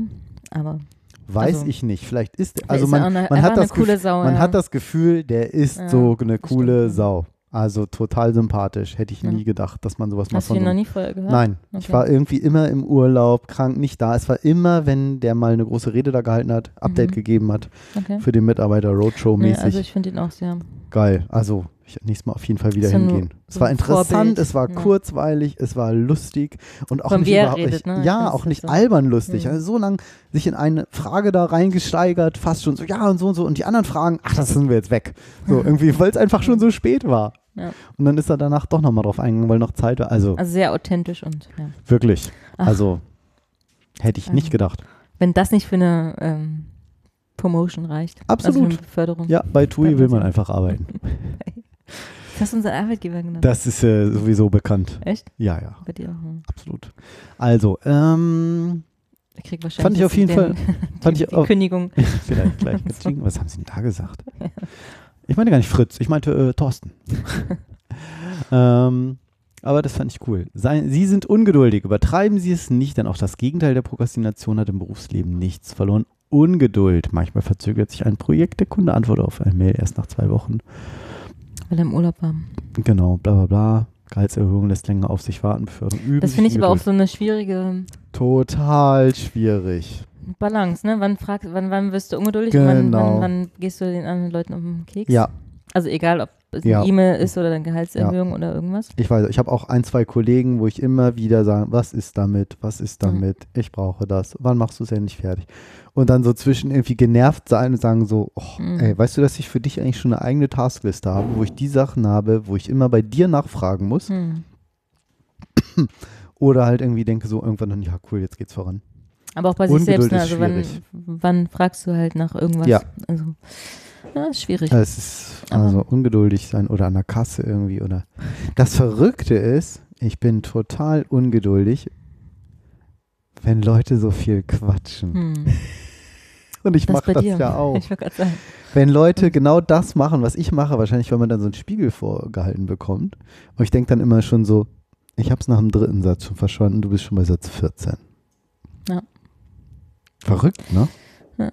aber Weiß Also- ich nicht. Vielleicht ist also ist man, eine- man hat eine das coole Gefühl, Sau, man ja. hat das Gefühl, der ist Ja, so eine coole stimmt. Sau. Also total sympathisch. Hätte ich Ja. nie gedacht, dass man sowas mal hast du ihn so noch nie vorher gehört? Nein, ich Okay. war irgendwie immer im Urlaub, krank, nicht da. Es war immer, wenn der mal eine große Rede da gehalten hat, Update Mhm. gegeben hat Okay. für den Mitarbeiter Roadshow-mäßig. also ich finde ihn auch sehr. Geil. Also ich nächstes Mal auf jeden Fall wieder hingehen. Es war interessant, Vorbild. es war Ja. kurzweilig, es war lustig und auch Von nicht überhaupt redet, nicht, ne? Ja, auch nicht so- albern lustig. Mhm. Also so lang sich in eine Frage da reingesteigert, fast schon so, ja und so und so und die anderen Fragen, ach, das sind wir jetzt weg. So irgendwie, weil es einfach schon so spät war. Ja. Und dann ist er danach doch nochmal drauf eingegangen, weil noch Zeit war. Also, Also sehr authentisch und ja. wirklich. Ach. Also hätte ich nicht Ähm, gedacht. Wenn das nicht für eine ähm, Promotion reicht. Also Absolut. für eine Beförderung. Ja, bei TUI will man einfach arbeiten. Das hast du unseren Arbeitgeber genannt. Das ist äh, sowieso bekannt. Echt? Ja, ja, Bei dir auch. hm. absolut. Also, ähm, Ich krieg wahrscheinlich Fand ich auf jeden den, Fall- fand die, ich die auch- Kündigung. vielleicht gleich. Was haben Sie denn da gesagt? Ich meine gar nicht Fritz, ich meinte äh, Thorsten. ähm, aber das fand ich cool. Sei, Sie sind ungeduldig, übertreiben Sie es nicht, denn auch das Gegenteil der Prokrastination hat im Berufsleben nichts verloren. Ungeduld. Manchmal verzögert sich ein Projekt, der Kunde antwortet auf eine Mail erst nach zwei Wochen. Weil er im Urlaub war. Genau, bla bla bla. Gehaltserhöhung lässt länger auf sich warten, Beförderung üben. Das finde ich aber auch so eine schwierige Total schwierig. Balance, ne? Wann fragst, wann, wann wirst du ungeduldig und wann, Genau. wann, wann gehst du den anderen Leuten um den Keks? Ja, Also egal, ob es Ja. eine E-Mail ist oder eine Gehaltserhöhung oder irgendwas. ich weiß, ich habe auch ein, zwei Kollegen, wo ich immer wieder sage, was ist damit, was ist Mhm. damit, ich brauche das, wann machst du es endlich fertig? Und dann so zwischen irgendwie genervt sein und sagen so, oh, Mhm. ey, weißt du, dass ich für dich eigentlich schon eine eigene Taskliste habe, wo ich die Sachen habe, wo ich immer bei dir nachfragen muss Hm. oder halt irgendwie denke so irgendwann dann, ja cool, jetzt geht's voran. Aber auch bei sich Ungeduld selbst, ne? Also wann, wann fragst du halt nach irgendwas? Ja. Also Ja, ist schwierig. Es ist also ungeduldig sein oder an der Kasse irgendwie oder. Das Verrückte ist, ich bin total ungeduldig, wenn Leute so viel quatschen. Hm. Und ich mache das ja auch. Ich sagen. Wenn Leute genau das machen, was ich mache, wahrscheinlich, weil man dann so einen Spiegel vorgehalten bekommt. Und ich denke dann immer schon so, ich habe es nach dem dritten Satz schon verstanden, du bist schon bei Satz 14. Ja. Verrückt, ne? Ja.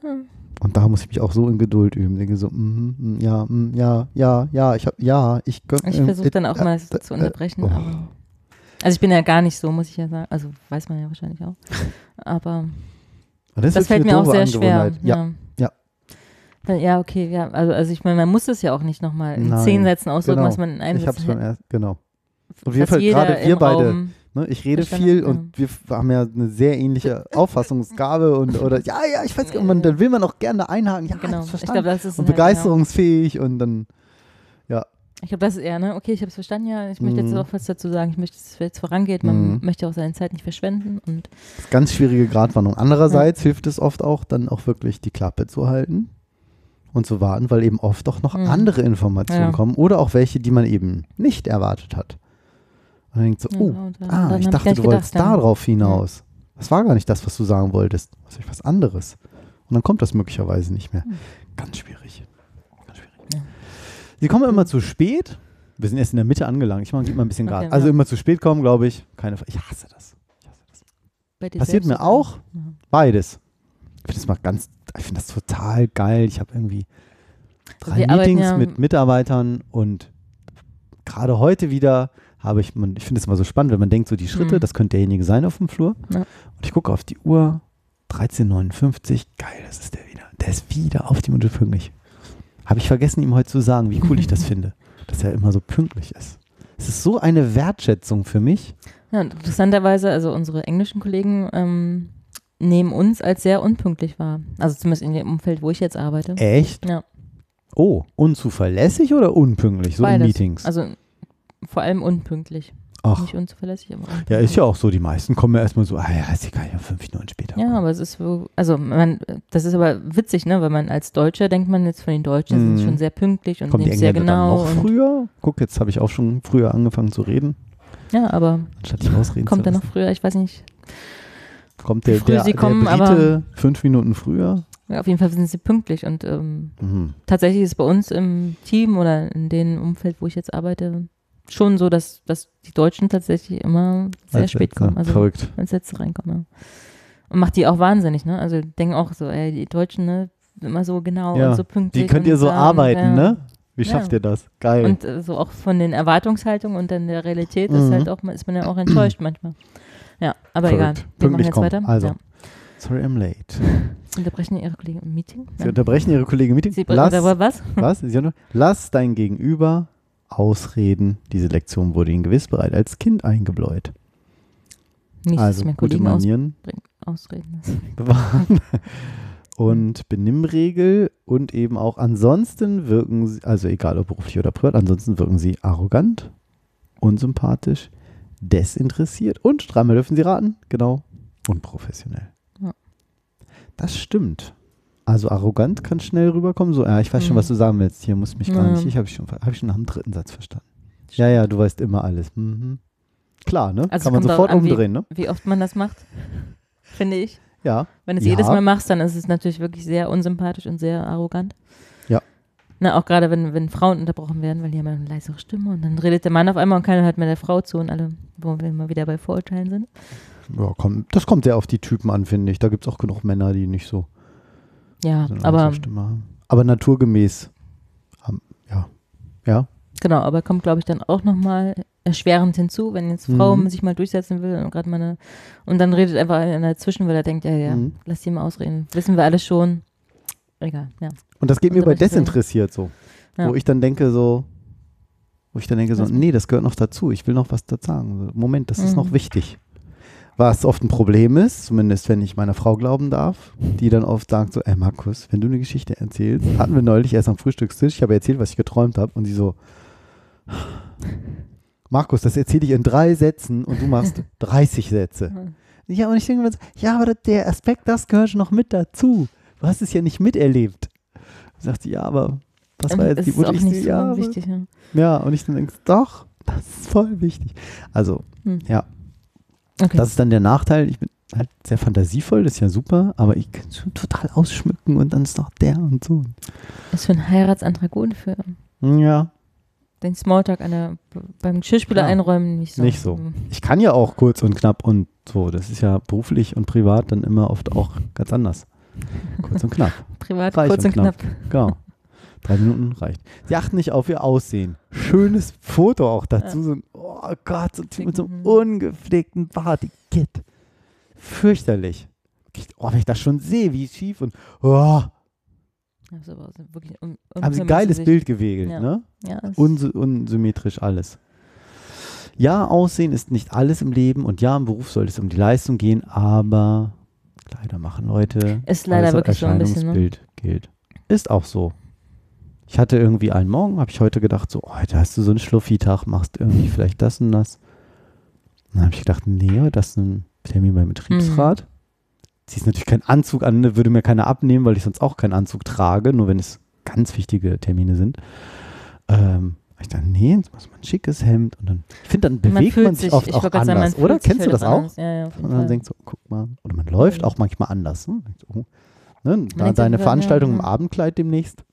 Und da muss ich mich auch so in Geduld üben. Denke so, mm, mm, ja, mm, ja, ja, ja, ich hab, ja, ich gönn- Ich äh, versuche dann äh, auch mal äh, zu äh, unterbrechen. oh. Aber, also ich bin ja gar nicht so, muss ich ja sagen. Also weiß man ja wahrscheinlich auch. Aber das das, fällt mir auch sehr schwer. Ja, ja. Weil, ja, okay, ja. Also, also ich meine, man muss es ja auch nicht nochmal in Nein, zehn Sätzen ausdrücken, genau. was man in einem Ich hab's Satz beim ersten, genau. Auf jeden Fall gerade wir beide. Raum Ne, ich rede verstanden viel hat, und wir haben ja eine sehr ähnliche Auffassungsgabe und oder ja, ja, ich weiß, und man, dann will man auch gerne einhaken. Ja, Genau. das Ich verstanden. glaube, das ist und halt, begeisterungsfähig und dann, ja. Ich glaube, das ist eher, ne? Okay, ich habe es verstanden, ja. Ich möchte jetzt Mhm. auch was dazu sagen. Ich möchte, dass es jetzt vorangeht. Man Mhm. möchte auch seine Zeit nicht verschwenden. Und Das ist ganz schwierige Gratwanderung. Andererseits hilft es oft auch, dann auch wirklich die Klappe zu halten und zu warten, weil eben oft auch noch Mhm. andere Informationen Ja. kommen oder auch welche, die man eben nicht erwartet hat. Und dann denkt so, Ja, oh, dann- ah, dann ich ich dachte, nicht du wolltest gedacht, ja. darauf hinaus. Das war gar nicht das, was du sagen wolltest. Was ist was anderes. Und dann kommt das möglicherweise nicht mehr. Ganz schwierig. Ganz schwierig. Ja. Sie kommen immer zu spät. Wir sind erst in der Mitte angelangt. Ich mache mal ein bisschen Okay, Gas. Also ja. immer zu spät kommen, glaube ich. Keine, ich hasse das. bei dir Passiert selbst mir auch. Ja. Beides. Ich finde das mal ganz, ich finde das total geil. Ich habe irgendwie drei Wir arbeiten Meetings ja- mit Mitarbeitern und gerade heute wieder habe ich, man, ich finde es immer so spannend, wenn man denkt, so die Schritte, Mhm. das könnte derjenige sein auf dem Flur. Ja. Und ich gucke auf die Uhr, 13.59, geil, das ist der wieder. Der ist wieder auf die Minute pünktlich. Habe ich vergessen, ihm heute zu sagen, wie cool ich das finde, dass er immer so pünktlich ist. Es ist so eine Wertschätzung für mich. Ja, und interessanterweise, also unsere englischen Kollegen ähm, nehmen uns als sehr unpünktlich wahr. Also zumindest in dem Umfeld, wo ich jetzt arbeite. Echt? Ja, Oh, unzuverlässig oder unpünktlich, so in beides. Meetings? Also vor allem unpünktlich. Ach. Nicht unzuverlässig, aber unpünktlich. Ja, ist ja auch so. Die meisten kommen ja erstmal so, ah ja, ist egal, ja, fünf Minuten später. Ja, aber es ist so, also man, das ist aber witzig, ne, weil man als Deutscher denkt man jetzt von den Deutschen sind Mhm. schon sehr pünktlich und Kommen die sehr genau. dann noch früher? Guck, jetzt habe ich auch schon früher angefangen zu reden, ja, aber anstatt dich ausreden kommt er noch früher, ich weiß nicht. Kommt der, früh der, sie der kommen, Brite aber- fünf Minuten früher? Ja, auf jeden Fall sind sie pünktlich und ähm, Mhm. tatsächlich ist bei uns im Team oder in dem Umfeld, wo ich jetzt arbeite, schon so, dass, dass die Deutschen tatsächlich immer sehr Als spät kommen. Also Verrückt. als Letzte reinkommen. Ja. Und macht die auch wahnsinnig, ne? Also denken auch so, ey, die Deutschen, ne, immer so genau Ja, und so pünktlich. Die könnt ihr so ähm, arbeiten, ja. ne? Wie schafft ihr das? Geil. Und äh, so auch von den Erwartungshaltungen und dann der Realität ist Mhm. halt auch, ist man ja auch enttäuscht manchmal. Ja, aber egal. Verrückt. Wir machen Pünktlich jetzt kommen. weiter. Also, sorry, I'm late. Sie unterbrechen Ihre Kollegen im Meeting. Sie unterbrechen Ihre Kollegen Meeting. Sie Lass, was? was? Sie Lass dein Gegenüber ausreden. Diese Lektion wurde Ihnen gewiss bereits als Kind eingebläut. Nicht, also dass gute Manieren ausreden bewahren. und Benimmregel und eben auch ansonsten wirken sie, also egal ob beruflich oder privat, ansonsten wirken sie arrogant, unsympathisch, desinteressiert und dreimal dürfen sie raten, genau, unprofessionell. Ja. Das stimmt. Also arrogant kann schnell rüberkommen, so, ja, ich weiß schon, Mhm. was du sagen willst, hier muss mich gar Ja. nicht, ich habe schon, hab ich schon nach dem dritten Satz verstanden. Ja, ja, du weißt immer alles. Mhm. Klar, ne? Also kann man sofort an, umdrehen, ne? Wie oft man das macht, finde ich. Ja. Wenn du es Ja. jedes Mal machst, dann ist es natürlich wirklich sehr unsympathisch und sehr arrogant. Ja. Na, auch gerade wenn, wenn Frauen unterbrochen werden, weil die haben ja eine leisere Stimme und dann redet der Mann auf einmal und keiner hört mehr der Frau zu und alle, wo wir immer wieder bei Vorurteilen sind. Ja, komm, das kommt sehr auf die Typen an, finde ich. Da gibt es auch genug Männer, die nicht so, Ja, aber. Aber naturgemäß, ja. Ja, genau, aber kommt, glaube ich, dann auch nochmal erschwerend hinzu, wenn jetzt Frau Mhm. sich mal durchsetzen will und gerade meine und dann redet einfach einer dazwischen, weil er denkt, ja, ja, Mhm. lass die mal ausreden. Wissen wir alles schon. Egal, ja. Und das geht mir bei desinteressiert so. Ja. Wo ich dann denke so, wo ich dann denke so, nee, das gehört noch dazu. Ich will noch was dazu sagen. Moment, das ist Mhm. noch wichtig. Was oft ein Problem ist, zumindest wenn ich meiner Frau glauben darf, die dann oft sagt so, ey Markus, wenn du eine Geschichte erzählst, hatten wir neulich erst am Frühstückstisch, ich habe erzählt, was ich geträumt habe und sie so, Markus, das erzähle ich in drei Sätzen und du machst 30 Sätze. Ja, und ich denke mir so, ja, aber das- der Aspekt, das gehört noch mit dazu. Du hast es ja nicht miterlebt. Sagt sie, ja, aber was war jetzt das die ist auch nicht so Jahre? wichtig. Ja. Ja, und ich dann denke, doch, das ist voll wichtig. Also, Hm. ja, Okay. das ist dann der Nachteil. Ich bin halt sehr fantasievoll, das ist ja super, aber ich kann schon total ausschmücken und dann ist noch der und so. ist für einen Heiratsantrag gut für Ja, den Smalltalk an der, beim Geschirrspüler Klar. einräumen nicht so. nicht so. Ich kann ja auch kurz und knapp und so. Das ist ja beruflich und privat dann immer oft auch ganz anders. Kurz und knapp. Privat Reich kurz und und knapp. Genau. Drei Minuten reicht. Sie achten nicht auf ihr Aussehen. Schönes Foto auch dazu. Ja. So ein, oh Gott, so ein Typ mit so einem Mhm. ungepflegten Bart. Die Kid. Fürchterlich. Oh, wenn ich das schon sehe, wie schief und oh, Das ist aber so wirklich un haben sie ein geiles Bild gewählt, Ja. ne? Ja, Unsy unsymmetrisch alles. Ja, Aussehen ist nicht alles im Leben und ja, im Beruf soll es um die Leistung gehen, aber Kleider machen Leute. Ist leider wirklich so ein bisschen, ne? Erscheinungsbild gilt. Ist auch so. Ich hatte irgendwie einen Morgen, habe ich heute gedacht, so, heute hast du so einen Schluffi-Tag, machst irgendwie vielleicht das und das. Dann habe ich gedacht, nee, hast du einen Termin beim Betriebsrat. Ziehst natürlich keinen Anzug an, ne, würde mir keiner abnehmen, weil ich sonst auch keinen Anzug trage, nur wenn es ganz wichtige Termine sind. Ähm, ich dachte, nee, jetzt muss man ein schickes Hemd und dann, ich finde, dann bewegt fühlt man sich, sich- oft ich auch sagen, anders, man oder? Kennst du halt das auch. Ja, ja, und dann Fall. denkst du, guck mal, oder man läuft Ja. auch manchmal anders. Ne? Denkst du, oh, ne? Da, denkt deine Veranstaltung im Abendkleid demnächst.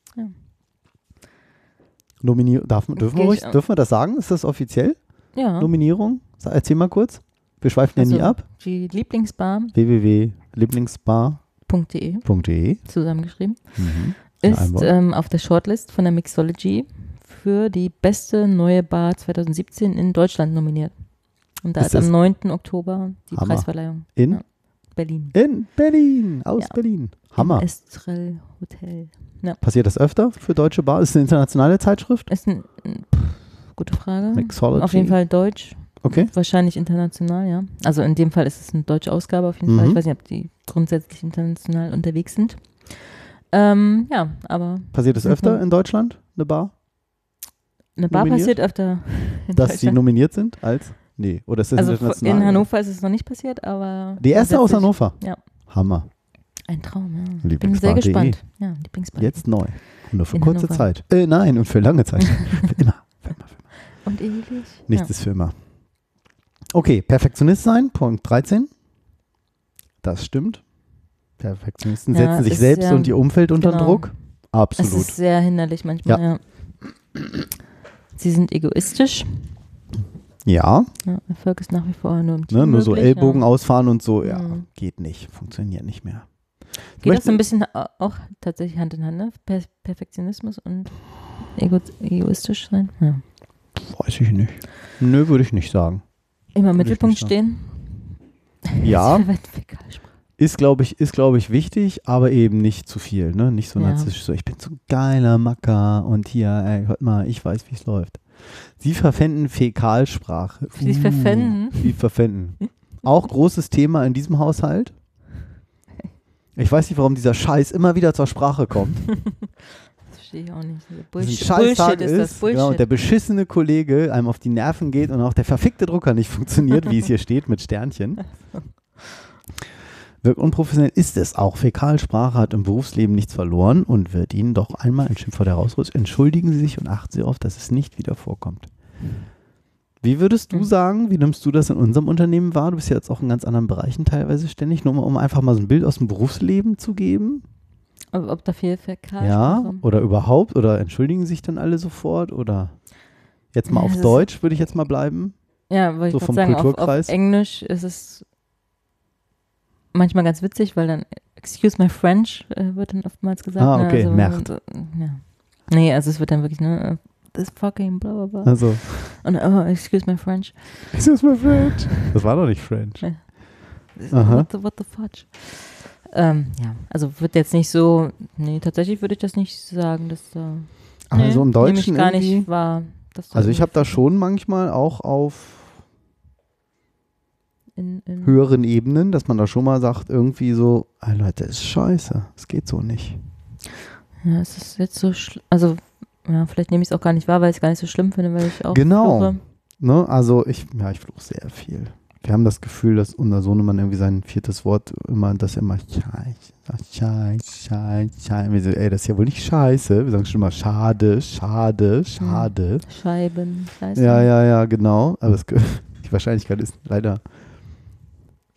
Ja. Nominier darf, man- dürfen, wir ruhig, dürfen wir das sagen? Ist das offiziell? Ja. Nominierung? Erzähl mal kurz. Wir schweifen ja nie Also, ab. Die Lieblingsbar.de www.lieblingsbar.de zusammengeschrieben Mhm. Ist ähm, auf der Shortlist von der Mixology für die beste neue Bar 2017 in Deutschland nominiert. Und da Ist ist, am das- 9. Oktober die Hammer. Preisverleihung. In? Ja. Berlin. In Berlin, aus Ja. Berlin. Hammer. Im Estrell Hotel. Ja. Passiert das öfter für Deutsche Bar? Ist es eine internationale Zeitschrift? Ist ein, pff, gute Frage. Mixology. Auf jeden Fall deutsch. Okay. Wahrscheinlich international, ja. Also in dem Fall ist es eine deutsche Ausgabe auf jeden Fall. Mhm. Ich weiß nicht, ob die grundsätzlich international unterwegs sind. Ähm, ja, aber Passiert es öfter in Deutschland, eine Bar? eine Bar nominiert? passiert öfter Dass sie nominiert sind als? Nee. Oder ist das Also international? in Hannover ist es noch nicht passiert, aber. Die erste aus Hannover? Ja. Hammer. Ein Traum, ja. Bin sehr Lieblingsbar.de. gespannt. Ja, Lieblingsbar. Jetzt neu. Und nur für In kurze Hannover. Zeit. Äh, nein, und für lange Zeit. für immer. Und ewig. Nichts ja. ist für immer. Okay, Perfektionist sein, Punkt 13. Das stimmt. Perfektionisten Ja, setzen sich selbst und ihr Umfeld unter genau. Druck. Es Absolut. ist sehr hinderlich manchmal, ja. Sie sind egoistisch. Ja, Ja, Erfolg ist nach wie vor nur im Team ne, nur so möglich, Ellbogen ja. ausfahren und so, ja, Mhm. geht nicht, funktioniert nicht mehr. Geht das möchte- so ein bisschen au- auch tatsächlich Hand in Hand, ne? Per Perfektionismus und ego egoistisch sein? Ja. Weiß ich nicht. Nö, würde ich nicht sagen. Immer im Mittelpunkt stehen. Ja, Das ist, glaube ich, ist, glaube ich, wichtig, aber eben nicht zu viel, ne? Nicht so Ja. narzisstisch, so, ich bin so ein geiler Macker und hier, ey, hört mal, ich weiß, wie es läuft. Sie verwenden Fäkalsprache. Sie verpfänden? Sie verpfänden. Auch großes Thema in diesem Haushalt. Ich weiß nicht, warum dieser Scheiß immer wieder zur Sprache kommt. Das verstehe ich auch nicht. Bullshit, Bullshit ist das. Bullshit. Genau, und der beschissene Kollege einem auf die Nerven geht und auch der verfickte Drucker nicht funktioniert, wie es hier steht mit Sternchen. Wirkt unprofessionell ist es auch. Fäkalsprache hat im Berufsleben nichts verloren und wird Ihnen doch einmal ein Schimpfwort herausrutscht. Entschuldigen Sie sich und achten Sie auf, dass es nicht wieder vorkommt. Wie würdest du sagen, wie nimmst du das in unserem Unternehmen wahr? Du bist ja jetzt auch in ganz anderen Bereichen teilweise ständig, nur mal, um einfach mal so ein Bild aus dem Berufsleben zu geben. ob, ob da viel Fäkalsprache Ja, oder überhaupt? Oder entschuldigen sich dann alle sofort? Oder jetzt mal auf ist- Deutsch würde ich jetzt mal bleiben. Ja, wollte So ich vom sagen, auf, auf. Englisch ist es manchmal ganz witzig, weil dann Excuse my French äh, wird dann oftmals gesagt. Ah, ne, okay, also, merkt. äh, ja. Nee, also es wird dann wirklich, ne, this fucking bla bla bla. Also, Und oh, excuse my French. excuse my French. Das war doch nicht French. Ja. Aha. What the, what the fudge? Ähm, ja, also wird jetzt nicht so, nee, tatsächlich würde ich das nicht sagen, dass da. Aber nee, so im nehme ich Deutschen gar nicht da Also ich habe da schon manchmal auch auf in, in, höheren Ebenen, dass man da schon mal sagt, irgendwie so, ey Leute, ist scheiße. Es geht so nicht. Ja, es ist jetzt so, also, ja, vielleicht nehme ich es auch gar nicht wahr, weil ich es gar nicht so schlimm finde, weil ich auch Genau. fluche. Ne? Also ich, ja, ich fluche sehr viel. wir haben das Gefühl, dass unser Sohnemann irgendwie sein viertes Wort immer, dass er immer Scheiße, Scheiße, Scheiße, Scheiße. Wir so, ey, das ist ja wohl nicht Scheiße. Wir sagen schon mal Schade, Schade, Schade. Scheiben, Scheiße. Ja, ja, ja, genau. Aber es, die Wahrscheinlichkeit ist leider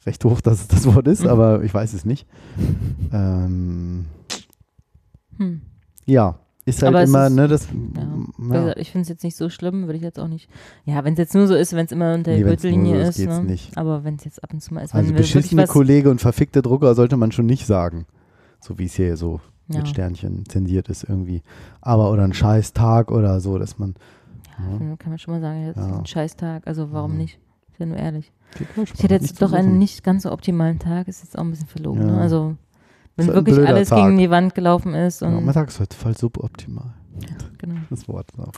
recht hoch, dass es das Wort ist, aber ich weiß es nicht. Ähm, Hm. ja, ist halt Aber immer, ist- ne, das. Ja. Ja. gesagt, ich finde es jetzt nicht so schlimm, würde ich jetzt auch nicht. Ja, wenn es jetzt nur so ist, wenn es immer unter Nee, der nur Gürtellinie ist, ist. geht's Ne? nicht. Aber wenn es jetzt ab und zu mal ist, Also beschissene Kollege und verfickte Drucker sollte man schon nicht sagen. So wie es hier so Ja. mit Sternchen zensiert ist irgendwie. Aber oder ein scheiß Tag oder so, dass man. Ja, kann man schon mal sagen, jetzt Ja. ein Scheißtag. Also warum Mhm. nicht? Ist ja nur ehrlich. Ich hätte jetzt doch einen nicht ganz so optimalen Tag, ist jetzt auch ein bisschen verlogen. Ne? Also wenn wirklich alles Tag. gegen die Wand gelaufen ist Ja, und mein Tag ist heute voll suboptimal. genau. Das Wort ist auch.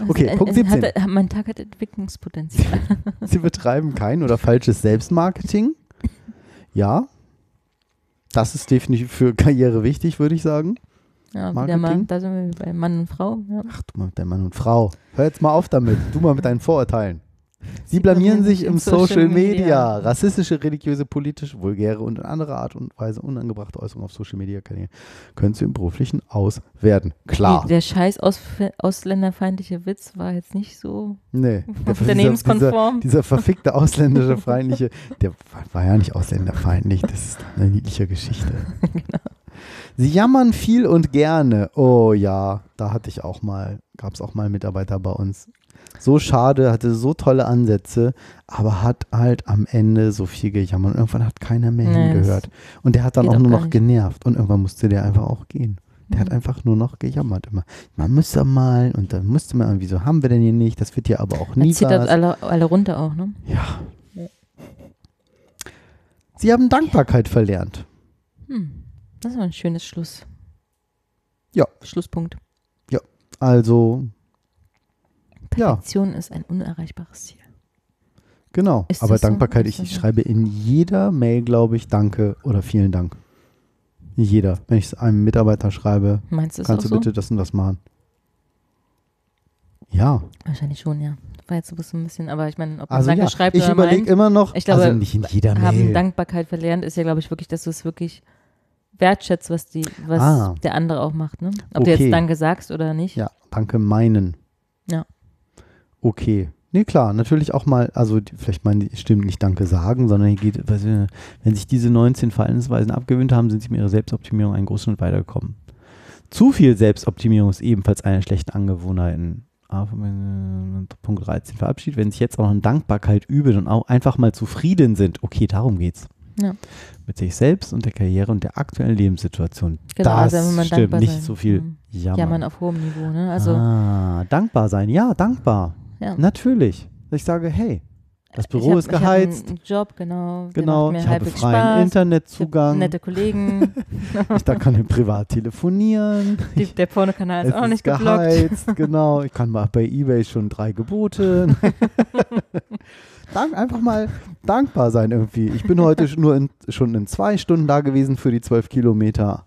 Also Okay, ein- Punkt ein- 17. Hat, mein Tag hat Entwicklungspotenzial. Sie betreiben kein oder falsches Selbstmarketing. Ja. Das ist definitiv für Karriere wichtig, würde ich sagen. ja, wieder mal, Marketing? da sind wir bei Mann und Frau. Ja. Ach, du mal mit deinem Mann und Frau. Hör jetzt mal auf damit. Du mal mit deinen Vorurteilen. Sie blamieren sich im Social Media. Rassistische, religiöse, politische, vulgäre und in anderer Art und Weise unangebrachte Äußerungen auf Social Media Kanälen können zu im beruflichen auswerten. Klar. Der scheiß Aus ausländerfeindliche Witz war jetzt nicht so Nee. Unternehmenskonform. Dieser, dieser verfickte ausländische feindliche, der war, ja nicht ausländerfeindlich, das ist eine niedliche Geschichte. Genau. Sie jammern viel und gerne. Oh ja, da hatte ich auch mal, gab es auch mal Mitarbeiter bei uns. So schade, hatte so tolle Ansätze, aber hat halt am Ende so viel gejammert. Und irgendwann hat keiner mehr Nee, hingehört. Und der hat dann auch nur noch nicht. genervt. Und irgendwann musste der einfach auch gehen. Der hat Mhm. einfach nur noch gejammert immer. Man müsste mal und dann musste man, wieso haben wir denn hier nicht? Das wird ja aber auch nie Er zieht das alle, alle runter auch, ne? Ja. Sie haben Dankbarkeit verlernt. Hm. Das ist ein schönes Schluss. Ja. Schlusspunkt. Also, ja, Perfektion ist ein unerreichbares Ziel. genau. Ist Aber so? Dankbarkeit, Ist ich, ich so? schreibe in jeder Mail, glaube ich, Danke oder vielen Dank. Jeder. Wenn ich es einem Mitarbeiter schreibe, Meinst du kannst du so? bitte das und das machen. Ja, Wahrscheinlich schon, ja. War jetzt so ein bisschen, aber ich meine, ob man also Danke ja, schreibt ich oder überlege meint, immer noch, ich glaube, also nicht in jeder haben Mail. Dankbarkeit verlernt, ist ja, glaube ich, wirklich, dass du es wirklich wertschätzt, was, die, was Ah. der andere auch macht. Ne? Ob du Okay. jetzt Danke sagst oder nicht. Ja, danke meinen. Ja. Okay. Nee, klar, natürlich auch mal, also vielleicht meinen die stimmt nicht Danke sagen, sondern hier geht, ich, wenn sich diese 19 Verhaltensweisen abgewöhnt haben, sind sie mit ihrer Selbstoptimierung einen großen Schritt weitergekommen. Zu viel Selbstoptimierung ist ebenfalls eine schlechte Angewohnheiten. Ah, Punkt 13 verabschiedet, wenn sich jetzt auch noch in Dankbarkeit üben und auch einfach mal zufrieden sind. Okay, darum geht's. Ja. Mit sich selbst und der Karriere und der aktuellen Lebenssituation. Genau, das also wenn man stimmt, nicht sein. so viel Mhm. jammern. Jammern auf hohem Niveau. Ne? Also, ah, dankbar sein. Ja, dankbar. Ja. Natürlich. Ich sage, hey, das Ich Büro hab- ist Ich hab geheizt. einen Job, genau. Genau, ich habe freien Spaß. Ich Internetzugang. nette Kollegen. Ich da kann ich privat telefonieren. Die, der Pornokanal ist auch nicht ist geblockt. geheizt, genau. Ich kann mal bei Ebay schon drei Gebote. Dank, einfach mal dankbar sein irgendwie. Ich bin heute nur in, schon in zwei Stunden da gewesen für die zwölf Kilometer.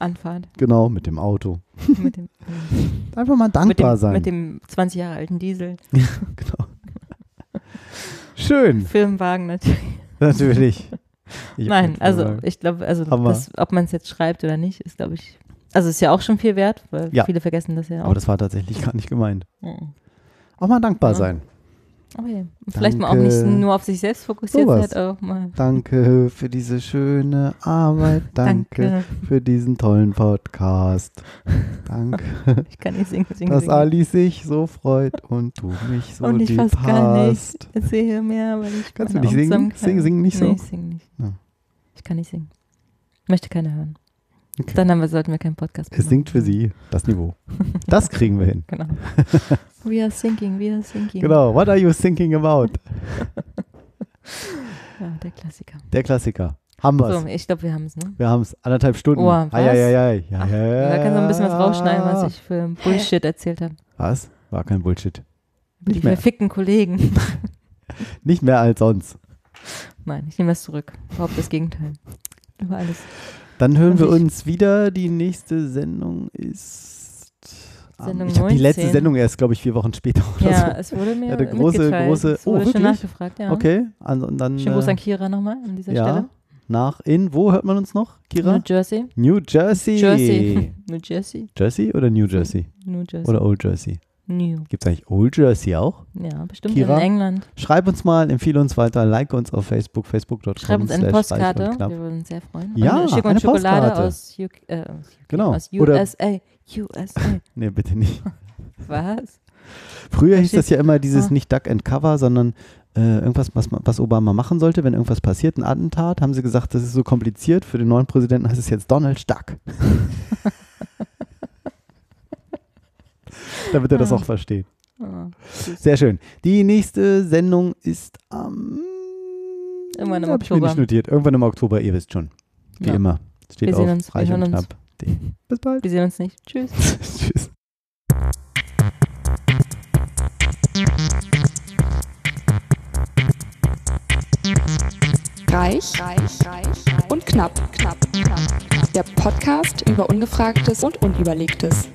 Anfahrt. Genau, mit dem Auto. mit dem, Einfach mal mit dankbar dem, sein. Mit dem 20 Jahre alten Diesel. genau. Schön, Firmenwagen natürlich. natürlich. Ich Nein, also Firmenwagen. ich glaube, also das, ob man es jetzt schreibt oder nicht, ist glaube ich, also ist ja auch schon viel wert, weil Ja. viele vergessen das ja auch. Aber das war tatsächlich gar nicht gemeint. Mhm. Auch mal dankbar Ja. sein. Okay. Vielleicht mal auch nicht Danke. nur auf sich selbst fokussiert Sowas. sein, auch mal. Danke für diese schöne Arbeit. Danke, Danke. für diesen tollen Podcast. Danke, Ich kann nicht singen, singen, dass singen. Ali sich so freut und du mich so Und ich lieb fast gar nicht. Erzähle mehr, weil ich Kannst du nicht singen? Sing- sing nicht so? Nee, ich singe nicht. Ja. Ich kann nicht singen. Möchte keiner hören. Okay. Dann haben wir, sollten wir keinen Podcast mehr Es singt für machen. sie das Niveau. Das kriegen wir hin. Genau. We are thinking, we are thinking. Genau. What are you thinking about? Ja, der Klassiker. Der Klassiker. Haben wir's. So, ich glaube, wir haben es, ne? Wir haben es anderthalb Stunden. Oh, was? Ai, ai, ai, Ach, ja, ja, Da kannst du ein bisschen was rausschneiden, was ich für Bullshit erzählt habe. Was? War kein Bullshit. Die Nicht mehr. verfickten Kollegen. Nicht mehr als sonst. Nein, ich nehme das zurück. Überhaupt das Gegenteil. Über alles. Dann hören wir uns wieder. Die nächste Sendung ist Sendung ich habe die letzte 19. Sendung erst, glaube ich, vier Wochen später oder Ja, so. es wurde mir ja, eine große, große. Es wurde oh, schon nachgefragt, ja. Okay, also, und dann. Schönen Gruß äh, an Kira nochmal an dieser ja, Stelle. nach in, wo hört man uns noch, Kira? New Jersey. New Jersey. Jersey. New Jersey. Jersey oder New Jersey? New Jersey. Oder Old Jersey? New. Gibt es eigentlich Old Jersey auch? Ja, bestimmt Kira? in England. Schreib uns mal, empfehle uns weiter, like uns auf Facebook, facebook.com. Schreib uns eine Postkarte. Wir würden uns sehr freuen. Ja, schick eine uns Schokolade Postkarte. aus, UK, äh, Genau. aus USA. USA. Nee, bitte nicht. Was? Früher hieß das ja immer dieses Ah. nicht Duck and Cover, sondern äh, irgendwas, was, was Obama machen sollte, wenn irgendwas passiert, ein Attentat, haben sie gesagt, das ist so kompliziert. Für den neuen Präsidenten heißt es jetzt Donald Duck. Damit er das Ah. auch versteht. Ah. Sehr schön. Die nächste Sendung ist am. Irgendwann im Hab ich mir nicht Oktober. notiert. Irgendwann im Oktober, ihr wisst schon. Wie Ja. immer. Steht Wir auf sehen uns, wir reich hören und uns. knapp. Bis bald. Wir sehen uns nicht. Tschüss. Tschüss. Reich, reich, reich und knapp, knapp, knapp. Der Podcast über Ungefragtes und Unüberlegtes.